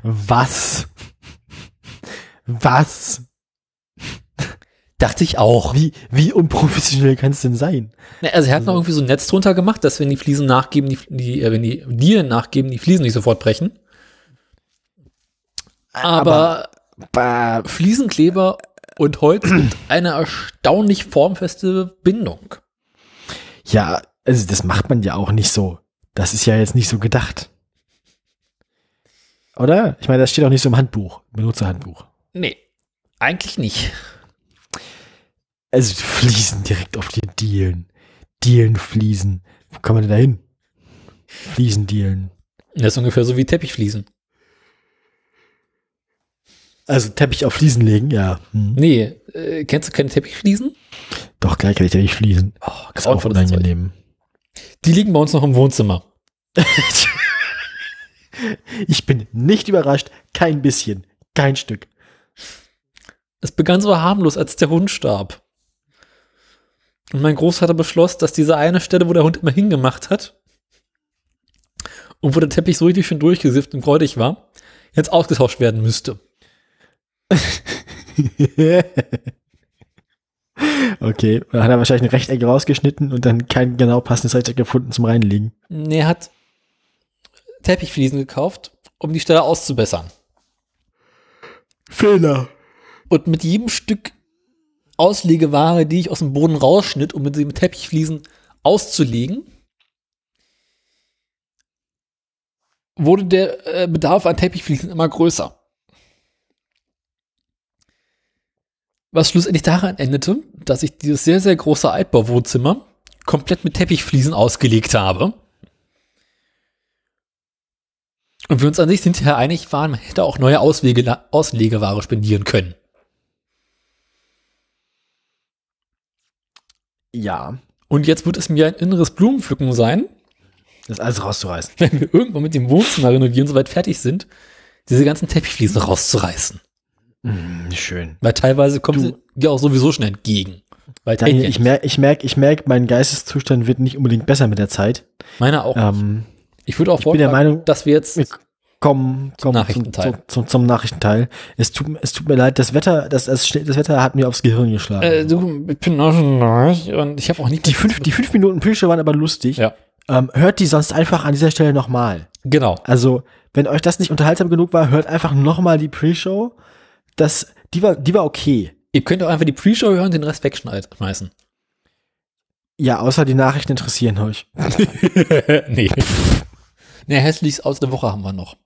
Was? Was? Dachte ich auch. Wie, wie unprofessionell kann es denn sein? Na, Also er hat noch irgendwie so ein Netz drunter gemacht, dass wenn die Fliesen nachgeben, die, die äh, wenn die Dielen nachgeben, die Fliesen nicht sofort brechen. Aber, Bah, Fliesenkleber und Holz sind eine erstaunlich formfeste Bindung. ja, also das macht man ja auch nicht so. Das ist ja jetzt nicht so gedacht. Oder? Ich meine, das steht auch nicht so im Handbuch, Benutzerhandbuch. Nee, eigentlich nicht. Also Fliesen direkt auf die Dielen. Dielenfliesen. Wo kann man denn da hin? Fliesendielen. Das ist ungefähr so wie Teppichfliesen. Also Teppich auf Fliesen legen, ja. Hm. Nee, äh, kennst du keine Teppichfliesen? Doch, gleich kann ich fließen. Oh, Ist auch unangenehm. Die liegen bei uns noch im Wohnzimmer. Ich bin nicht überrascht. Kein bisschen. Kein Stück. Es begann so harmlos, als der Hund starb. Und mein Großvater beschloss, dass diese eine Stelle, wo der Hund immer hingemacht hat und wo der Teppich so richtig schön durchgesifft und gräudig war, jetzt ausgetauscht werden müsste. okay, dann hat er wahrscheinlich ein Rechteck rausgeschnitten und dann kein genau passendes Rechteck gefunden zum Reinlegen. Nee, Er hat Teppichfliesen gekauft, um die Stelle auszubessern. Fehler. Und mit jedem Stück Auslegeware, die ich aus dem Boden rausschnitt, um mit dem Teppichfliesen auszulegen, wurde der äh, Bedarf an Teppichfliesen immer größer. Was schlussendlich daran endete, dass ich dieses sehr, sehr große Altbauwohnzimmer komplett mit Teppichfliesen ausgelegt habe. Und wir uns an sich hinterher einig waren, man hätte auch neue Auswege, Auslegeware spendieren können. Ja. Und jetzt wird es mir ein inneres Blumenpflücken sein, Das alles rauszureißen. wenn wir irgendwann mit dem Wohnzimmer renovieren soweit fertig sind, diese ganzen Teppichfliesen rauszureißen. Mm, schön. Weil teilweise kommen Du- sie dir auch sowieso schon entgegen. Weil Daniel, ich ja merke, ich merke, ich merke, mein Geisteszustand wird nicht unbedingt besser mit der Zeit. nicht. Meiner auch. Ähm, ich würde auch bin der Meinung- dass wir jetzt wir kommen, kommen zum, Nachrichtenteil. zum, zum, zum Nachrichtenteil. Es tut, es tut mir leid, das Wetter, das, das, das Wetter hat mir aufs Gehirn geschlagen. äh, du, ich bin auch schon durch und ich habe auch nicht die fünf, die fünf Minuten Pre-Show waren aber lustig. Ja, Ähm, hört die sonst einfach an dieser Stelle nochmal. genau. Also, wenn euch das nicht unterhaltsam genug war, hört einfach nochmal die Pre-Show. Das, die war, die war okay. Ihr könnt auch einfach die Pre-Show hören und den Rest wegschmeißen. Ja, außer die Nachrichten interessieren euch. nee. nee, hässlichs aus der Woche haben wir noch.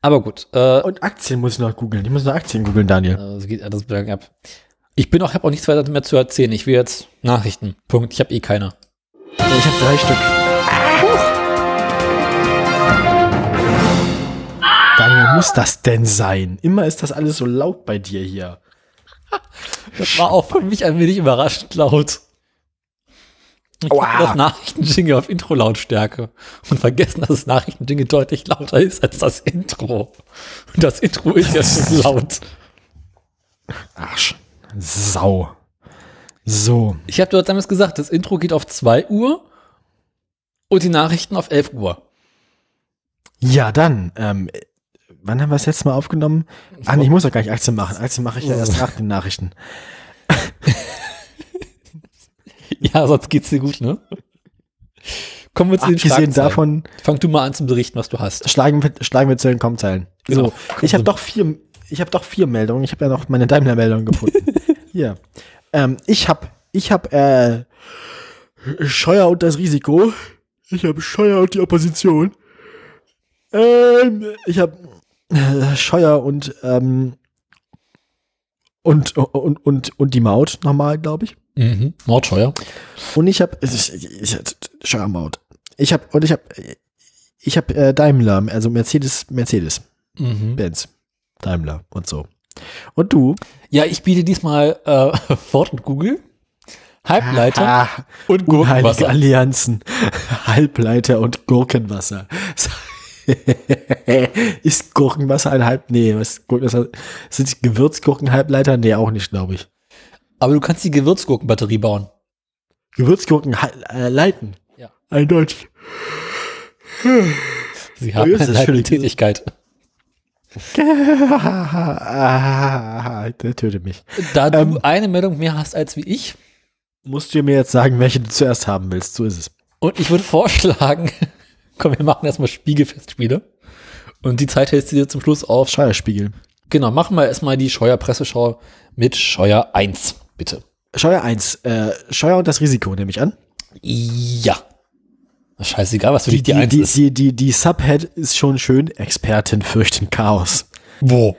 Aber gut, äh, Und Aktien muss ich noch googeln. Ich muss noch Aktien googeln, Daniel. es geht alles bergab. Ich bin auch, habe auch nichts weiter mehr zu erzählen. Ich will jetzt Nachrichten. Punkt. Ich habe eh keine. Ja, ich habe drei Stück. Daniel, muss das denn sein? Immer ist das alles so laut bei dir hier. Das war auch für mich ein wenig überraschend laut. Ich hab das Nachrichtenjingle auf Intro-Lautstärke und vergessen, dass das Nachrichtenjingle deutlich lauter ist als das Intro. Und das Intro ist ja schon laut. Arsch. Sau. So. Ich habe dort damals gesagt, das Intro geht auf 2 Uhr und die Nachrichten auf 11 Uhr. Ja, dann. Ähm, wann haben wir das letzte Mal aufgenommen? Ah, ich muss doch gar nicht Aktien machen. Aktien mache ich ja erst nach den Nachrichten. Ja, sonst geht's dir gut, ne? Kommen wir zu den Abgesehen davon Fang du mal an zu berichten, was du hast. schlagen wir, schlagen wir zu den Komzeilen. Genau. So, ich habe doch vier, ich habe doch vier Meldungen. Ich habe ja noch meine Daimler-Meldung gefunden. Hier. Ähm, ich habe, ich habe äh, Scheuer und das Risiko. Ich habe Scheuer und die Opposition. Ähm, ich habe äh, Scheuer und ähm, und, und, und, und die Maut nochmal, glaube ich. Mhm. Mordscheuer. Und ich habe Scheuermaut. Ich habe und ich habe ich habe äh, Daimler, also Mercedes, Mercedes, Mhm. Benz, Daimler und so. Und du? Ja, ich biete diesmal äh, Ford und Google, Halbleiter Ah, und Gurkenwasser. Allianzen. Halbleiter und Gurkenwasser. Ist Gurkenwasser ein Halb? Nee, was ist Gurkenwasser? Sind Gewürzgurken Halbleiter? Nee, auch nicht, glaube ich. Aber du kannst die Gewürzgurkenbatterie bauen. Gewürzgurken äh, leiten. Ja. Eindeutig. Sie haben eine schöne Tätigkeit. Der tötet mich. Da du Ähm. eine Meldung mehr hast als wie ich, Musst du mir jetzt sagen, welche du zuerst haben willst. So ist es. und ich würde vorschlagen, komm, wir machen erstmal Spiegelfestspiele. Und die Zeit hältst du dir zum Schluss auf. Scheuerspiegel. Genau, machen wir erstmal die Scheuer-Presseschau mit Scheuer 1, bitte. Scheuer 1. Äh, Scheuer und das Risiko, nehme ich an. Ja. Scheißegal, was für dich die, die, 1 die, ist. die, die, die Subhead ist schon schön. Experten fürchten Chaos. Wo?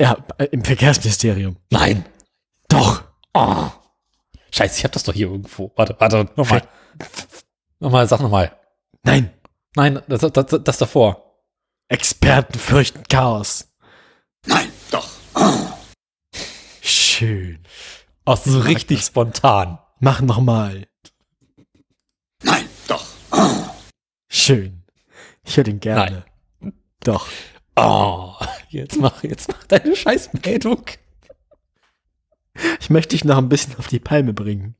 Ja, äh, im Verkehrsministerium. Nein. Doch. Oh. Scheiße, ich hab das doch hier irgendwo. Warte, warte, nochmal. Nochmal, sag nochmal. Nein. Nein, das, das, das, das davor. Experten fürchten Chaos. Nein, doch. Schön. Auch so richtig das. spontan. Mach noch mal. Nein, doch. Schön. Ich höre den gerne. Doch. Oh, jetzt mach, jetzt mach deine Scheißmeldung. Ich möchte dich noch ein bisschen auf die Palme bringen.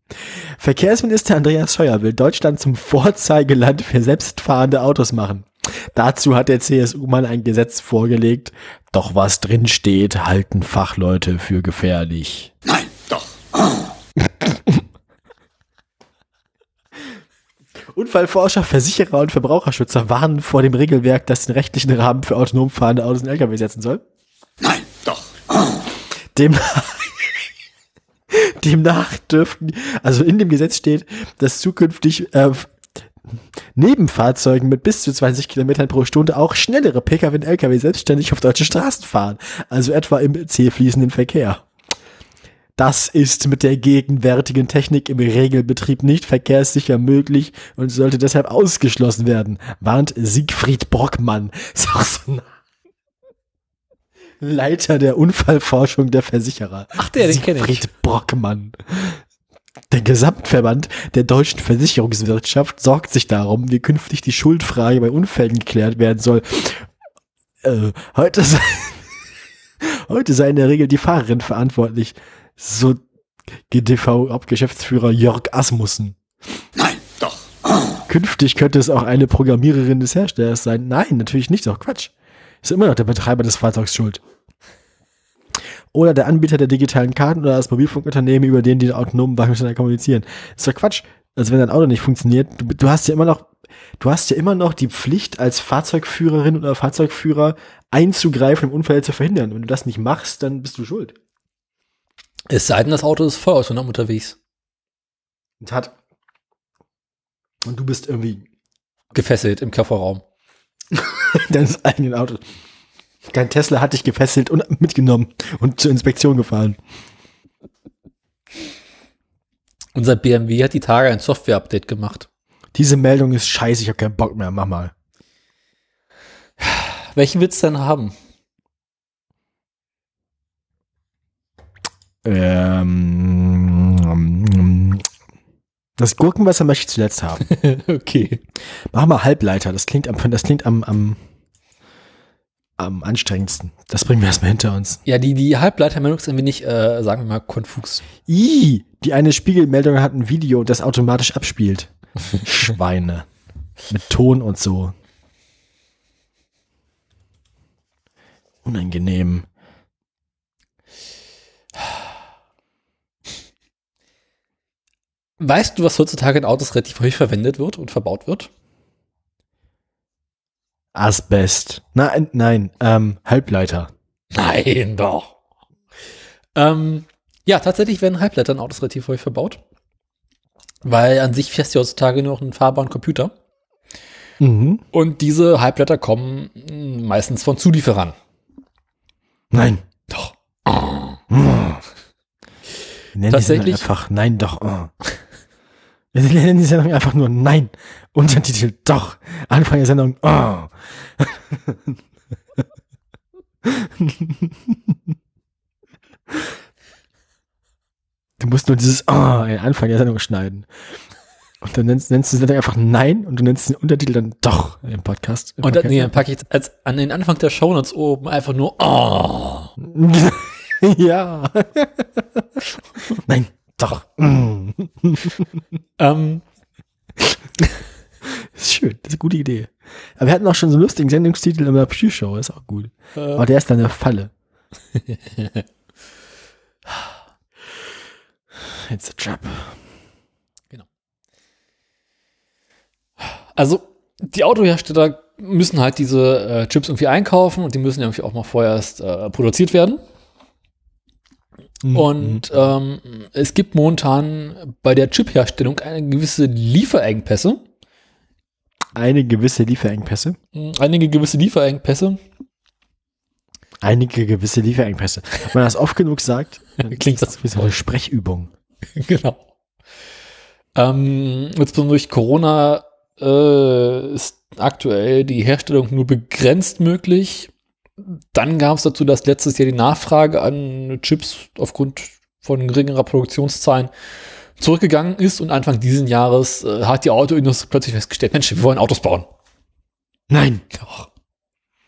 Verkehrsminister Andreas Scheuer will Deutschland zum Vorzeigeland für selbstfahrende Autos machen. Dazu hat der CSU-Mann ein Gesetz vorgelegt. Doch was drin steht, halten Fachleute für gefährlich. Nein. Unfallforscher, Versicherer und Verbraucherschützer warnen vor dem Regelwerk, das den rechtlichen Rahmen für autonom fahrende Autos und Lkw setzen soll. Nein, doch. Demnach, demnach dürften, also in dem Gesetz steht, dass zukünftig äh, neben Fahrzeugen mit bis zu 20 Kilometern pro Stunde auch schnellere Pkw und Lkw selbstständig auf deutschen Straßen fahren, also etwa im zähfließenden Verkehr. Das ist mit der gegenwärtigen Technik im Regelbetrieb nicht verkehrssicher möglich und sollte deshalb ausgeschlossen werden, warnt Siegfried Brockmann. Ist auch so ein Leiter der Unfallforschung der Versicherer. Ach, der, den kenn ich. Siegfried Brockmann. Der Gesamtverband der deutschen Versicherungswirtschaft sorgt sich darum, wie künftig die Schuldfrage bei Unfällen geklärt werden soll. Äh, heute, sei, heute sei in der Regel die Fahrerin verantwortlich. So GDV-Hauptgeschäftsführer Jörg Asmussen. Nein, doch. Künftig könnte es auch eine Programmiererin des Herstellers sein. Nein, natürlich nicht, doch Quatsch. Ist immer noch der Betreiber des Fahrzeugs schuld. Oder der Anbieter der digitalen Karten oder das Mobilfunkunternehmen, über den die autonomen Wagen kommunizieren. ist doch Quatsch. Also wenn dein Auto nicht funktioniert, du, du hast ja immer noch, du hast ja immer noch die Pflicht als Fahrzeugführerin oder Fahrzeugführer einzugreifen, um Unfälle zu verhindern. Wenn du das nicht machst, dann bist du schuld. Es sei denn, das Auto ist voll autonom unterwegs. Und hat. Und du bist irgendwie Gefesselt im Kofferraum. deines eigenen Autos. Dein Tesla hat dich gefesselt und mitgenommen und zur Inspektion gefahren. Unser BMW hat die Tage ein Software-Update gemacht. Diese Meldung ist scheiße, ich habe keinen Bock mehr, mach mal. Welchen willst du denn haben? Ähm, das Gurkenwasser möchte ich zuletzt haben. okay. Mach mal Halbleiter, das klingt am, das klingt am, am, am anstrengendsten. Das bringen wir erstmal hinter uns. Ja, die, die Halbleitermeldung ist ein wenig, äh, sagen wir mal, konfus. Ih, die eine Spiegelmeldung hat ein Video, das automatisch abspielt. Schweine. Mit Ton und so. Unangenehm. Weißt du, was heutzutage in Autos relativ häufig verwendet wird und verbaut wird? Asbest. Nein, nein, ähm, Halbleiter. Nein, doch. Ähm, ja, tatsächlich werden Halbleiter in Autos relativ häufig verbaut. Weil an sich fährst du heutzutage nur noch einen fahrbaren Computer. Mhm. Und diese Halbleiter kommen mm, meistens von Zulieferern. Nein. Doch. Wir nennen Tatsächlich? Einfach Nein, doch. Oh. Wir nennen die Sendung einfach nur Nein. Untertitel Doch. Anfang der Sendung Oh. Du musst nur dieses Oh in Anfang der Sendung schneiden. Und dann nennst, nennst du die Sendung einfach Nein und du nennst den Untertitel dann Doch im Podcast. Im Und dann, nee, dann packe ich jetzt als, an den Anfang der Shownotes oben einfach nur Oh. ja. Nein, doch. Mm. Ähm, ist schön, das ist eine gute Idee. Aber wir hatten auch schon so einen lustigen Sendungstitel in der Pre-Show, ist auch gut. äh, Aber der ist dann eine Falle. It's a trap. Also, die Autohersteller müssen halt diese äh, Chips irgendwie einkaufen und die müssen ja irgendwie auch mal vorher erst äh, produziert werden. Mhm. Und ähm, es gibt momentan bei der Chipherstellung eine gewisse Lieferengpässe. eine gewisse Lieferengpässe. Mh, Einige gewisse Lieferengpässe. Einige gewisse Lieferengpässe. Wenn man das oft genug sagt, Klingt das wie so eine Sprechübung. genau. Ähm, insbesondere durch Corona äh, ist aktuell die Herstellung nur begrenzt möglich. Dann gab es dazu, dass letztes Jahr die Nachfrage an Chips aufgrund von geringerer Produktionszahlen zurückgegangen ist und Anfang dieses Jahres äh, hat die Autoindustrie plötzlich festgestellt, Mensch, wir wollen Autos bauen. Nein. Doch.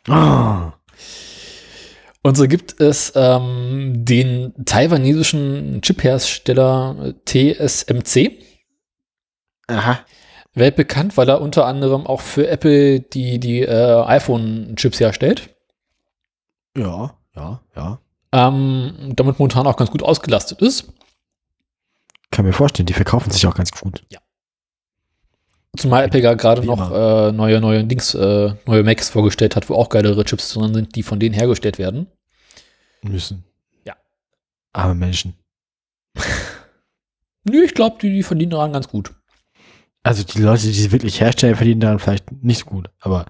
Oh. Und so gibt es ähm, den taiwanesischen Chiphersteller TSMC, Aha. weltbekannt, weil er unter anderem auch für Apple die, die äh, iPhone-Chips herstellt. Ja, ja, ja. Ähm, damit momentan auch ganz gut ausgelastet ist. Kann mir vorstellen, die verkaufen sich auch ganz gut. Zumal Apple ja gerade noch äh, neue, neue Dings, äh, neue Macs vorgestellt hat, wo auch geilere Chips drin sind, die von denen hergestellt werden. Müssen. Ja. Arme Menschen. Nö, ich glaube, die, die verdienen daran ganz gut. Also die Leute, die sie wirklich herstellen, verdienen daran vielleicht nicht so gut. Aber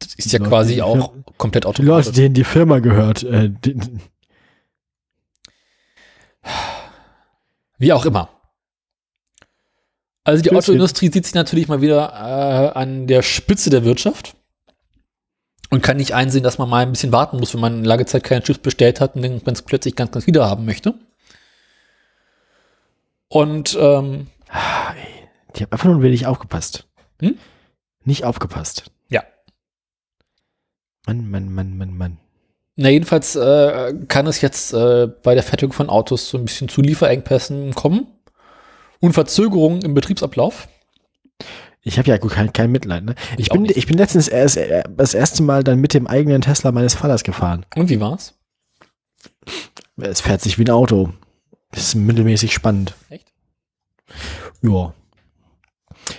Das ist ja Leute, quasi auch Firmen- komplett die Leute, automatisch. denen die Firma gehört, äh, Wie auch immer. Also die. Autoindustrie sieht sich natürlich mal wieder äh, an der Spitze der Wirtschaft und kann nicht einsehen, dass man mal ein bisschen warten muss, wenn man lange Zeit keine Chips bestellt hat und dann ganz plötzlich ganz, ganz wieder haben möchte. Und ähm, Ah, die haben einfach nur ein wenig aufgepasst. Hm? Nicht aufgepasst. Mann, Mann, Mann, Mann, Mann. na jedenfalls äh, kann es jetzt äh, bei der Fertigung von Autos so ein bisschen zu Lieferengpässen kommen und Verzögerungen im Betriebsablauf. Ich habe ja gut kein, kein Mitleid. Ne? Ich, Ich bin, nicht. ich bin letztens erst, das erste Mal dann mit dem eigenen Tesla meines Vaters gefahren. Und wie war's? Es fährt sich wie ein Auto. Das ist mittelmäßig spannend. Echt? Ja.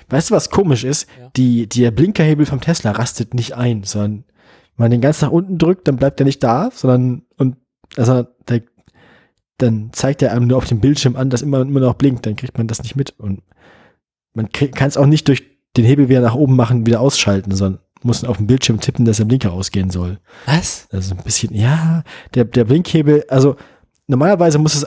Weißt du, was komisch ist? Ja. Die, der Blinkerhebel vom Tesla rastet nicht ein, sondern wenn man den ganz nach unten drückt, dann bleibt er nicht da, sondern und also der, dann zeigt er einem nur auf dem Bildschirm an, dass immer, immer noch blinkt, dann kriegt man das nicht mit. Und man kann es auch nicht durch den Hebel wieder nach oben machen, wieder ausschalten, sondern muss auf dem Bildschirm tippen, dass der Blinker ausgehen soll. Was? Also ein bisschen, ja, der, der Blinkhebel, also normalerweise muss es,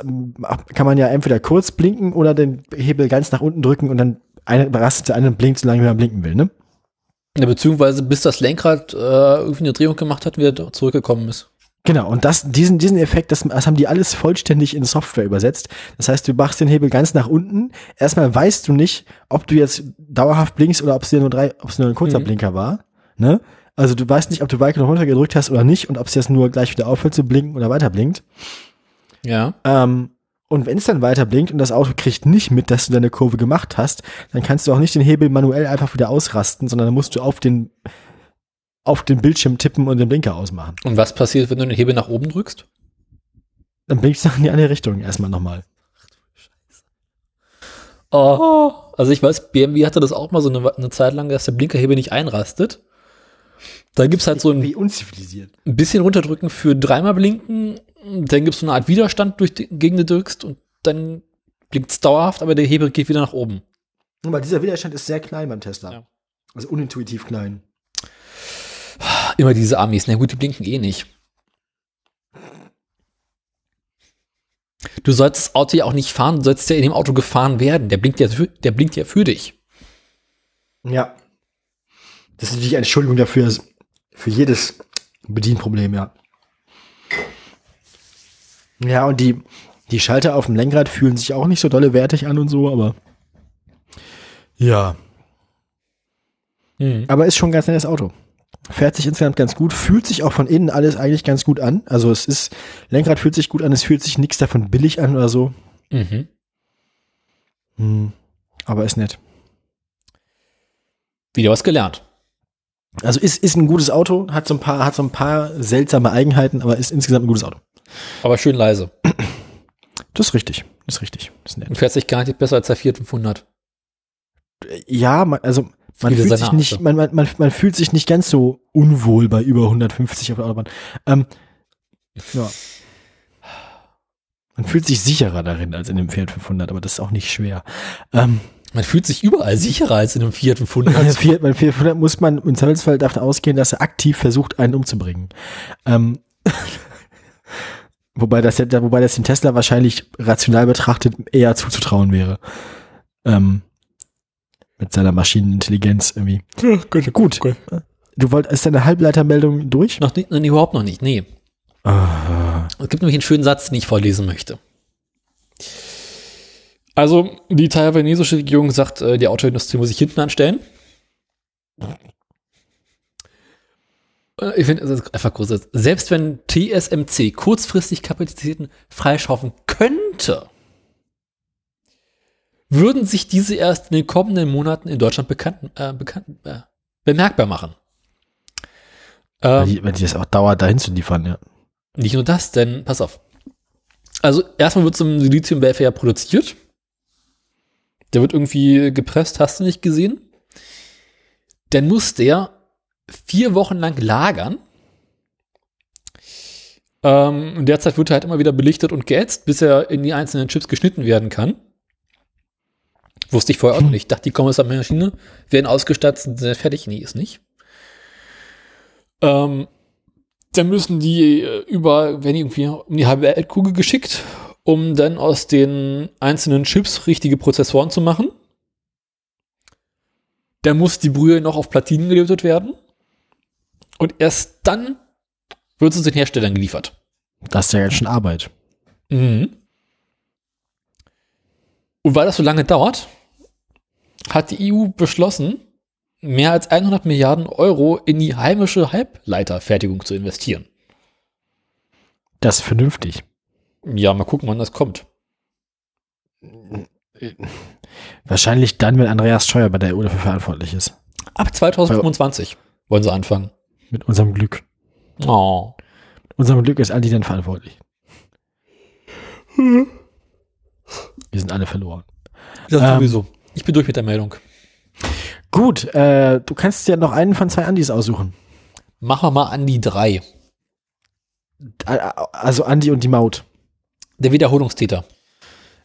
kann man ja entweder kurz blinken oder den Hebel ganz nach unten drücken und dann eine rastet der und blinkt, solange man blinken will, ne? Ja, beziehungsweise bis das Lenkrad äh, irgendwie eine Drehung gemacht hat, wieder zurückgekommen ist. Genau, und das, diesen, diesen Effekt, das, das haben die alles vollständig in Software übersetzt. Das heißt, du machst den Hebel ganz nach unten. Erstmal weißt du nicht, ob du jetzt dauerhaft blinkst oder ob es nur drei, ob es nur ein kurzer Mhm. Blinker war. Ne? Also du weißt nicht, ob du weiter noch runter gedrückt hast oder nicht und ob es jetzt nur gleich wieder aufhört zu blinken oder weiter blinkt. Ja. Ähm, und wenn es dann weiter blinkt und das Auto kriegt nicht mit, dass du deine Kurve gemacht hast, dann kannst du auch nicht den Hebel manuell einfach wieder ausrasten, sondern dann musst du auf den, auf den Bildschirm tippen und den Blinker ausmachen. Und was passiert, wenn du den Hebel nach oben drückst? Dann blinkst du in die andere Richtung erstmal nochmal. Oh. Also ich weiß, BMW hatte das auch mal so eine, eine Zeit lang, dass der Blinkerhebel nicht einrastet. Da gibt's halt so ein Wie unzivilisiert. ein bisschen runterdrücken für dreimal blinken. Dann gibt's so eine Art Widerstand, durch den, gegen den du drückst und dann blinkt's dauerhaft, aber der Hebel geht wieder nach oben. Aber dieser Widerstand ist sehr klein beim Tesla. Ja. Also unintuitiv klein. Immer diese Amis. Na gut, die blinken eh nicht. Du sollst das Auto ja auch nicht fahren, du sollst ja in dem Auto gefahren werden. Der blinkt ja für, der blinkt ja für dich. Ja. Das ist natürlich eine Entschuldigung dafür, für jedes Bedienproblem, ja. Ja, und die, die Schalter auf dem Lenkrad fühlen sich auch nicht so dolle wertig an und so, aber ja. Aber ist schon ein ganz nettes Auto. Fährt sich insgesamt ganz gut, fühlt sich auch von innen alles eigentlich ganz gut an. Also es ist, Lenkrad fühlt sich gut an, es fühlt sich nichts davon billig an oder so. Mhm. Hm. Aber ist nett. Wieder was gelernt. Also ist, ist ein gutes Auto, hat so ein paar, hat so ein paar seltsame Eigenheiten, aber ist insgesamt ein gutes Auto. Aber schön leise. Das ist richtig. Das ist richtig. Das ist Und nett. fährt sich gar nicht besser als der Fiat 500. Ja, man, also man Viele fühlt sich nicht, man, man, man, man fühlt sich nicht ganz so unwohl bei über 150 auf der Autobahn. Ähm, ja. Man fühlt sich sicherer darin als in dem Fiat 500, aber das ist auch nicht schwer. Ähm, Man fühlt sich überall sicherer als in einem Fiat Bei 500. Fiat, bei Fiat 500 muss man im Zweifelsfall davon ausgehen, dass er aktiv versucht, einen umzubringen. Ähm, wobei, das, ja- wobei das dem Tesla wahrscheinlich rational betrachtet eher zuzutrauen wäre. Ähm, mit seiner Maschinenintelligenz irgendwie. Gut. Du wolltest, ist deine Halbleitermeldung durch? noch nicht, nee, überhaupt noch nicht. Nee. Ah, Es gibt nämlich einen schönen Satz, den ich vorlesen möchte. Also, die taiwanesische Regierung sagt, äh, die Autoindustrie muss sich hinten anstellen. Äh, Ich finde es einfach großartig. Selbst wenn TSMC kurzfristig Kapazitäten freischaufen könnte, würden sich diese erst in den kommenden Monaten in Deutschland bekannt, äh, bekannt, äh, bemerkbar machen. Ähm, die, weil die das auch dauert, dahin zu liefern, ja. nicht nur das, denn pass auf. Also erstmal wird zum ja produziert. Der wird irgendwie gepresst, hast du nicht gesehen. Dann muss der vier Wochen lang lagern. Ähm, in der Zeit wird er halt immer wieder belichtet und geätzt, bis er in die einzelnen Chips geschnitten werden kann. Wusste ich vorher auch noch nicht. Dachte, die kommen aus der Maschine, werden ausgestattet, sind fertig. Nee, ist nicht. Ähm, dann müssen die äh, über, wenn irgendwie um die halbe Erdkugel geschickt, um dann aus den einzelnen Chips richtige Prozessoren zu machen. Dann muss die Brühe noch auf Platinen gelötet werden. Und erst dann wird es den Herstellern geliefert. Das ist ja ganz schön Arbeit. Mhm. Und weil das so lange dauert, hat die EU beschlossen, mehr als 100 Milliarden Euro in die heimische Halbleiterfertigung zu investieren. Das ist vernünftig. Ja, mal gucken, wann das kommt. Wahrscheinlich dann, wenn Andreas Scheuer bei der EU dafür verantwortlich ist. Ab 2025 wollen sie anfangen. Mit unserem Glück. Oh. Mit unserem Glück ist Andi dann verantwortlich. Wir sind alle verloren. Das Ähm. sowieso. Ich bin durch mit der Meldung. Gut, äh, du kannst dir noch einen von zwei Andis aussuchen. Machen wir mal an die drei. Äh, Also Andi und die Maut. Der Wiederholungstäter.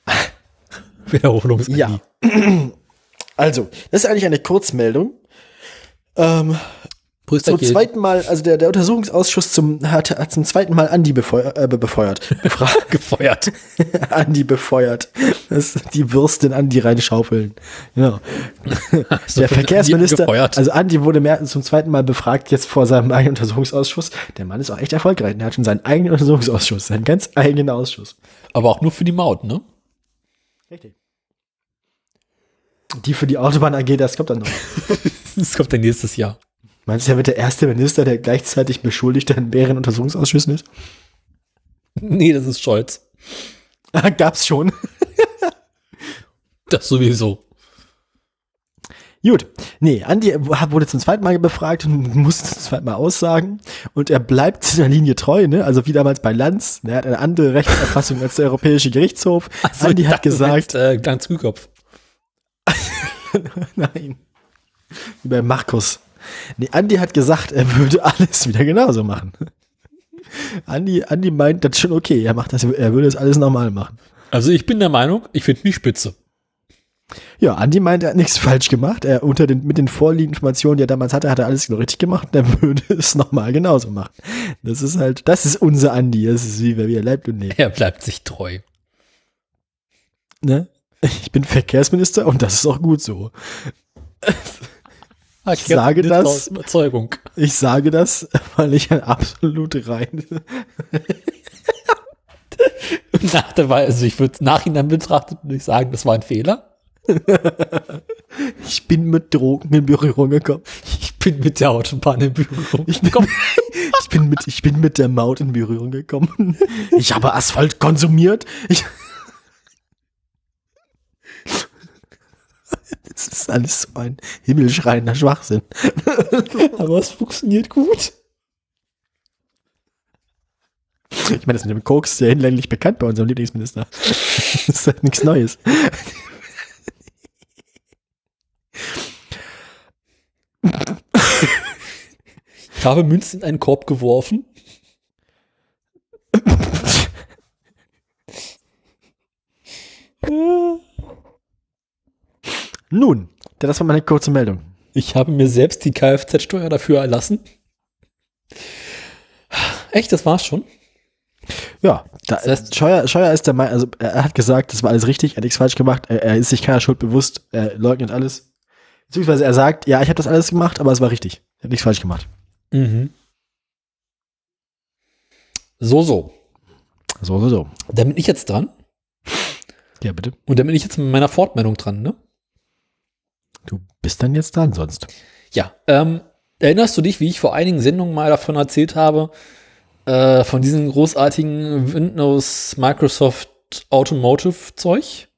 Wiederholungs Ja. Also, das ist eigentlich eine Kurzmeldung. Ähm, Brüster zum zweiten Mal, also der, der Untersuchungsausschuss zum, hat, hat zum zweiten Mal Andi befeuer, äh, be- befeuert. Befra gefeuert. Andi befeuert. Das die Würste in Andi reinschaufeln. Genau. So, der Verkehrsminister, Gefeuert. also Andi wurde mehr, zum zweiten Mal befragt, jetzt vor seinem eigenen Untersuchungsausschuss. Der Mann ist auch echt erfolgreich. Er hat schon seinen eigenen Untersuchungsausschuss, seinen ganz eigenen Ausschuss. Aber auch nur für die Maut, ne? Richtig. Die für die Autobahn AG, das kommt dann noch. Das kommt dann nächstes Jahr. Meinst du, er wird der erste Minister, der gleichzeitig Beschuldigter in mehreren Untersuchungsausschüssen ist? Nee, das ist Scholz. Gab's schon. Das sowieso. Gut. Nee, Andi wurde zum zweiten Mal befragt und musste zum zweiten Mal aussagen. Und er bleibt seiner Linie treu, ne? Also wie damals bei Lanz. Er hat eine andere Rechtsauffassung als der Europäische Gerichtshof. Andi ich hat gesagt, meinst, Äh, Glanz Kühlkopf. nein. Wie bei Markus. Nee, Andi hat gesagt, er würde alles wieder genauso machen. Andi, Andi meint, das ist schon okay. Er macht das, er würde das alles normal machen. Also ich bin der Meinung, ich finde mich spitze. Ja, Andi meint, er hat nichts falsch gemacht. Er unter den, mit den vorliegenden Informationen, die er damals hatte, hat er alles genau richtig gemacht. Und er würde es nochmal genauso machen. Das ist halt, das ist unser Andi. Das ist wie, wie er lebt und lebt. Er bleibt sich treu. Ne? Ich bin Verkehrsminister und das ist auch gut so. Ich sage das- Überzeugung. Ich sage das, weil ich ein absolut rein. Nach der Wahl, also ich würde nachhinein betrachtet nicht sagen, das war ein Fehler. Ich bin mit Drogen in Berührung gekommen. Ich bin mit der Autobahn in Berührung. Ich bin, ich bin mit, ich bin mit der Maut in Berührung gekommen. Ich habe Asphalt konsumiert. Ich, das ist alles so ein himmelschreiender Schwachsinn. Aber es funktioniert gut. Ich meine, das mit dem Koks ist ja hinlänglich bekannt bei unserem Lieblingsminister. Das ist halt nichts Neues. Ich habe Münzen in einen Korb geworfen. Nun, das war meine kurze Meldung. Ich habe mir selbst die Kfz-Steuer dafür erlassen. Echt, das war's schon? Ja, da, Das heißt- Scheuer, Scheuer ist der Meinung, also er hat gesagt, das war alles richtig, er hat nichts falsch gemacht, er, er ist sich keiner Schuld bewusst, er leugnet alles. Beziehungsweise er sagt, ja, ich habe das alles gemacht, aber es war richtig. Er hat nichts falsch gemacht. Mhm. So, so. So, so, so. Da bin ich jetzt dran. Ja, bitte. Und dann bin ich jetzt mit meiner Fortmeldung dran, ne? Du bist dann jetzt dran sonst. Ja, ähm, Erinnerst du dich, wie ich vor einigen Sendungen mal davon erzählt habe, äh, von diesem großartigen Windows Microsoft Automotive Zeug?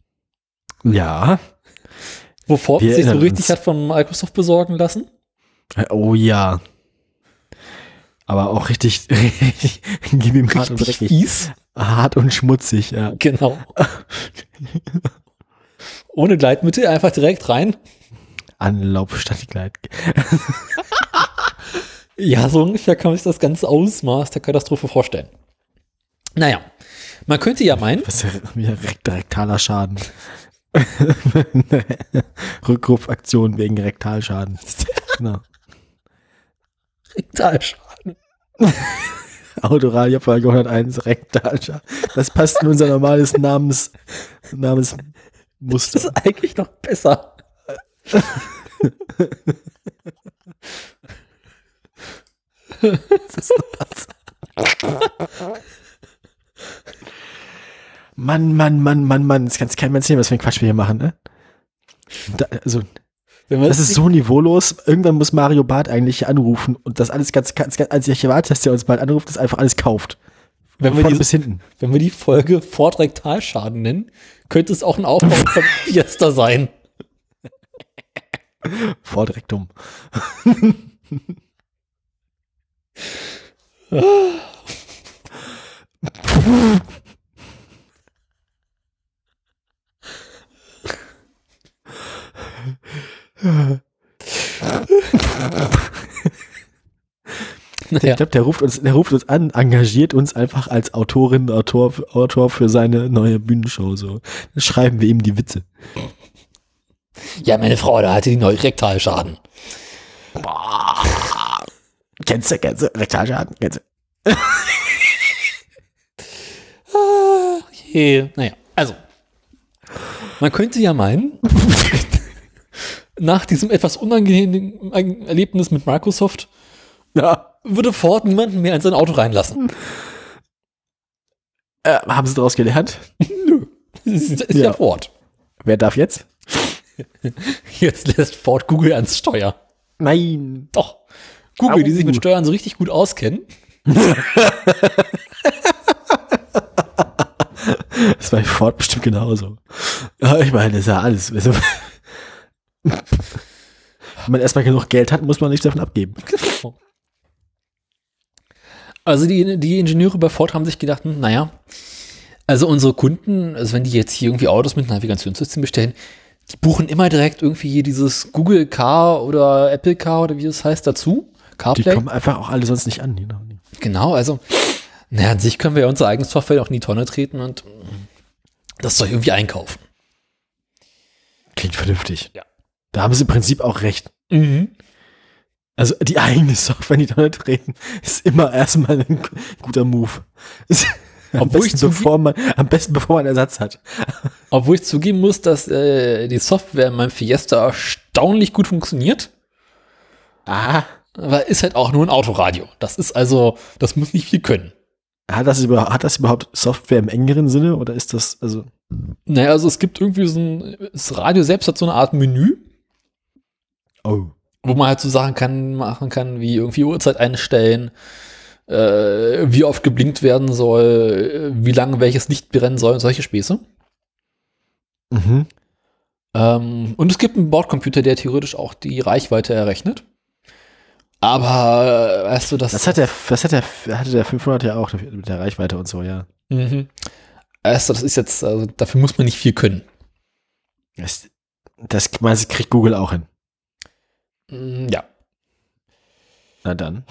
Ja. Wo Ford sich so richtig uns. hat von Microsoft besorgen lassen? Oh ja. Aber auch richtig, richtig gib ihm hart und Richtig dreckig. fies. Hart und schmutzig, ja. Genau. Ohne Gleitmittel, einfach direkt rein. Anlauf statt Gleit. Ja, so ungefähr kann man sich das ganze Ausmaß der Katastrophe vorstellen. Naja, man könnte ja meinen, Was ist ja wieder rekt rektaler Schaden. Rückrufaktion wegen Rektalschaden. Genau. Rektalschaden. Autoradio Folge 101 Rektalschaden. Das passt in unser normales Namens, Das Namensmuster. ist eigentlich noch besser. Mann, Mann, Mann, Mann, Mann. Das kannst kein Mensch sehen, was für ein Quatsch wir hier machen, ne? Da, also, das ist so niveaulos. Irgendwann muss Mario Barth eigentlich anrufen und das alles ganz, ganz, ganz als ich erwarte, dass der uns bald anruft, das einfach alles kauft. wenn, wir die, bis hinten. wenn wir die Folge Ford Rektalschaden nennen, könnte es auch ein Aufbau von Fiesta sein. Vordrektum. Naja, Ich glaube, der ruft uns, der ruft uns an, engagiert uns einfach als Autorin, Autor, Autor für seine neue Bühnenshow. So, dann schreiben wir ihm die Witze. Ja, meine Frau, da hatte die neue Rektalschaden. Kennst du, kennst du, Rektalschaden, kennst du. Okay, naja, also. Man könnte ja meinen, nach diesem etwas unangenehmen Erlebnis mit Microsoft Ja. würde Ford niemanden mehr in sein Auto reinlassen. Äh, haben sie daraus gelernt? Das ist, ist ja. Ja. Ford. Wer darf jetzt? Jetzt lässt Ford Google ans Steuer. Nein. Doch. Google, die Au. sich mit Steuern so richtig gut auskennen. Das war bei Ford bestimmt genauso. Ich meine, das ist ja alles. Also, wenn man erstmal genug Geld hat, muss man nichts davon abgeben. Also die, die Ingenieure bei Ford haben sich gedacht, hm, naja, also unsere Kunden, also wenn die jetzt hier irgendwie Autos mit Navigationssystem bestellen, die buchen immer direkt irgendwie hier dieses Google Car oder Apple Car oder wie das heißt dazu. Die CarPlay. kommen einfach auch alle sonst nicht an. Genau. Genau, also, naja, an sich können wir ja unsere eigene Software auch in die Tonne treten und das soll irgendwie einkaufen. Klingt vernünftig. Ja. Da haben sie im Prinzip auch recht. Mhm. Also die eigene Software in die Tonne treten, ist immer erstmal ein gu- guter Move. Am, Obwohl ich besten, bevor man, am besten bevor man Ersatz hat. Obwohl ich zugeben muss, dass äh, die Software in meinem Fiesta erstaunlich gut funktioniert. Ah. Aber ist halt auch nur ein Autoradio. Das ist also, das muss nicht viel können. Hat das, über, hat das überhaupt Software im engeren Sinne oder ist das, also, Naja, also es gibt irgendwie so ein, das Radio selbst hat so eine Art Menü, oh. wo man halt so Sachen kann, machen kann, wie irgendwie Uhrzeit einstellen, äh, wie oft geblinkt werden soll, äh, wie lange welches Licht brennen soll, solche Späße. Mhm. Ähm, und es gibt einen Bordcomputer, der theoretisch auch die Reichweite errechnet. Aber, äh, weißt du, das, Das hat der, das hat der, hatte der 500 ja auch mit der Reichweite und so, ja. Mhm. Weißt du, das ist jetzt, also dafür muss man nicht viel können. Das, das meinst kriegt Google auch hin. Mm, Ja. Na dann,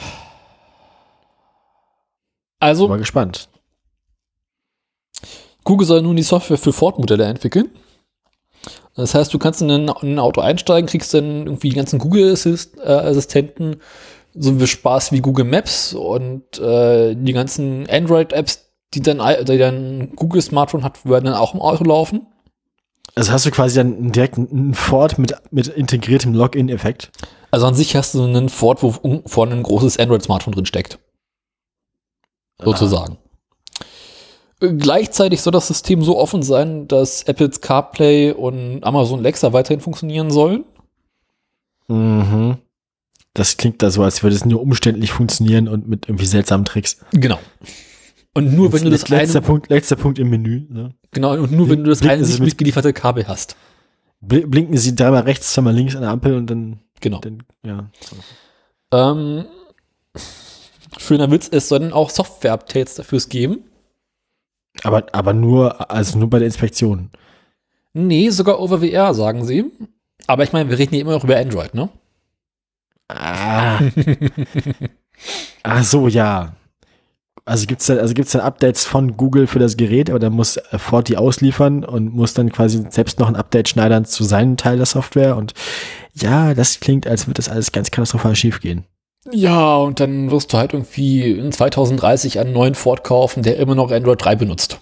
Also, mal gespannt. Google soll nun die Software für Ford-Modelle entwickeln. Das heißt, du kannst in ein, in ein Auto einsteigen, kriegst dann irgendwie die ganzen Google-Assistenten, so wie Spaß wie Google Maps und äh, die ganzen Android-Apps, die dann, die dann Google Smartphone hat, werden dann auch im Auto laufen. Also hast du quasi dann direkt einen Ford mit, mit integriertem Login-Effekt. Also an sich hast du einen Ford, wo vorne ein großes Android-Smartphone drin steckt. Sozusagen. Gleichzeitig soll das System so offen sein, dass Apples CarPlay und Amazon Alexa weiterhin funktionieren sollen. Mhm. das klingt da so, als würde es nur umständlich funktionieren und mit irgendwie seltsamen Tricks. Genau. Und nur wenn du das letzter Punkt, letzter Punkt im Menü. Ne? genau, und nur wenn du das eine nicht mit- mitgelieferte Kabel hast. Bl- Blinken Sie dreimal rechts, zweimal links an der Ampel und dann, Genau. dann ja. So. Ähm, schöner Witz, es sollen auch Software-Updates dafür geben. Aber, aber nur, also nur bei der Inspektion. Nee, sogar over VR, sagen sie. Aber ich meine, wir reden hier immer noch über Android, ne? Ah. Ach so, ja. Also gibt's dann, also gibt's dann Updates von Google für das Gerät, aber dann muss äh, Ford die ausliefern und muss dann quasi selbst noch ein Update schneidern zu seinem Teil der Software. Und ja, das klingt, als würde das alles ganz katastrophal schief gehen. Ja, und dann wirst du halt irgendwie in 2030 einen neuen Ford kaufen, der immer noch Android 3 benutzt.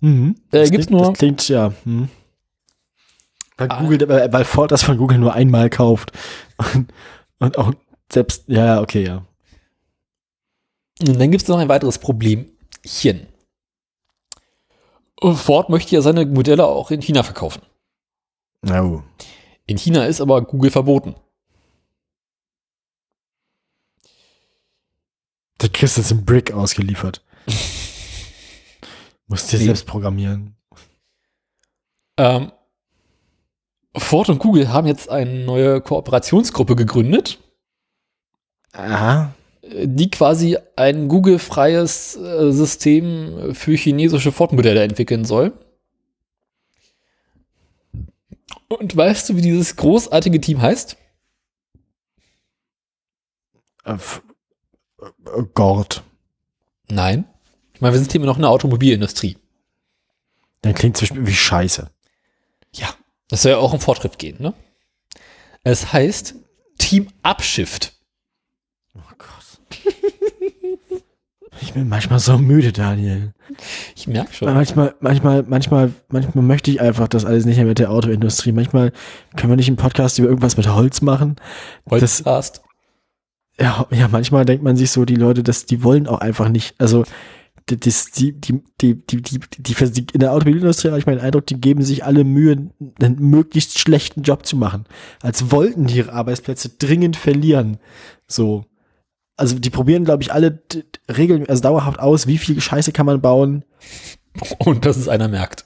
Mhm. Äh, Das gibt's klingt, nur- Das klingt, ja. Hm. Weil, Ah. Google, weil Ford das von Google nur einmal kauft. Und, und auch selbst, ja, ja, okay, ja. Und dann gibt es noch ein weiteres Problemchen. Ford möchte ja seine Modelle auch in China verkaufen. Oh. In China ist aber Google verboten. Der kriegst jetzt im Brick ausgeliefert. Musst dir Nee. selbst programmieren. Ähm, Ford und Google haben jetzt eine neue Kooperationsgruppe gegründet, Aha. die quasi ein Google-freies äh, System für chinesische Ford-Modelle entwickeln soll. Und weißt du, wie dieses großartige Team heißt? Äh, äh, Gott. Nein. Ich meine, wir sind hier immer noch in der Automobilindustrie. Dann klingt zwischen wie scheiße. Ja. Das soll ja auch um Fortschritt gehen, ne? Es heißt Team Upshift. Oh Gott. Ich bin manchmal so müde, Daniel. Ich merke schon. Manchmal, manchmal, manchmal, manchmal möchte ich einfach das alles nicht mehr mit der Autoindustrie. Manchmal können wir nicht einen Podcast über irgendwas mit Holz machen. Das, Podcast. ja, ja, manchmal denkt man sich so, die Leute, das, die wollen auch einfach nicht. Also, die, die, die, die, die, die, die, in der Automobilindustrie habe ich meinen Eindruck, die geben sich alle Mühe, einen möglichst schlechten Job zu machen. Als wollten die ihre Arbeitsplätze dringend verlieren. So. Also, die probieren, glaube ich, alle regeln, also dauerhaft aus, wie viel Scheiße kann man bauen. Und dass es einer merkt.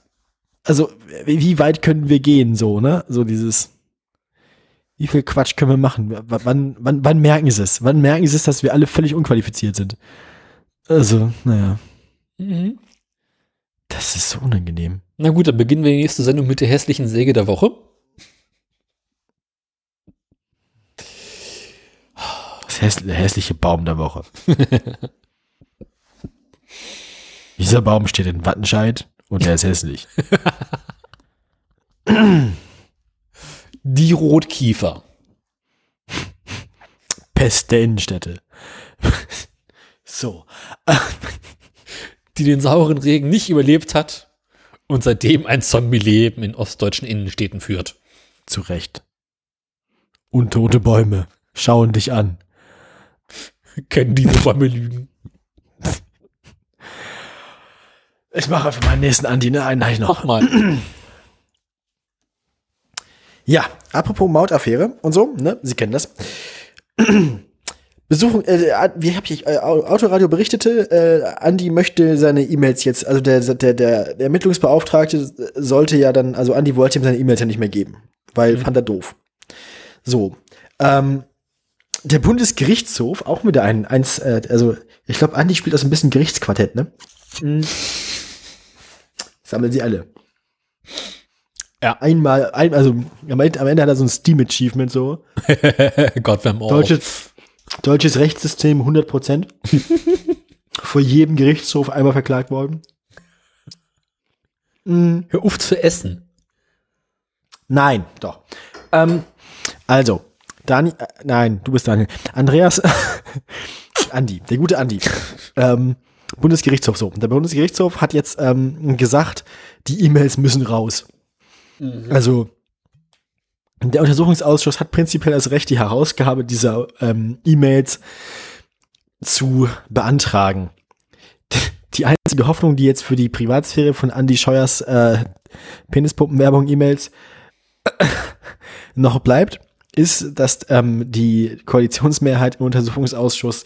Also, wie wie weit können wir gehen, so, ne? So dieses, wie viel Quatsch können wir machen? W- Wann, wann, wann merken sie es? Wann merken sie es, dass wir alle völlig unqualifiziert sind? Also, naja, Mhm. das ist so unangenehm. Na gut, dann beginnen wir die nächste Sendung mit der hässlichen Säge der Woche. Das häss der hässliche Baum der Woche. Dieser Baum steht in Wattenscheid und er ist hässlich. Die Rotkiefer. Pest der Innenstädte. so. die den sauren Regen nicht überlebt hat und seitdem ein Zombie-Leben in ostdeutschen Innenstädten führt. Zu Recht. Untote Bäume schauen dich an. Können diese Bäume lügen? Ich mache für meinen nächsten Andi, ne? Einen habe ich noch. Mach mal. Ja, apropos Mautaffäre und so, ne? Sie kennen das. Besuchen, äh, wie habe ich, äh, Autoradio berichtete, äh, Andi möchte seine E-Mails jetzt, also der, der, der, der Ermittlungsbeauftragte sollte ja dann, also Andi wollte ihm seine E-Mails ja nicht mehr geben, weil fand er doof. So, ähm, der Bundesgerichtshof, auch wieder ein, eins, äh, also ich glaube, Andi spielt aus ein bisschen Gerichtsquartett, ne? Mhm. Sammeln sie alle. Ja. Einmal, ein, also am Ende, am Ende hat er so ein Steam-Achievement so. Gott, wir haben. Deutsches, deutsches Rechtssystem 100 Prozent. Vor jedem Gerichtshof einmal verklagt worden. Mm, Hör auf zu essen. nein, doch. Ähm, also, Dani, äh, nein, du bist Daniel. Andreas, Andi, der gute Andi. ähm, Bundesgerichtshof so. Der Bundesgerichtshof hat jetzt ähm, gesagt, die E-Mails müssen raus. Also, der Untersuchungsausschuss hat prinzipiell das Recht, die Herausgabe dieser ähm, E-Mails zu beantragen. Die einzige Hoffnung, die jetzt für die Privatsphäre von Andy Scheuers äh, Penispumpenwerbung E-Mails noch bleibt, ist, dass ähm, die Koalitionsmehrheit im Untersuchungsausschuss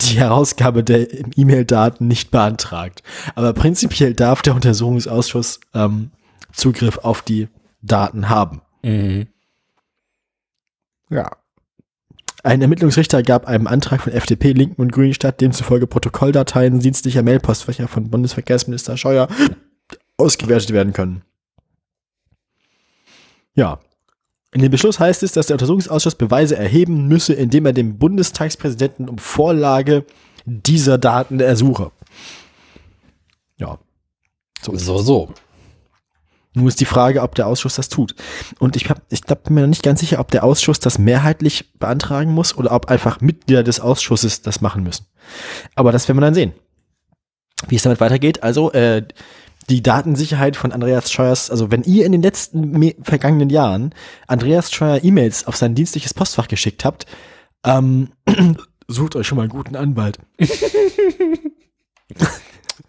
die Herausgabe der E-Mail-Daten nicht beantragt. Aber prinzipiell darf der Untersuchungsausschuss ähm, Zugriff auf die Daten haben. Mhm. Ja. Ein Ermittlungsrichter gab einem Antrag von FDP, Linken und Grünen statt, demzufolge Protokolldateien dienstlicher Mailpostfächer von Bundesverkehrsminister Scheuer ausgewertet werden können. Ja. In dem Beschluss heißt es, dass der Untersuchungsausschuss Beweise erheben müsse, indem er dem Bundestagspräsidenten um Vorlage dieser Daten ersuche. Ja. So ist So, so. Nun ist die Frage, ob der Ausschuss das tut. Und ich, hab, ich glaub, bin mir noch nicht ganz sicher, ob der Ausschuss das mehrheitlich beantragen muss oder ob einfach Mitglieder des Ausschusses das machen müssen. Aber das werden wir dann sehen. Wie es damit weitergeht. Also, äh, die Datensicherheit von Andreas Scheuers, also wenn ihr in den letzten vergangenen Jahren Andreas Scheuer E-Mails auf sein dienstliches Postfach geschickt habt, ähm, sucht euch schon mal einen guten Anwalt.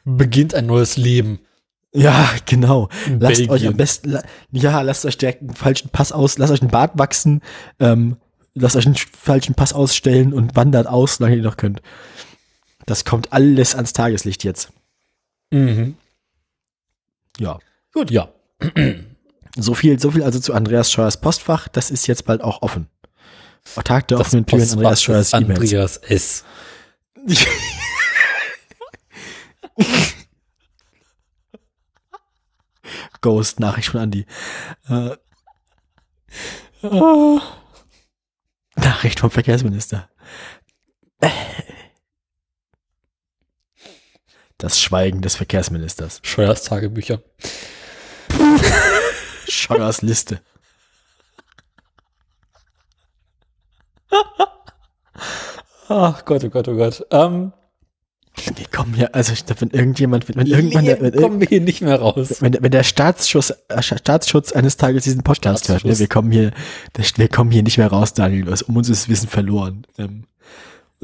Beginnt ein neues Leben. Ja, genau. In Lasst euch Belgien. am besten, ja, lasst euch direkt einen falschen Pass aus, lasst euch einen Bart wachsen, ähm, lasst euch einen sch- falschen Pass ausstellen und wandert aus, solange ihr noch könnt. Das kommt alles ans Tageslicht jetzt. Mhm. Ja. Gut, ja. So viel, so viel also zu Andreas Scheuers Postfach. Das ist jetzt bald auch offen. Tag der offenen Türen Postfach Andreas Scheuers E-Mails. Andreas S. Ghost Nachricht von Andy. Äh, Nachricht vom Verkehrsminister. Das Schweigen des Verkehrsministers. Scheuers Tagebücher. Scheuers Liste. Ach Gott, oh Gott, oh Gott. Ähm, Wir kommen hier, also ich glaube, wenn irgendjemand, wenn, wenn irgendwann, der, wenn, kommen wir hier nicht mehr raus. wenn, wenn der Staatsschutz, äh, Staatsschutz eines Tages diesen Podcast hört, ne, wir kommen hier, wir kommen hier nicht mehr raus, Daniel. Was um uns ist Wissen verloren. Ähm,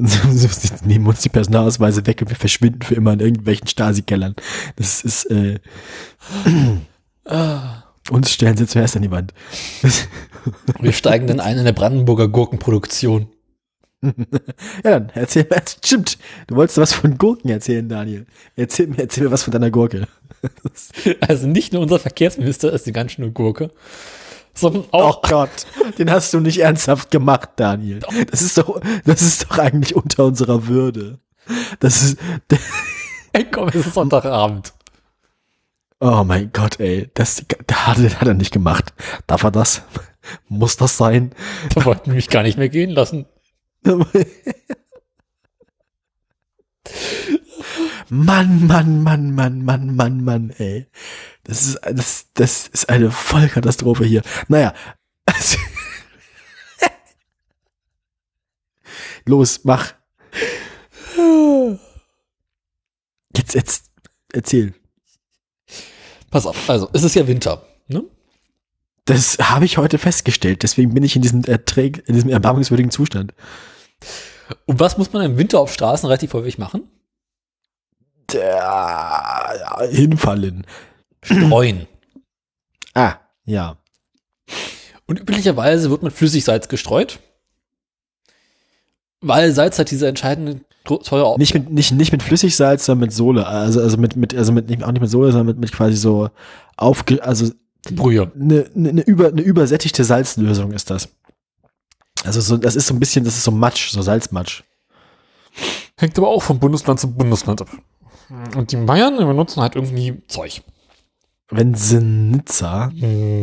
und so, so, sie nehmen uns die Personalausweise weg und wir verschwinden für immer in irgendwelchen Stasi-Kellern. Das ist, äh, Ah. uns stellen sie zuerst an die Wand. Wir steigen dann ein in der Brandenburger Gurkenproduktion. Ja, dann erzähl mir, stimmt, du wolltest was von Gurken erzählen, Daniel. Erzähl mir, erzähl mir was von deiner Gurke. Also nicht nur unser Verkehrsminister ist die ganz schöne Gurke, sondern Oh auch Gott, den hast du nicht ernsthaft gemacht, Daniel. Das ist doch, das ist doch eigentlich unter unserer Würde. Das ist, Ey, komm, es ist Sonntagabend. oh mein Gott, ey, das hat, hat er nicht gemacht. Darf er das? Muss das sein? Da wollten mich gar nicht mehr gehen lassen. Mann, Mann, Mann, Mann, Mann, Mann, Mann, ey. Das ist, das, das ist eine Vollkatastrophe hier. Naja. Los, mach. Jetzt, jetzt, erzähl. Pass auf, also es ist ja Winter. Ne? Das habe ich heute festgestellt. Deswegen bin ich in diesem, erträg, in diesem erbarmungswürdigen Zustand. Und was muss man im Winter auf Straßen relativ häufig machen? Ja, hinfallen. Streuen. Ah, ja. Und üblicherweise wird mit Flüssigsalz gestreut. Weil Salz hat diese entscheidende teure Nicht mit, nicht, nicht mit Flüssigsalz, sondern mit Sohle. Also, also mit, mit, also mit, nicht- auch nicht mit Sohle, sondern mit, mit quasi so aufge, also Brühe. eine, eine, über, eine übersättigte Salzlösung ist das. Also so, das ist so ein bisschen, das ist so Matsch, so Salzmatsch. Hängt aber auch von Bundesland zu Bundesland ab. Und die Bayern benutzen halt irgendwie Zeug. Wenn sie Nizza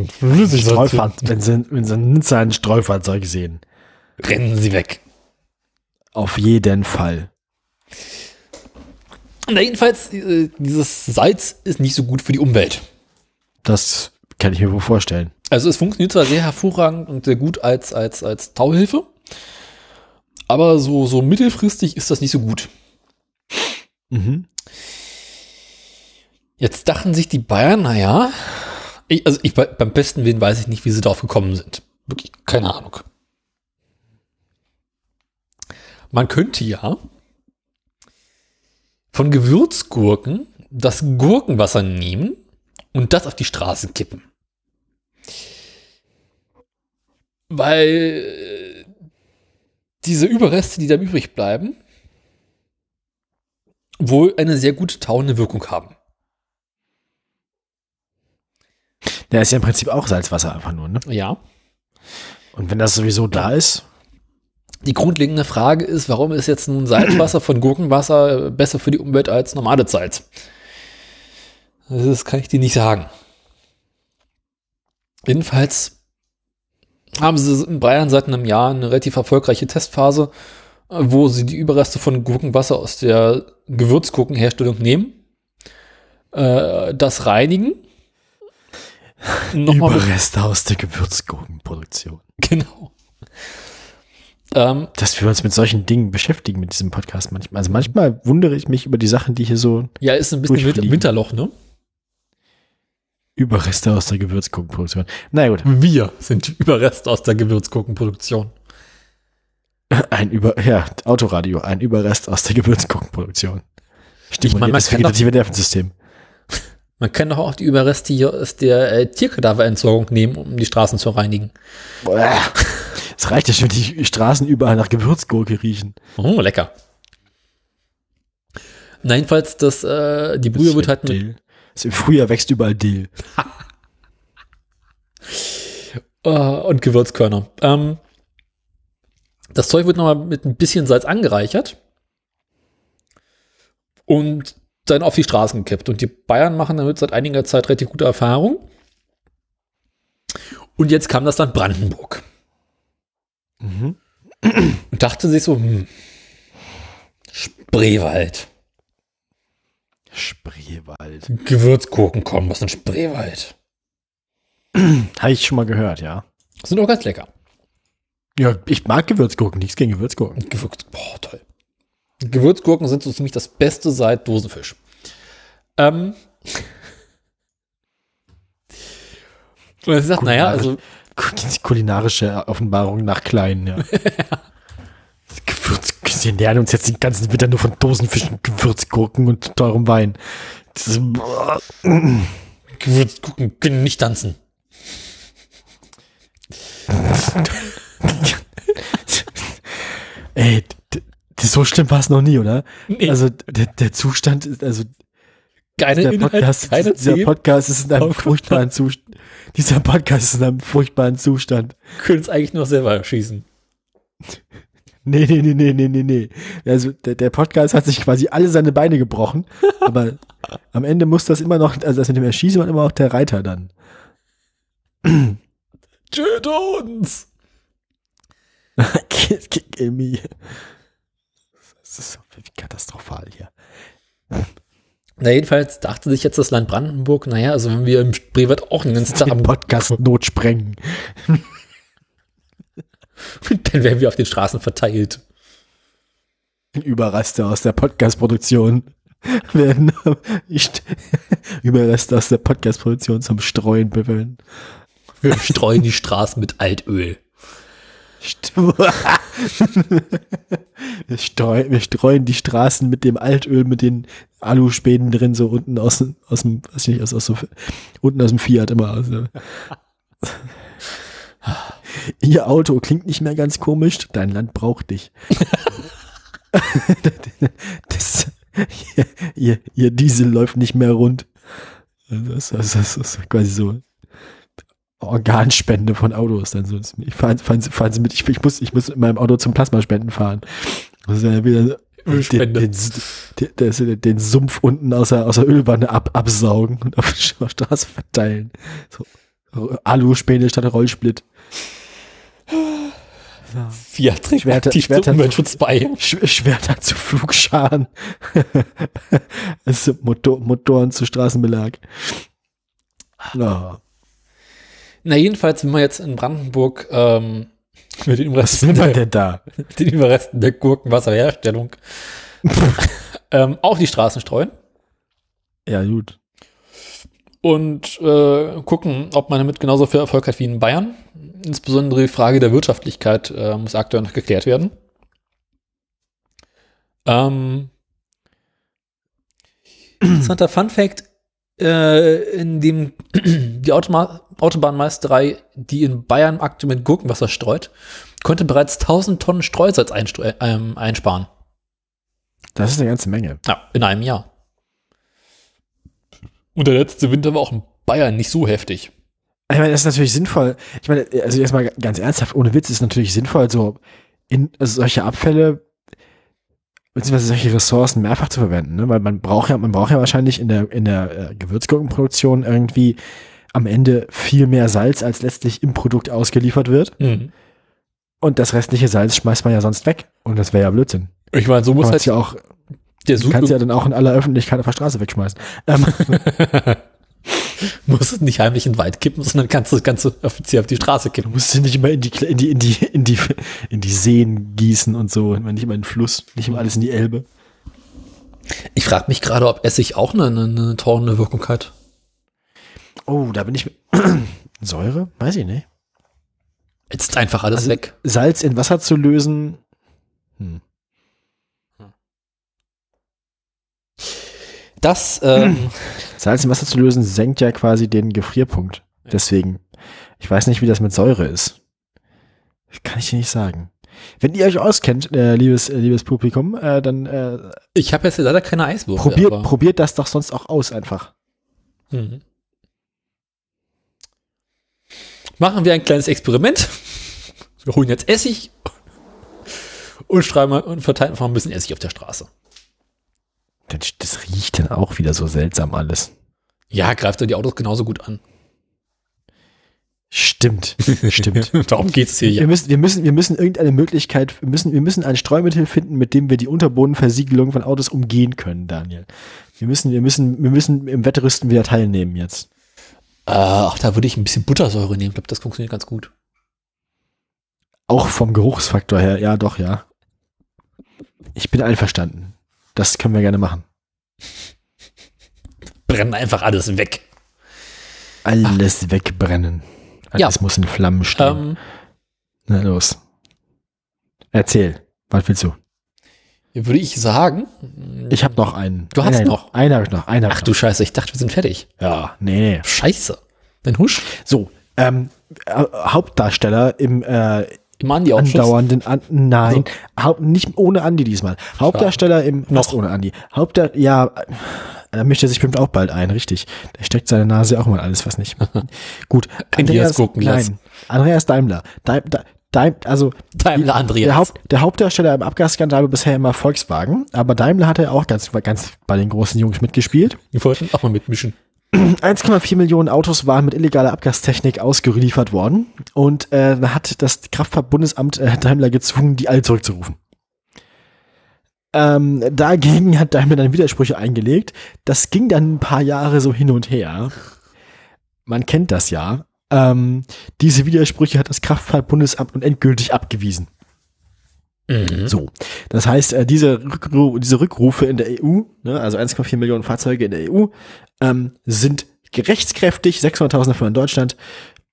Streufahr, wenn sie, wenn sie Nizza ein Streufahrzeug sehen. Rennen sie weg. Auf jeden Fall. Na, jedenfalls, äh, dieses Salz ist nicht so gut für die Umwelt. Das kann ich mir wohl vorstellen. Also es funktioniert zwar sehr hervorragend und sehr gut als, als, als Tauhilfe, aber so, so mittelfristig ist das nicht so gut. Mhm. Jetzt dachten sich die Bayern, naja, ich, also ich, bei- beim besten Willen weiß ich nicht, wie sie darauf gekommen sind. Wirklich, keine Ahnung. Man könnte ja von Gewürzgurken das Gurkenwasser nehmen und das auf die Straße kippen. weil diese Überreste, die da übrig bleiben, wohl eine sehr gute tauende Wirkung haben. Der ist ja im Prinzip auch Salzwasser einfach nur, ne? Ja. Und wenn das sowieso da ist, Die grundlegende Frage ist, warum ist jetzt nun Salzwasser von Gurkenwasser besser für die Umwelt als normales Salz? Das kann ich dir nicht sagen. Jedenfalls haben sie in Bayern seit einem Jahr eine relativ erfolgreiche Testphase, wo sie die Überreste von Gurkenwasser aus der Gewürzgurkenherstellung nehmen, äh, das reinigen, nochmal Überreste aus der Gewürzgurkenproduktion. genau. Ähm, Dass wir uns mit solchen Dingen beschäftigen mit diesem Podcast manchmal. Also manchmal wundere ich mich über die Sachen, die hier so ja, ist ein bisschen Winter. Winterloch, ne? Überreste aus der Gewürzgurkenproduktion. Na gut, Wir sind Überreste aus der Gewürzgurkenproduktion. ein Über, ja, Autoradio, ein Überrest aus der Gewürzgurkenproduktion. Stimuliert meine, man das kann doch- vegetative Nervensystem. Man kann doch auch die Überreste hier aus der äh, Tierkadaverentsorgung nehmen, um die Straßen zu reinigen. Es reicht ja schon, wenn die Straßen überall nach Gewürzgurke riechen. Oh, lecker. Na, jedenfalls, das, äh, die Brühe wird halt mit, Dill. Im Frühjahr wächst überall Dill. äh, und Gewürzkörner. Ähm, das Zeug wird nochmal mit ein bisschen Salz angereichert und dann auf die Straßen gekippt. Und die Bayern machen damit seit einiger Zeit relativ gute Erfahrung. Und jetzt kam das Land Brandenburg. Mhm. Und dachte sich so, hm, Spreewald. Spreewald. Gewürzgurken kommen aus dem Spreewald. Habe ich schon mal gehört, ja. Sind auch ganz lecker. Ja, ich mag Gewürzgurken, nichts gegen Gewürzgurken. Gewürz, boah, toll. Gewürzgurken sind so ziemlich das Beste seit Dosenfisch. Ähm. Und er sagt, naja, also, Kulinarische Offenbarung nach Klein, ja. Gewürz, wir lernen uns jetzt den ganzen Winter nur von Dosenfischen, Gewürzgurken und teurem Wein. Das ist, Gewürzgurken können nicht tanzen. ey, so schlimm war es noch nie, oder? Nee. Also der, der Zustand ist, also Keine der Inhalt, Podcast, keine dieser Podcast ist in einem furchtbaren Zustand. Dieser Podcast ist in einem furchtbaren Zustand. können es eigentlich nur selber schießen. Nee, nee, nee, nee, nee, nee, nee. Also der, der Podcast hat sich quasi alle seine Beine gebrochen, aber am Ende muss das immer noch, also das mit dem Erschießen war immer auch der Reiter dann. Töte uns! Kill, kill, kill me. Das ist katastrophal hier. Na, jedenfalls dachte sich jetzt das Land Brandenburg, naja, also wenn wir im Spreewald auch den ganzen Tag am Podcast notsprengen. dann werden wir auf den Straßen verteilt. Überreste aus der Podcast-Produktion werden Überreste aus der Podcast-Produktion zum Streuen bewillen. Wir streuen die Straßen mit Altöl. Wir, streuen, wir streuen die Straßen mit dem Altöl, mit den Aluspänen drin, so unten aus, dem- aus dem, weiß ich nicht, aus, aus so, unten aus dem Fiat immer. Also. Ihr Auto klingt nicht mehr ganz komisch, dein Land braucht dich. das, ihr, ihr, ihr Diesel läuft nicht mehr rund. Also das, das, das, das ist quasi so Organspende von Autos. Dann so. Ich fahren, fahren, Sie- fahren Sie mit, ich, ich, muss, ich muss mit meinem Auto zum Plasmaspenden fahren. Das ist ja wieder Ölspende. den, den, den, den Sumpf unten aus der, aus der Ölwanne ab, absaugen und auf der Straße verteilen. So, Aluspäne statt Rollsplit. Fiat trägt Schwerter- aktiv Schwerter- zum Umweltschutz bei. Sch Schwerter zu Flugscharen. also Motor Motoren zu Straßenbelag. Ja. Na, jedenfalls, wenn man jetzt in Brandenburg ähm, mit den Überresten, der, da? den Überresten der Gurkenwasserherstellung ähm, auch die Straßen streuen Ja, gut. und äh, gucken, ob man damit genauso viel Erfolg hat wie in Bayern. Insbesondere die Frage der Wirtschaftlichkeit äh, muss aktuell noch geklärt werden. Ähm, interessanter Fun Fact, äh, in dem die Automa Autobahnmeisterei, die in Bayern aktuell mit Gurkenwasser streut, konnte bereits 1000 Tonnen Streusalz einstru- ähm, einsparen. Das ist eine ganze Menge. Ja, in einem Jahr. Und der letzte Winter war auch in Bayern nicht so heftig. Ich meine, das ist natürlich sinnvoll. Ich meine, also erstmal ganz ernsthaft, ohne Witz, ist natürlich sinnvoll, so in also solche Abfälle beziehungsweise solche Ressourcen mehrfach zu verwenden, ne? Weil man braucht ja, man braucht ja wahrscheinlich in der, in der äh, Gewürzgurkenproduktion irgendwie am Ende viel mehr Salz, als letztlich im Produkt ausgeliefert wird. Mhm. Und das restliche Salz schmeißt man ja sonst weg. Und das wäre ja Blödsinn. Ich meine, so muss halt ja auch, der du kannst ja dann auch in aller Öffentlichkeit auf der Straße wegschmeißen. Ähm, muss es nicht heimlich in den Wald kippen, sondern kannst das Ganze offiziell auf die Straße du kippen. musst sie nicht immer in die, in die, in die, in die, in die Seen gießen und so. Nicht immer in den Fluss, nicht immer alles in die Elbe. Ich frage mich gerade, ob Essig auch eine, eine, eine torrende Wirkung hat. Oh, da bin ich. Säure? Weiß ich nicht. Jetzt ist einfach alles Also- weg. Salz in Wasser zu lösen. Hm. Das, ähm, Salz in Wasser zu lösen senkt ja quasi den Gefrierpunkt. Deswegen. Ich weiß nicht, wie das mit Säure ist. Kann ich dir nicht sagen. Wenn ihr euch auskennt, äh, liebes, äh, liebes Publikum, äh, dann äh, ich habe jetzt leider keine Eiswürfel. probiert, probiert das doch sonst auch aus einfach. Mhm. Machen wir ein kleines Experiment. Wir holen jetzt Essig und schreiben und verteilen einfach ein bisschen Essig auf der Straße. Das, das riecht dann auch wieder so seltsam alles. Ja, greift dann die Autos genauso gut an. Stimmt, stimmt. Darum geht es hier Wir ja. müssen, wir müssen, wir müssen irgendeine Möglichkeit, wir müssen, wir müssen ein Streumittel finden, mit dem wir die Unterbodenversiegelung von Autos umgehen können, Daniel. Wir müssen, wir müssen, wir müssen im Wetterüsten wieder teilnehmen jetzt. Äh, ach, da würde ich ein bisschen Buttersäure nehmen. Ich glaube, das funktioniert ganz gut. Auch vom Geruchsfaktor her, ja, doch, ja. Ich bin einverstanden. Das können wir gerne machen. Brennen einfach alles weg. Alles wegbrennen. Alles Ja. muss in Flammen stehen. Ähm, Na los. Erzähl. Was willst du? Würde ich sagen. Ich habe noch einen. Du hast einen, noch? Einen habe ich noch. Einen hab Ach ich du noch. Scheiße, ich dachte, wir sind fertig. Ja, nee, nee. Scheiße. Dein Husch? So, ähm, äh, Hauptdarsteller im äh, Im Andi-Ausschuss? andauernden an Nein, Haupt, nicht ohne Andi diesmal. Hauptdarsteller im fast ohne Andi. Hauptdarsteller, ja, da mischt er sich bestimmt auch bald ein, richtig. Der steckt seine Nase auch mal alles was nicht. Gut. Andreas Gurkenglas. nein, Andreas Daimler. Daim, da, Daim, also Daimler Andreas. der, Haupt, der Hauptdarsteller im Abgasskandal war bisher immer Volkswagen, aber Daimler hat ja auch ganz, ganz bei den großen Jungs mitgespielt. Die wollten auch mal mitmischen. 1,4 Millionen Autos waren mit illegaler Abgastechnik ausgeliefert worden und äh, da hat das Kraftfahrtbundesamt äh, Daimler gezwungen, die alle zurückzurufen. Ähm, dagegen hat Daimler dann Widersprüche eingelegt. Das ging dann ein paar Jahre so hin und her. Man kennt das ja. Ähm, diese Widersprüche hat das Kraftfahrtbundesamt nun endgültig abgewiesen. So, das heißt, äh, diese, Rückru diese Rückrufe in der EU, ne, also 1,4 Millionen Fahrzeuge in der EU, ähm, sind rechtskräftig, 600.000 davon in Deutschland.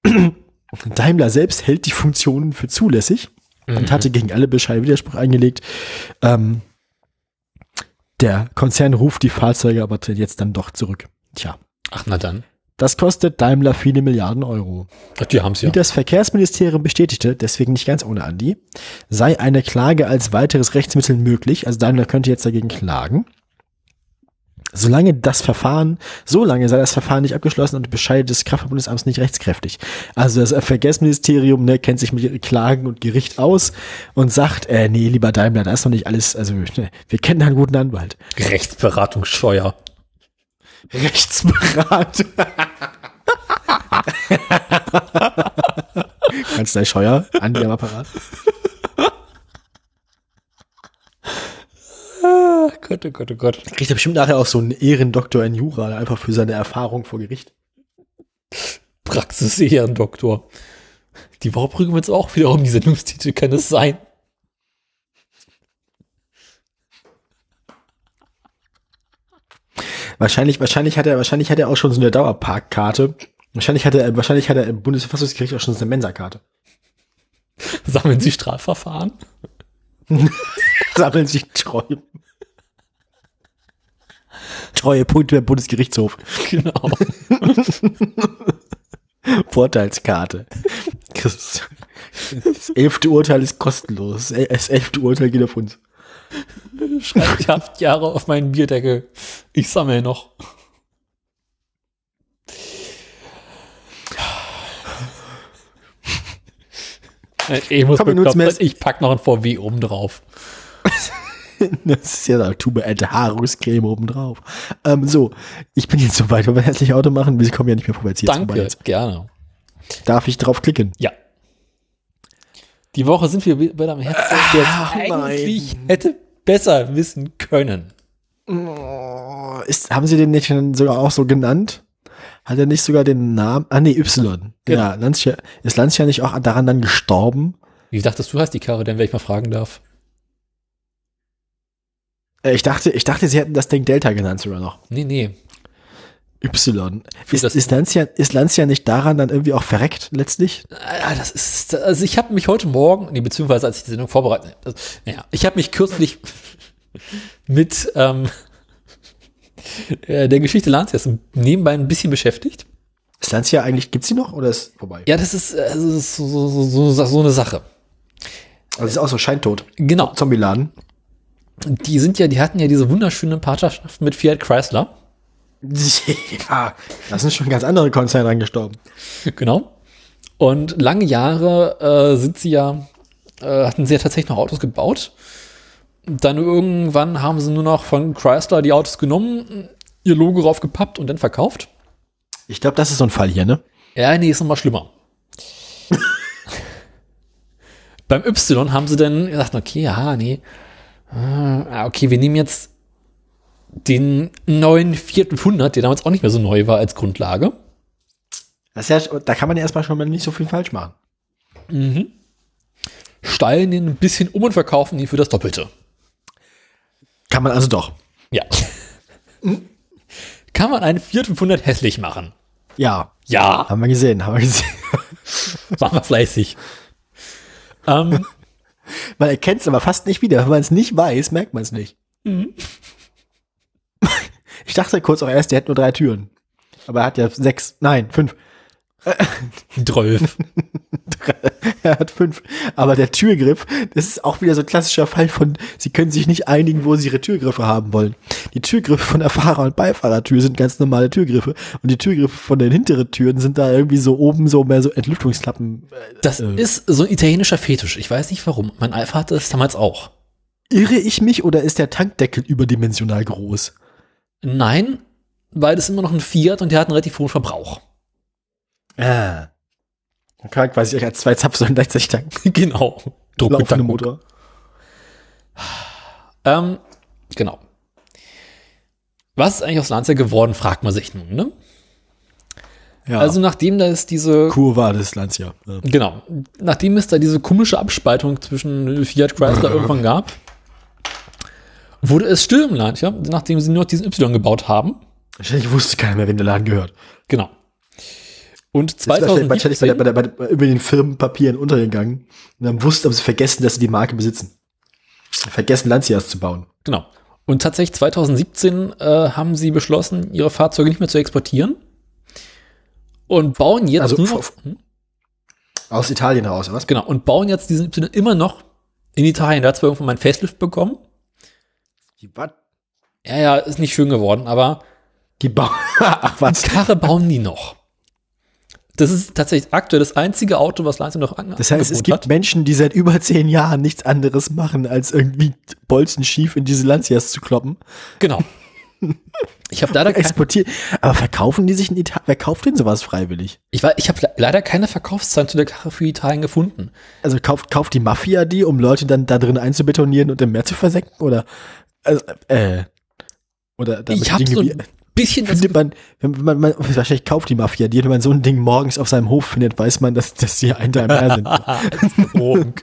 Daimler selbst hält die Funktionen für zulässig und hatte gegen alle Bescheide Widerspruch eingelegt. Ähm, der Konzern ruft die Fahrzeuge aber jetzt dann doch zurück. Tja, Ach, na dann. Das kostet Daimler viele Milliarden Euro. Ach, die haben's ja. Wie das Verkehrsministerium bestätigte, deswegen nicht ganz ohne Andi, sei eine Klage als weiteres Rechtsmittel möglich. Also Daimler könnte jetzt dagegen klagen. Solange das Verfahren, solange sei das Verfahren nicht abgeschlossen und die Bescheide des Kraftfahrtbundesamts nicht rechtskräftig. Also das Verkehrsministerium ne, kennt sich mit Klagen und Gericht aus und sagt, äh, nee, lieber Daimler, da ist noch nicht alles, also ne, wir kennen einen guten Anwalt. Rechtsberatungsscheuer. Rechtsberat. Kanzler Scheuer, Andi am Apparat. Ah, Gott, oh Gott, oh Gott. Kriegt er bestimmt nachher auch so einen Ehrendoktor in Jura, einfach für seine Erfahrung vor Gericht. Praxis-Ehrendoktor. Die Woche prüfen wir jetzt auch wieder um die Sendungstitel, kann es sein? Wahrscheinlich, wahrscheinlich hat er, wahrscheinlich hat er auch schon so eine Dauerparkkarte. Wahrscheinlich hat er, wahrscheinlich hat er im Bundesverfassungsgericht auch schon so eine Mensa-Karte. Sammeln Sie Strafverfahren? Sammeln sich Treue. Treuepunkte beim Bundesgerichtshof. Genau. Vorteilskarte. Das, das elfte Urteil ist kostenlos. Das elfte Urteil geht auf uns. Schreibt ich acht Jahre auf meinen Bierdeckel. Ich sammle noch. Ich muss bekloppt, ich pack noch ein VW oben drauf. Das ist ja eine Tube Enthaarungscreme obendrauf. Ähm, so, ich bin jetzt so weit, wenn wir hässlich Auto machen, wir kommen ja nicht mehr vorwärts. Danke, Jetzt. gerne. Darf ich drauf klicken? Ja. Die Woche sind wir bei einem Herz, der Ach, eigentlich hätte besser wissen können. Oh, ist, haben sie den nicht sogar auch so genannt? Hat er nicht sogar den Namen? Ah, nee, Y. Genau. Ja, Lancia, ist Lancia nicht auch daran dann gestorben? Wie dachtest du, heißt die Karre denn, wenn ich mal fragen darf? Äh, Ich dachte, ich dachte, sie hätten das Ding Delta genannt sogar noch. Nee, nee. Y. Ist, das- ist, Lancia, ist Lancia nicht daran dann irgendwie auch verreckt letztlich? Ah, das ist, also ich habe mich heute Morgen, nee, beziehungsweise als ich die Sendung vorbereitet, also, naja, ich habe mich kürzlich mit ähm, äh, der Geschichte Lancias nebenbei ein bisschen beschäftigt. Ist Lancia eigentlich, gibt's sie noch oder ist vorbei? Ja, das ist, äh, das ist so, so, so, so, so eine Sache. Also ist auch so scheintot. Genau. Zombie-Laden. Die sind ja, die hatten ja diese wunderschöne Partnerschaft mit Fiat Chrysler. Ja, da sind schon ganz andere Konzerne angestorben. Genau. Und lange Jahre äh, sind sie ja, äh, hatten sie ja tatsächlich noch Autos gebaut. Dann irgendwann haben sie nur noch von Chrysler die Autos genommen, ihr Logo raufgepappt und dann verkauft. Ich glaube, das ist so ein Fall hier, ne? Ja, nee, ist noch mal schlimmer. Beim Y haben sie dann gesagt, okay, ja, nee. Ah, okay, wir nehmen jetzt den neuen Fiat 500, der damals auch nicht mehr so neu war als Grundlage. Das ja, da kann man ja erstmal schon mal nicht so viel falsch machen. Steilen den ein bisschen um und verkaufen ihn für das Doppelte. Kann man also doch. Ja. Kann man einen Fiat 500 hässlich machen? Ja, Ja, haben wir gesehen, haben wir gesehen. waren wir fleißig. ähm, Man erkennt es aber fast nicht wieder. Wenn man es nicht weiß, merkt man es nicht. Ich dachte kurz auch erst, der hat nur drei Türen. Aber er hat ja sechs, nein, fünf. 12. Er hat fünf. Aber der Türgriff, das ist auch wieder so ein klassischer Fall von, sie können sich nicht einigen, wo sie ihre Türgriffe haben wollen. Die Türgriffe von der Fahrer- und Beifahrertür sind ganz normale Türgriffe. Und die Türgriffe von den hinteren Türen sind da irgendwie so oben so mehr so Entlüftungsklappen. Das ist so ein italienischer Fetisch. Ich weiß nicht warum. Mein Alpha hatte das damals auch. Irre ich mich oder ist der Tankdeckel überdimensional groß? Nein, weil das immer noch ein Fiat und der hat einen relativ hohen Verbrauch. Ah. Man kann quasi als zwei Zapfsäulen gleichzeitig tanken. genau. Laufende Druckbetankung. Motor. Ähm, genau. Was ist eigentlich aus Lancia geworden, fragt man sich nun, ne? Ja. Also nachdem da ist diese, Kurva des Lancia. Ja. genau, nachdem es da diese komische Abspaltung zwischen Fiat Chrysler irgendwann gab, wurde es still im Lancia, nachdem sie nur noch diesen Y gebaut haben. Wahrscheinlich wusste keiner mehr, wem der Laden gehört. Genau. Und Das ist wahrscheinlich bei, 2017, der, bei, der, bei, über den Firmenpapieren untergegangen. Und dann wussten, aber sie vergessen, dass sie die Marke besitzen. Vergessen, Lancias zu bauen. Genau. Und tatsächlich 2017 äh, haben sie beschlossen, ihre Fahrzeuge nicht mehr zu exportieren und bauen jetzt Also nur noch, hm? Aus Italien heraus, oder was? genau, und bauen jetzt diesen Y immer noch in Italien. Da hat zwar irgendwann mal ein Facelift bekommen. Die, was? Ja, ja, ist nicht schön geworden, aber Die bauen. Ach was. Karre bauen die noch. Das ist tatsächlich aktuell das einzige Auto, was Lancia noch an Das heißt, es gibt hat. Menschen, die seit über zehn Jahren nichts anderes machen, als irgendwie bolzenschief in diese Lancias zu kloppen. Genau. Ich habe leider kein, Exportieren. Aber verkaufen die sich in Italien? Wer kauft denn sowas freiwillig? ich, war- ich habe le- leider keine Verkaufszahlen zu der Karre für Italien gefunden. Also kauft, kauft die Mafia die, um Leute dann da drin einzubetonieren und im Meer zu versenken? Oder, also, äh, oder Ich habe so ein bisschen das findet man, wenn man, man, wahrscheinlich kauft die Mafia die, wenn man so ein Ding morgens auf seinem Hof findet, weiß man, dass, dass die ein da im Meer sind. Drogen.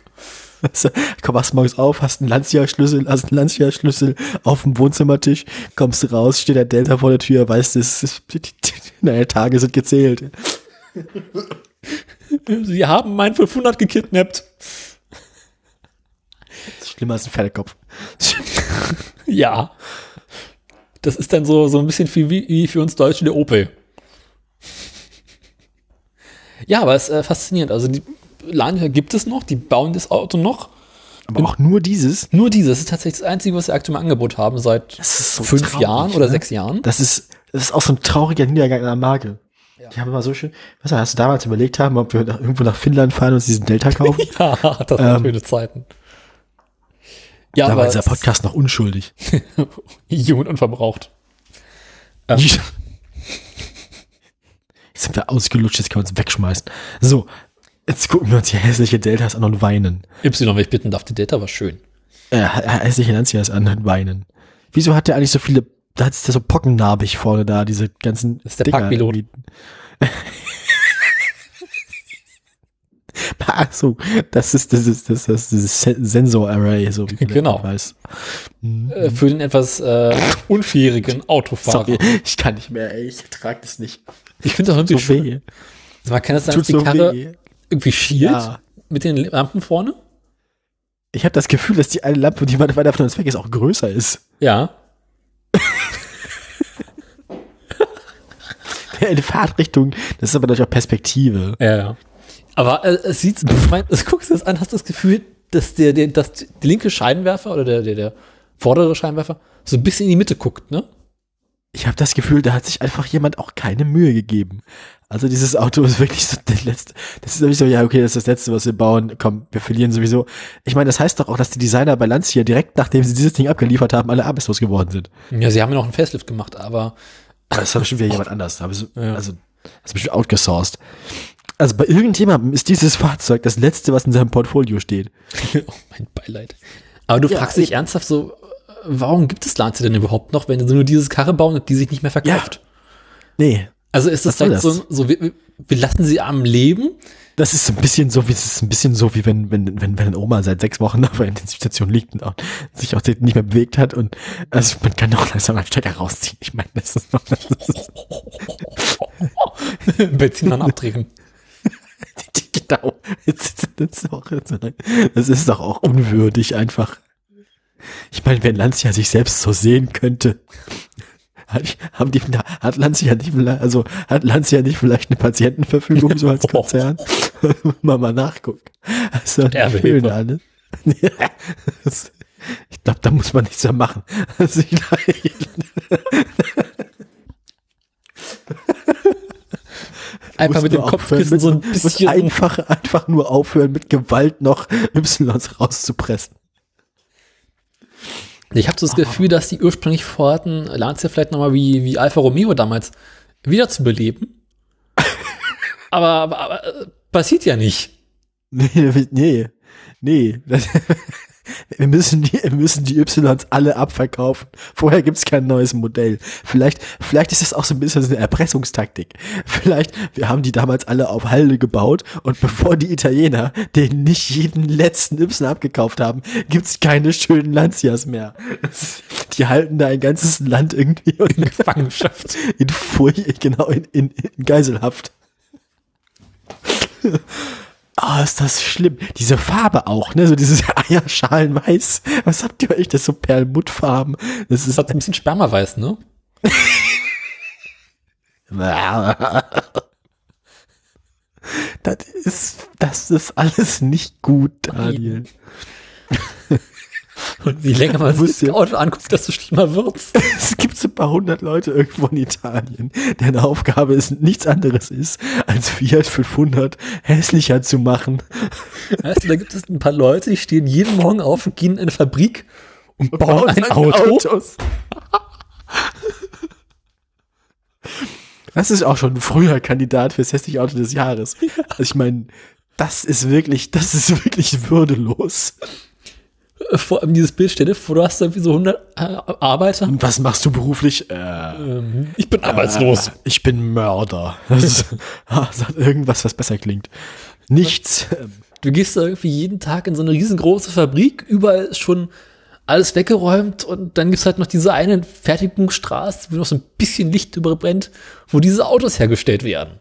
Du, Komm, wachst morgens auf, hast einen Lancia-Schlüssel, hast einen Lancia-Schlüssel auf dem Wohnzimmertisch, kommst raus, steht der Delta vor der Tür, weißt du, es ist, naja, Tage sind gezählt. Sie haben meinen 500 gekidnappt. Das schlimmer als ein Pferdekopf. Ja. Das ist dann so, so ein bisschen wie, wie für uns Deutsche der Opel. Ja, aber es ist äh, faszinierend. Also die Lancia gibt es noch, die bauen das Auto noch. Aber auch nur dieses. Nur dieses ist tatsächlich das Einzige, was sie aktuell im Angebot haben, seit Das so fünf traurig, Jahren oder ne? sechs Jahren. Das ist, das ist auch so ein trauriger Niedergang einer Marke. Die haben immer so schön. Was hast du damals überlegt haben, ob wir nach, irgendwo nach Finnland fahren und uns diesen Delta kaufen? Ja, das waren Ähm, schöne Zeiten. Ja, da war aber dieser Podcast noch unschuldig. jung und unverbraucht. Ja. Jetzt sind wir ausgelutscht, jetzt können wir uns wegschmeißen. So, jetzt gucken wir uns hier hässliche Deltas an und weinen. Y, wenn ich bitten darf, die Data war schön. Äh, hässliche Lancias an und weinen. Wieso hat der eigentlich so viele, da ist der so pockennarbig vorne da, diese ganzen Das ist der Parkpilot. Irgendwie. Ach so, das ist, das ist, das dieses Sen- Sensor-Array, so wie man Genau. weiß. Äh, für den etwas äh, unfähigen Autofahrer. Sorry, ich kann nicht mehr, ey, ich trage das nicht. Ich finde das irgendwie So weh. Man kann das Tut dass die so Karre weh. irgendwie schielt Ja. mit den Lampen vorne. Ich habe das Gefühl, dass die eine Lampe, die weit weiter von uns weg ist, auch größer ist. Ja. In Fahrtrichtung, das ist aber natürlich auch Perspektive. Ja, ja. Aber äh, es sieht, ich mein, es guckst du das an, hast das Gefühl, dass der, der, dass die linke Scheinwerfer oder der, der, der vordere Scheinwerfer so ein bisschen in die Mitte guckt, ne? Ich habe das Gefühl, da hat sich einfach jemand auch keine Mühe gegeben. Also dieses Auto ist wirklich so der letzte. Das ist nämlich so, ja, okay, das ist das letzte, was wir bauen. Komm, wir verlieren sowieso. Ich meine, das heißt doch auch, dass die Designer bei Lancia direkt nachdem sie dieses Ding abgeliefert haben, alle arbeitslos geworden sind. Ja, sie haben ja noch einen Facelift gemacht, aber Aber das war bestimmt wieder jemand anders. Aber so, Ja. Also, das ist bestimmt outgesourced. Also bei irgendjemandem ist dieses Fahrzeug das letzte, was in seinem Portfolio steht. oh, mein Beileid. Aber du Ja, fragst dich ich- ernsthaft so, warum gibt es Lancia denn überhaupt noch, wenn sie nur dieses Karre bauen und die sich nicht mehr verkauft? Nee, Also ist das halt so, das? so wir, wir lassen sie am Leben Das ist so ein bisschen so, wie es ist ein bisschen so, wie wenn, wenn, wenn, wenn Oma seit sechs Wochen auf der Intensivstation liegt und auch, sich auch nicht mehr bewegt hat und also man kann doch langsam einen Stecker rausziehen. Ich meine, das ist noch, das ist, Benzin dann abdrehen. genau. Das ist, das, ist das ist doch auch unwürdig einfach. Ich meine, wenn Lancia sich selbst so sehen könnte, hat, haben die, hat Lancia nicht, vielleicht- also hat Lancia nicht vielleicht eine Patientenverfügung so als Konzern? mal mal nachgucken. Also schön alles. Ja, das, ich glaube, da muss man nichts mehr machen. Also ich, Einfach mit dem Kopfkissen mit- so ein bisschen. einfach, einfach nur aufhören, mit Gewalt noch Ys rauszupressen. Ich habe so das Gefühl, dass die ursprünglich vorhatten, Lancia vielleicht nochmal wie, wie Alfa Romeo damals wiederzubeleben. aber, aber, aber äh, passiert ja nicht. Nee, nee, nee. Wir müssen die, wir müssen die Ys alle abverkaufen. Vorher gibt's kein neues Modell. Vielleicht, vielleicht ist das auch so ein bisschen eine Erpressungstaktik. Vielleicht, wir haben die damals alle auf Halde gebaut und bevor die Italiener den nicht jeden letzten Y abgekauft haben, gibt's keine schönen Lancias mehr. Die halten da ein ganzes Land irgendwie In Gefangenschaft. in Furcht, genau, in, in, in Geiselhaft. Ah, ist das schlimm. Diese Farbe auch, ne? So dieses Eierschalenweiß. Was habt ihr euch das so Perlmuttfarben? Das Das ist hat ein bisschen Spermaweiß, ne? Das ist, das ist alles nicht gut, Daniel. Und je länger man sich das Auto anguckt, desto schlimmer wird's. Es gibt so ein paar hundert Leute irgendwo in Italien, deren Aufgabe es nichts anderes ist, als Fiat 500 hässlicher zu machen. Weißt du, da gibt es ein paar Leute, die stehen jeden Morgen auf und gehen in eine Fabrik und bauen ein Bauen Auto. Autos. Das ist auch schon ein früher Kandidat fürs hässliche Auto des Jahres. Also ich meine, das ist wirklich, das ist wirklich würdelos. Vor allem dieses Bild, stell dir vor, du hast irgendwie so 100 äh, Arbeiter. Und was machst du beruflich? Äh, Ähm, ich bin arbeitslos. Äh, ich bin Mörder. Das ist, ah, sagt irgendwas, was besser klingt. Nichts. Du gehst da irgendwie jeden Tag in so eine riesengroße Fabrik, überall ist schon alles weggeräumt und dann gibt's halt noch diese eine Fertigungsstraße, wo noch so ein bisschen Licht überbrennt, wo diese Autos hergestellt werden.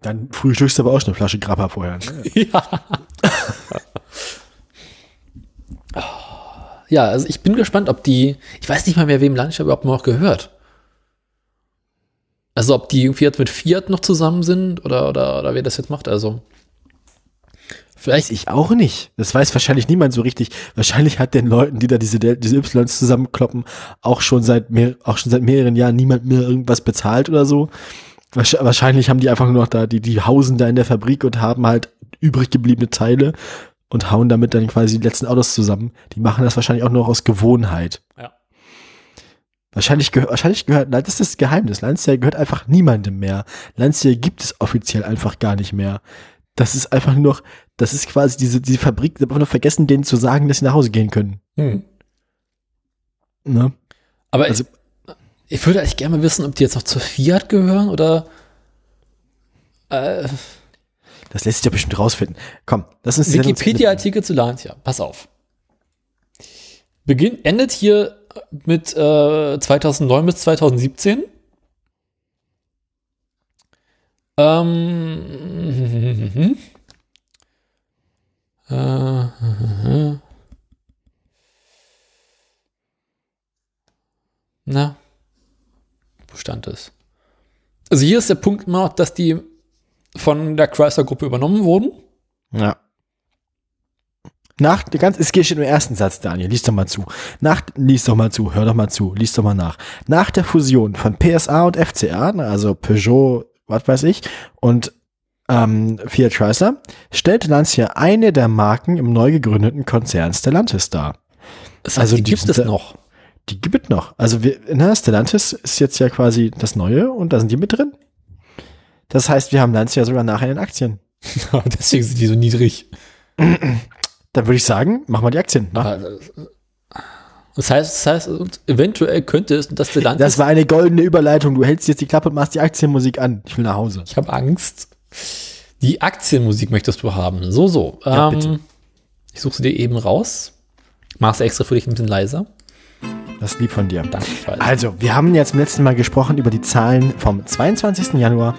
Dann frühstückst du aber auch schon eine Flasche Grappa vorher. Ne? Ja. Ja, also ich bin gespannt, ob die, ich weiß nicht mal mehr, wem Lancia überhaupt noch gehört. Also ob die irgendwie jetzt mit Fiat noch zusammen sind oder, oder, oder wer das jetzt macht. Also Weiß ich auch nicht. Das weiß wahrscheinlich niemand so richtig. Wahrscheinlich hat den Leuten, die da diese, diese Ys zusammenkloppen, auch schon seit mehr, auch schon seit mehreren Jahren niemand mehr irgendwas bezahlt oder so. Wahrsch- Wahrscheinlich haben die einfach nur noch da, die, die hausen da in der Fabrik und haben halt übrig gebliebene Teile und hauen damit dann quasi die letzten Autos zusammen. Die machen das wahrscheinlich auch nur aus Gewohnheit. Ja. Wahrscheinlich, gehört, wahrscheinlich gehört, nein, das ist das Geheimnis. Lancia gehört einfach niemandem mehr. Lancia gibt es offiziell einfach gar nicht mehr. Das ist einfach nur noch, das ist quasi diese, diese Fabrik, die haben einfach nur vergessen, denen zu sagen, dass sie nach Hause gehen können. hm. Ne? Aber Also- ich, ich würde eigentlich gerne mal wissen, ob die jetzt noch zur Fiat gehören oder äh, Das lässt sich doch bestimmt rausfinden. Komm, lass uns Wikipedia-Artikel zu Lancia. Pass auf. Beginn, endet hier mit äh, 2009 bis 2017. Ähm, äh, na, wo stand es? Also hier ist der Punkt immer, noch, dass die von der Chrysler-Gruppe übernommen wurden. Ja. Nach, ganz, es geht schon im ersten Satz, Daniel, lies doch mal zu. Nach, lies doch mal zu, hör doch mal zu, lies doch mal nach. Nach der Fusion von PSA und FCA, na, also Peugeot, was weiß ich, und ähm, Fiat Chrysler, stellte Lancia eine der Marken im neu gegründeten Konzern Stellantis dar. Das Also also die gibt es noch. Die gibt es noch. Also wir, na, Stellantis ist jetzt ja quasi das Neue und da sind die mit drin. Das heißt, wir haben Lancia sogar nachher in den Aktien. Deswegen sind die so niedrig. Dann würde ich sagen, machen wir die Aktien. Mach. Aber, äh, Das heißt, das heißt, eventuell könnte es, dass der Land Das war eine goldene Überleitung. Du hältst jetzt die Klappe und machst die Aktienmusik an. Ich will nach Hause. ich habe Angst. Die Aktienmusik möchtest du haben. So, so. Ja, ähm, bitte. Ich suche sie dir eben raus. Mach's extra für dich ein bisschen leiser. Das ist lieb von dir. Danke. Also, wir haben jetzt beim letzten Mal gesprochen über die Zahlen vom 22. Januar.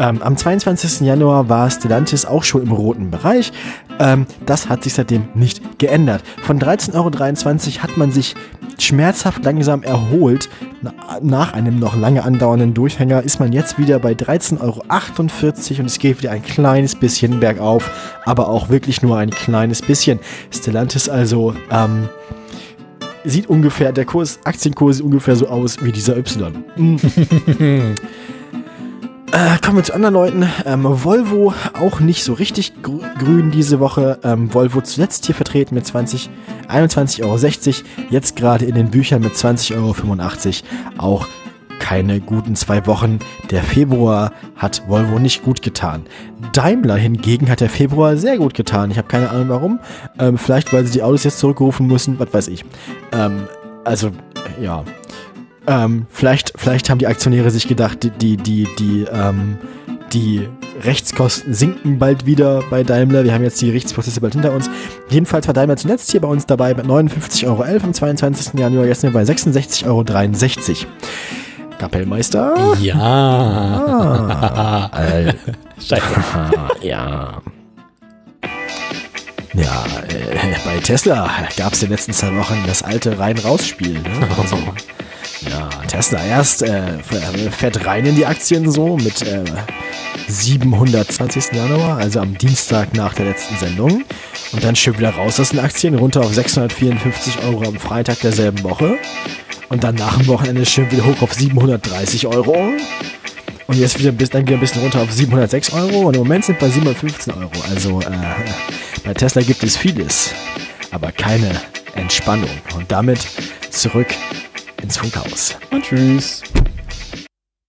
Ähm, am 22. Januar war Stellantis auch schon im roten Bereich. Ähm, das hat sich seitdem nicht geändert. Von 13,23 Euro hat man sich schmerzhaft langsam erholt. Na, nach einem noch lange andauernden Durchhänger ist man jetzt wieder bei 13,48 Euro und es geht wieder ein kleines bisschen bergauf, aber auch wirklich nur ein kleines bisschen. Stellantis also ähm, sieht ungefähr, der Kurs, Aktienkurs sieht ungefähr so aus wie dieser Y. Äh, kommen wir zu anderen Leuten. Ähm, Volvo auch nicht so richtig grü grün diese Woche. Ähm, Volvo zuletzt hier vertreten mit 20, 21,60 Euro. Jetzt gerade in den Büchern mit 20,85 Euro. Auch keine guten zwei Wochen. Der Februar hat Volvo nicht gut getan. Daimler hingegen hat der Februar sehr gut getan. Ich habe keine Ahnung warum. Ähm, vielleicht, weil sie die Autos jetzt zurückrufen müssen, was weiß ich. Ähm, also, ja. Ähm, vielleicht, vielleicht haben die Aktionäre sich gedacht, die, die, die, die, ähm, die Rechtskosten sinken bald wieder bei Daimler. Wir haben jetzt die Gerichtsprozesse bald hinter uns. Jedenfalls war Daimler zuletzt hier bei uns dabei mit 59,11 Euro am 22. Januar. Jetzt bei 66,63 Euro. Kapellmeister? ja. Ah. Scheiße. ja. Ja, äh, bei Tesla gab es in den letzten zwei Wochen das alte Rein-Raus-Spiel. Ne? Also, ja, Tesla erst äh, fährt rein in die Aktien so mit äh, 720. Januar, also am Dienstag nach der letzten Sendung. Und dann schön wieder raus aus den Aktien, runter auf 654 Euro am Freitag derselben Woche. Und dann nach dem Wochenende schön wieder hoch auf 730 Euro. Und jetzt wieder bis, dann wieder ein bisschen runter auf 706 Euro. Und im Moment sind wir bei 715 Euro. Also äh, bei Tesla gibt es vieles, aber keine Entspannung. Und damit zurück ins Funkhaus. Und tschüss.